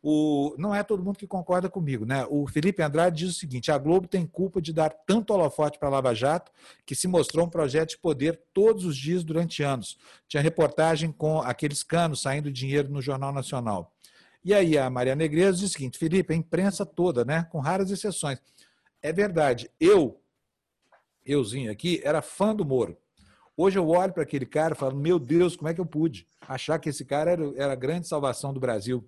O, não é todo mundo que concorda comigo, né? O Felipe Andrade diz o seguinte: a Globo tem culpa de dar tanto holofote para Lava Jato, que se mostrou um projeto de poder todos os dias durante anos. Tinha reportagem com aqueles canos saindo dinheiro no Jornal Nacional. E aí a Maria Negreiros diz o seguinte: Felipe, a imprensa toda, né? Com raras exceções. É verdade. Eu, euzinho aqui, era fã do Moro. Hoje eu olho para aquele cara e falo: meu Deus, como é que eu pude achar que esse cara era, era a grande salvação do Brasil?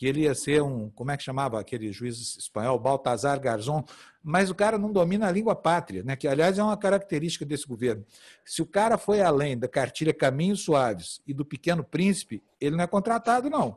Que ele ia ser um, como é que chamava aquele juiz espanhol, Baltazar Garzón, mas o cara não domina a língua pátria, né? que aliás é uma característica desse governo. Se o cara foi além da cartilha Caminhos Suaves e do Pequeno Príncipe, ele não é contratado, não.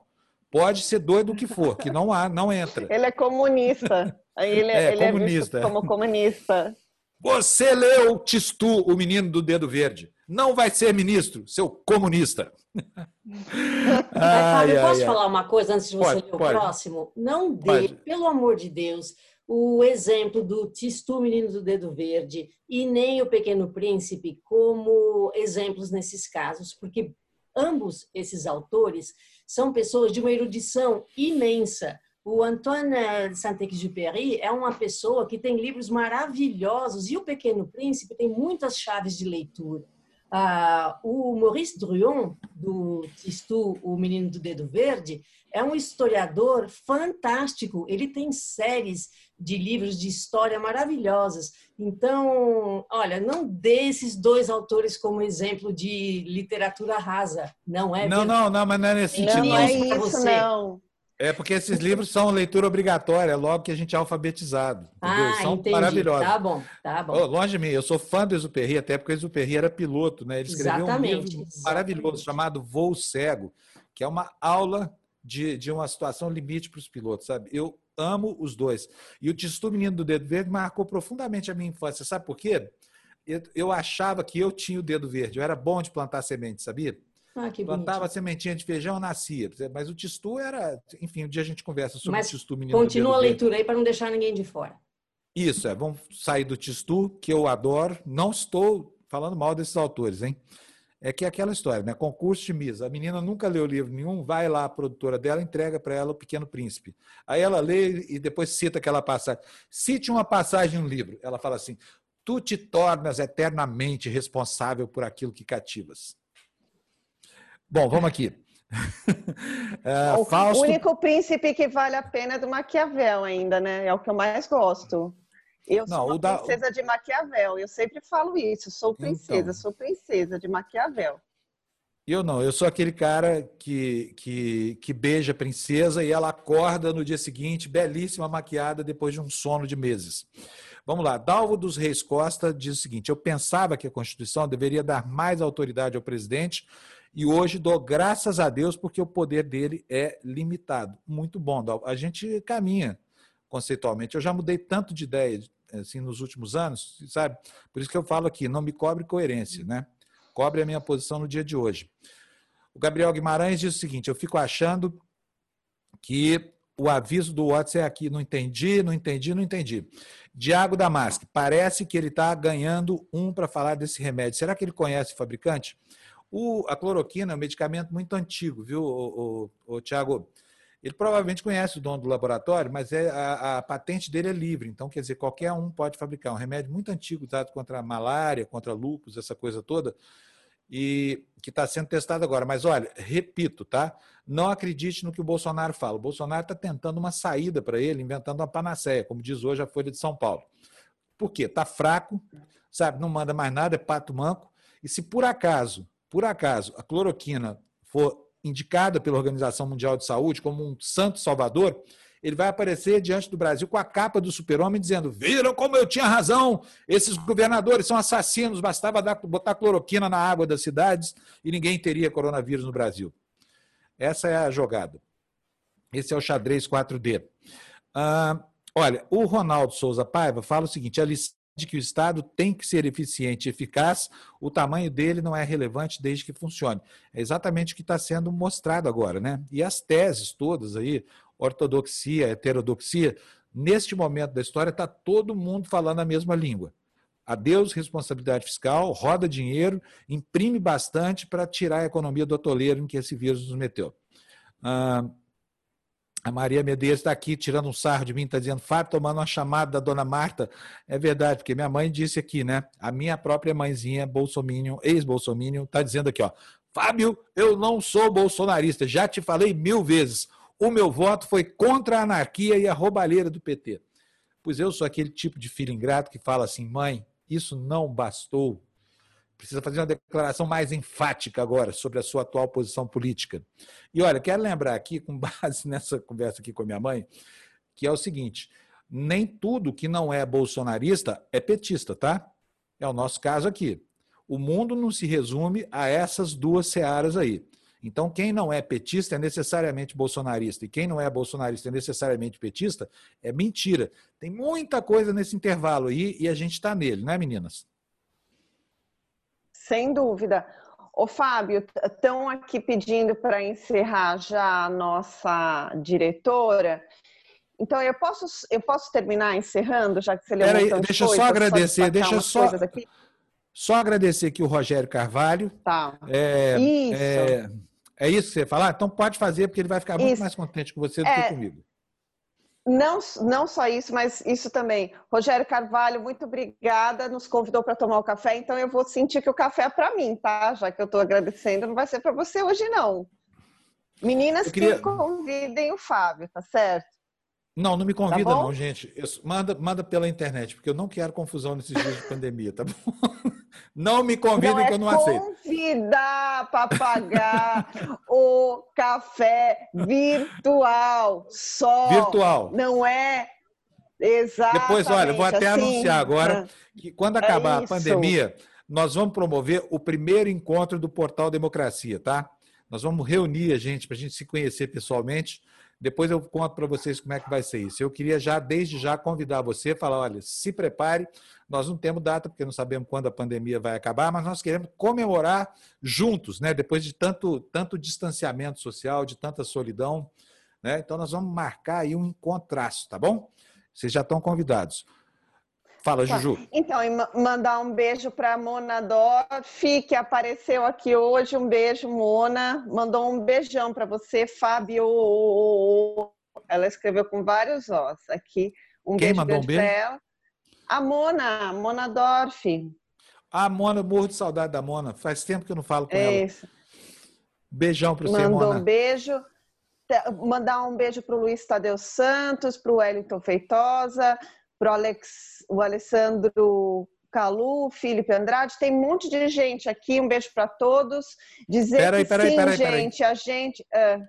Pode ser doido o que for, que não há, não entra. Ele é comunista. Ele é, é ele comunista. É como comunista. Você leu Tistu, o menino do dedo verde. Não vai ser ministro, seu comunista. <laughs> ai, Fábio, posso ai, falar uma coisa antes de você pode, ler o pode. próximo? Não dê, pode. pelo amor de Deus, o exemplo do Tistu, menino do dedo verde, e nem o Pequeno Príncipe como exemplos nesses casos, porque ambos esses autores são pessoas de uma erudição imensa. O Antoine Saint-Exupéry é uma pessoa que tem livros maravilhosos e o Pequeno Príncipe tem muitas chaves de leitura. Ah, o Maurice Druon, do Tistu, O Menino do Dedo Verde, é um historiador fantástico. Ele tem séries de livros de história maravilhosas. Então, olha, não dê esses dois autores como exemplo de literatura rasa. Não é? Não, verdade. não, não, mas não é nesse sentido. Não, é isso, você. não. É porque esses livros são leitura obrigatória, logo que a gente é alfabetizado. Entendeu? Ah, são entendi. maravilhosos. Tá bom, tá bom. Oh, longe de mim, eu sou fã do Exuperry, até porque o Exuperry era piloto, né? Ele escreveu exatamente, um livro exatamente. maravilhoso chamado Voo Cego, que é uma aula de, de uma situação limite para os pilotos, sabe? Eu amo os dois. E o Tistu Menino do Dedo Verde marcou profundamente a minha infância. Sabe por quê? Eu, eu achava que eu tinha o dedo verde, eu era bom de plantar semente, sabia? Ah, que Plantava sementinha de feijão, nascia. Mas o tistu era. Enfim, um dia a gente conversa sobre Mas o tistu menino. Continua a leitura aí para não deixar ninguém de fora. Isso, é. Vamos sair do tistu, que eu adoro. Não estou falando mal desses autores, hein? É que é aquela história, né? Concurso de Miss. A menina nunca leu livro nenhum, vai lá, a produtora dela entrega para ela o Pequeno Príncipe. Aí ela lê e depois cita aquela passagem. Cite uma passagem no livro. Ela fala assim: Tu te tornas eternamente responsável por aquilo que cativas. Bom, vamos aqui. <laughs> é, o Fausto... único príncipe que vale a pena é do Maquiavel ainda, né? É o que eu mais gosto. Eu Não, sou da... princesa de Maquiavel, eu sempre falo isso, sou princesa, então... sou princesa de Maquiavel. Eu não, eu sou aquele cara que, que, que beija a princesa e ela acorda no dia seguinte, belíssima maquiada, depois de um sono de meses. Vamos lá, Dalvo dos Reis Costa diz o seguinte: eu pensava que a Constituição deveria dar mais autoridade ao presidente e hoje dou graças a Deus porque o poder dele é limitado. Muito bom. A gente caminha conceitualmente. Eu já mudei tanto de ideia assim nos últimos anos, sabe? Por isso que eu falo aqui, não me cobre coerência, né? Cobre a minha posição no dia de hoje. O Gabriel Guimarães diz o seguinte: eu fico achando que o aviso do WhatsApp é aqui, não entendi, não entendi, não entendi. Diago Damasque, parece que ele está ganhando um para falar desse remédio. Será que ele conhece o fabricante? O, a cloroquina é um medicamento muito antigo, viu, o, o, o Tiago? Ele provavelmente conhece o dono do laboratório, mas é, a, a, patente dele é livre. Então, quer dizer, qualquer um pode fabricar. Um remédio muito antigo usado contra malária, contra lúpus, essa coisa toda, e que está sendo testado agora. Mas olha, repito, tá? Não acredite no que o Bolsonaro fala. O Bolsonaro está tentando uma saída para ele, inventando uma panaceia, como diz hoje a Folha de São Paulo. Por quê? Está fraco, sabe? Não manda mais nada, é pato manco. E se por acaso por acaso a cloroquina for indicada pela Organização Mundial de Saúde como um santo salvador, ele vai aparecer diante do Brasil com a capa do super-homem dizendo: Viram como eu tinha razão? Esses governadores são assassinos, bastava dar, botar cloroquina na água das cidades e ninguém teria coronavírus no Brasil. Essa é a jogada. Esse é o xadrez 4D. Ah, olha, o Ronaldo Souza Paiva fala o seguinte: a lição de que o Estado tem que ser eficiente e eficaz, o tamanho dele não é relevante desde que funcione. É exatamente o que está sendo mostrado agora, né? E as teses todas aí, ortodoxia, heterodoxia, neste momento da história está todo mundo falando a mesma língua. Adeus responsabilidade fiscal, roda dinheiro, imprime bastante para tirar a economia do atoleiro em que esse vírus nos meteu. Ah, A Maria Medeiros está aqui tirando um sarro de mim, está dizendo, Fábio, tomando uma chamada da dona Marta. É verdade, porque minha mãe disse aqui, né? A minha própria mãezinha, Bolsominion, ex-Bolsominion, está dizendo aqui, ó. Fábio, eu não sou bolsonarista, já te falei mil vezes. O meu voto foi contra a anarquia e a roubalheira do PT. Pois eu sou aquele tipo de filho ingrato que fala assim, mãe, isso não bastou. Precisa fazer uma declaração mais enfática agora sobre a sua atual posição política. E olha, quero lembrar aqui, com <laughs> base nessa conversa aqui com a minha mãe, que é o seguinte: nem tudo que não é bolsonarista é petista, tá? É o nosso caso aqui. O mundo não se resume a essas duas searas aí. Então, quem não é petista é necessariamente bolsonarista, e quem não é bolsonarista é necessariamente petista, é mentira. Tem muita coisa nesse intervalo aí e a gente está nele, né, meninas? Sem dúvida. Ô, Fábio, estão aqui pedindo para encerrar já a nossa diretora. Então, eu posso, eu posso terminar encerrando, já que você leu Peraí, deixa eu só agradecer, deixa eu só, só agradecer aqui o Rogério Carvalho. Tá. É, isso. É, é isso que você falar? Então pode fazer, porque ele vai ficar muito isso. mais contente com você do é, que comigo. Não, não só isso, mas isso também. Rogério Carvalho, muito obrigada, nos convidou para tomar o café, então eu vou sentir que o café é para mim, tá? Já que eu estou agradecendo, não vai ser para você hoje, não. Meninas queria... que convidem o Fábio, tá certo? Não, não me convida, tá não, gente. Eu, manda, manda pela internet, porque eu não quero confusão nesses dias de pandemia, tá bom? <laughs> Não me convidem não que eu não aceito. Convidar para pagar o café virtual só. Virtual. Não é exatamente. Depois, olha, vou até assim, anunciar agora que quando acabar é a pandemia, nós vamos promover o primeiro encontro do Portal Democracia, tá? Nós vamos reunir a gente para a gente se conhecer pessoalmente depois eu conto para vocês como é que vai ser isso. Eu queria já, desde já, convidar você, falar, olha, se prepare, nós não temos data, porque não sabemos quando a pandemia vai acabar, mas nós queremos comemorar juntos, né? Depois de tanto, tanto distanciamento social, de tanta solidão, né? Então nós vamos marcar aí um encontraço, tá bom? Vocês já estão convidados. Fala, tá. Juju. Então, mandar um beijo para a Mona Dorf, que apareceu aqui hoje. Um beijo, Mona. Mandou um beijão para você, Fábio. Ela escreveu com vários Os aqui. Um Quem beijo mandou um beijo? Ela. A Mona, Mona Dorf. A Mona, morro de saudade da Mona. Faz tempo que eu não falo com é ela. Isso. Beijão para você, Mona. Mandou um beijo. Mandar um beijo para o Luiz Tadeu Santos, para o Wellington Feitosa, para o Alex, o Alessandro Calu, Felipe Andrade, tem um monte de gente aqui, um beijo para todos. Dizer que peraí, sim, gente, a gente... Uh...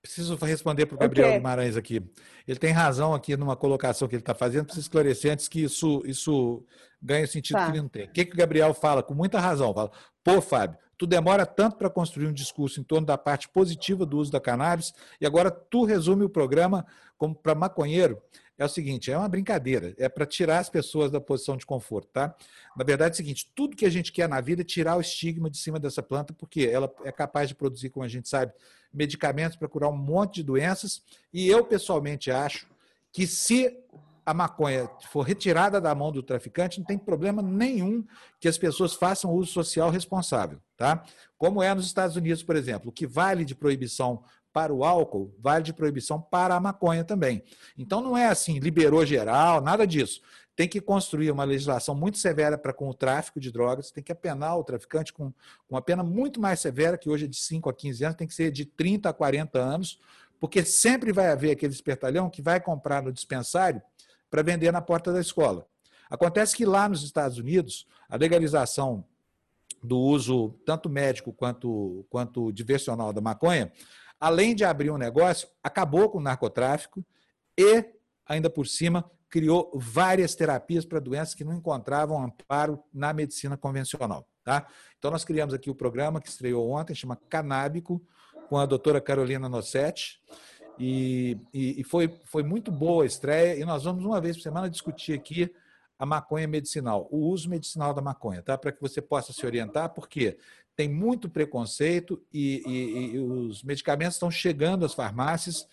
Preciso responder para o Gabriel Guimarães aqui. Ele tem razão aqui numa colocação que ele está fazendo, preciso esclarecer antes que isso, isso ganhe o sentido tá. que ele não tem. O que, que o Gabriel fala? Com muita razão. Fala, pô, Fábio, tu demora tanto para construir um discurso em torno da parte positiva do uso da cannabis e agora tu resume o programa como para maconheiro é o seguinte: é uma brincadeira, é para tirar as pessoas da posição de conforto, tá? Na verdade é o seguinte: tudo que a gente quer na vida é tirar o estigma de cima dessa planta, porque ela é capaz de produzir, como a gente sabe, medicamentos para curar um monte de doenças. E eu, pessoalmente, acho que se a maconha for retirada da mão do traficante, não tem problema nenhum que as pessoas façam uso social responsável, tá? Como é nos Estados Unidos, por exemplo, o que vale de proibição para o álcool, vale de proibição para a maconha também. Então não é assim, liberou geral, nada disso. Tem que construir uma legislação muito severa para com o tráfico de drogas, tem que apenar o traficante com, com uma pena muito mais severa, que hoje é de 5 a 15 anos, tem que ser de 30 a 40 anos, porque sempre vai haver aquele espertalhão que vai comprar no dispensário para vender na porta da escola. Acontece que lá nos Estados Unidos, a legalização do uso tanto médico quanto, quanto diversional da maconha além de abrir um negócio, acabou com o narcotráfico e, ainda por cima, criou várias terapias para doenças que não encontravam amparo na medicina convencional. Tá? Então, nós criamos aqui o programa que estreou ontem, chama Canábico, com a doutora Carolina Nossetti. E, e, e, foi, foi muito boa a estreia, e nós vamos uma vez por semana discutir aqui a maconha medicinal, o uso medicinal da maconha, tá? Para que você possa se orientar, porque tem muito preconceito e, e, e, os medicamentos estão chegando às farmácias.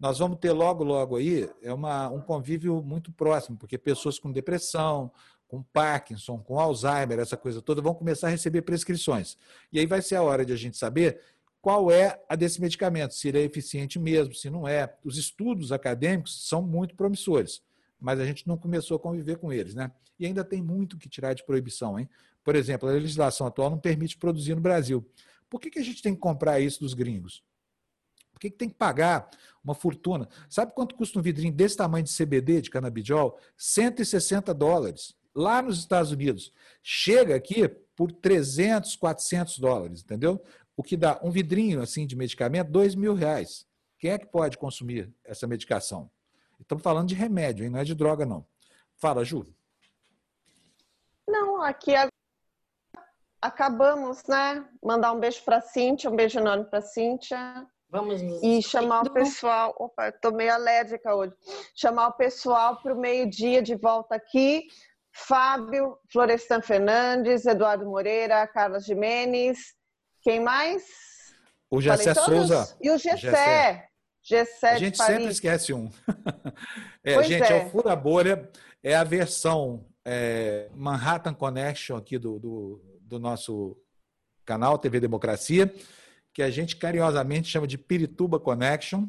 Nós vamos ter logo, logo aí é uma, um convívio muito próximo, porque pessoas com depressão, com Parkinson, com Alzheimer, essa coisa toda, vão começar a receber prescrições. E aí vai ser a hora de a gente saber qual é a desse medicamento, se ele é eficiente mesmo, se não é. Os estudos acadêmicos são muito promissores, mas a gente não começou a conviver com eles, né? E ainda tem muito que tirar de proibição, hein? Por exemplo, a legislação atual não permite produzir no Brasil. Por que, que a gente tem que comprar isso dos gringos? Por que, que tem que pagar uma fortuna? Sabe quanto custa um vidrinho desse tamanho de CBD, de canabidiol? 160 dólares. Lá nos Estados Unidos. Chega aqui por 300, 400 dólares, entendeu? O que dá um vidrinho assim de medicamento, 2 mil reais. Quem é que pode consumir essa medicação? Estamos falando de remédio, hein? não é de droga, não. Fala, Ju. Não, aqui acabamos, né? Mandar um beijo para a Cíntia, um beijo enorme para a Cíntia. Vamos e chamar o pessoal. Opa, estou meio alérgica hoje. Chamar o pessoal para o meio-dia de volta aqui. Fábio, Florestan Fernandes, Eduardo Moreira, Carlos Jimenez. Quem mais? O Gessé Souza. E o Gessé. Gessé a gente sempre esquece um. <laughs> é, gente, é. é. o Fura Bolha é a versão é, Manhattan Connection aqui do, do, do nosso canal TV Democracia que a gente carinhosamente chama de Pirituba Connection,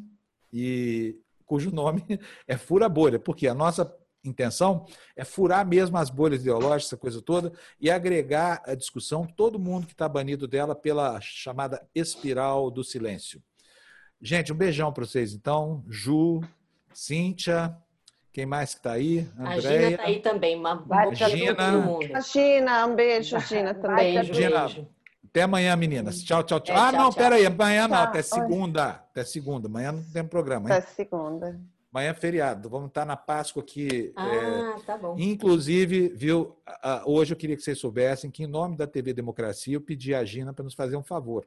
e cujo nome <laughs> é Fura Bolha, porque a nossa intenção é furar mesmo as bolhas ideológicas, essa coisa toda, e agregar a discussão todo mundo que está banido dela pela chamada espiral do silêncio. Gente, um beijão para vocês, então. Ju, Cíntia, quem mais que está aí? Andréia. A Gina está aí também. Uma Gina. A Gina, um beijo, Gina, também. Beijo, Gina, beijo. Até amanhã, meninas. Tchau, tchau, tchau. É, ah, tchau, não, tchau. peraí. Amanhã não, até segunda. Até segunda. Amanhã não tem programa. Hein? Até segunda. Amanhã é feriado. Vamos estar na Páscoa aqui. Ah, é... tá bom. Inclusive, viu, hoje eu queria que vocês soubessem que, em nome da TV Democracia, eu pedi a Gina para nos fazer um favor.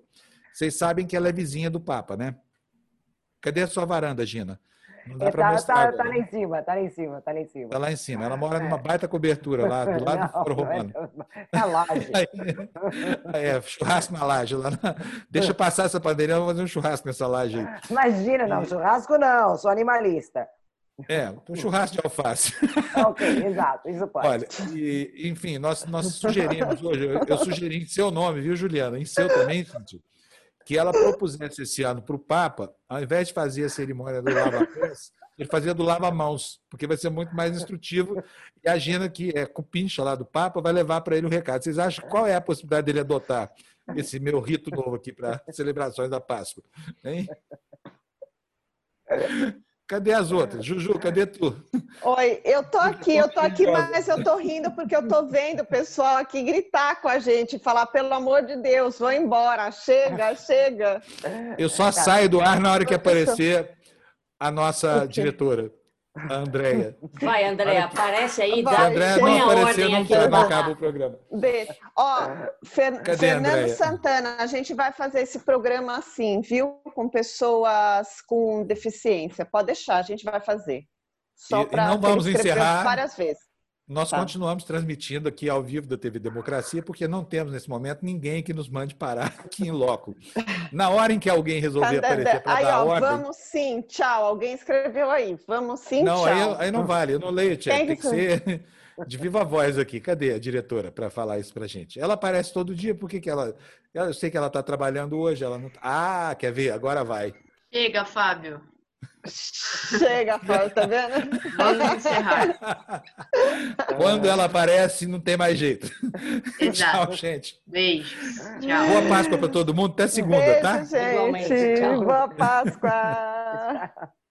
Vocês sabem que ela é vizinha do Papa, né? Cadê a sua varanda, Gina? Não dá é, tá, mostrar, tá, tá lá em cima, tá lá em cima, tá lá em cima. Tá lá em cima. Ela mora numa baita cobertura lá, do lado <laughs> não, do Foro Romano. É a laje. <laughs> é, churrasco na laje. Lá na... Deixa passar essa pandemia, vamos fazer um churrasco nessa laje aí. Imagina, não, churrasco não, sou animalista. É, um churrasco de alface. <laughs> ok, exato, isso pode. Olha, e, enfim, nós, nós sugerimos hoje, eu, eu sugeri em seu nome, viu, Juliana? Em seu também, Cíntia que ela propusesse esse ano para o Papa, ao invés de fazer a cerimônia do lava-pés, ele fazia do lava-mãos, porque vai ser muito mais instrutivo. E a Gina, que é cupincha lá do Papa, vai levar para ele o recado. Vocês acham qual é a possibilidade dele adotar esse meu rito novo aqui para celebrações da Páscoa? Hein? Cadê as outras? Juju, cadê tu? Oi, eu tô aqui, eu tô aqui, mas eu tô rindo porque eu tô vendo o pessoal aqui gritar com a gente, falar, pelo amor de Deus, vou embora, chega, chega. Eu só saio do ar na hora que aparecer a nossa diretora. A Andréia. Vai, Andréia, aparece aí. Vai. Se a Andréia não aparecer, não, aqui, não acaba o programa. Deixa. Ó, Fer Cadê Fernando Santana, a gente vai fazer esse programa assim, viu? Com pessoas com deficiência. Pode deixar, a gente vai fazer. Só para não vamos encerrar várias vezes. Nós tá. continuamos transmitindo aqui ao vivo da TV Democracia, porque não temos nesse momento ninguém que nos mande parar <laughs> aqui em loco. Na hora em que alguém resolver aparecer para dar ó, ordem... Vamos sim, tchau. Alguém escreveu aí. Vamos sim, não, tchau. Aí, aí não vale, eu não leio, Tia. Tem, Tem que ser <laughs> de viva voz aqui. Cadê a diretora para falar isso para gente? Ela aparece todo dia, por que, que ela... Eu sei que ela está trabalhando hoje, ela não... Ah, quer ver? Agora vai. Chega, Fábio. Chega, Fábio, tá vendo? Vamos encerrar. <laughs> Quando ela aparece, não tem mais jeito. Exato. <laughs> Tchau, gente. Beijo. Tchau. Boa Páscoa para todo mundo. Até segunda, Beijo, tá? Gente. Boa Páscoa. <laughs>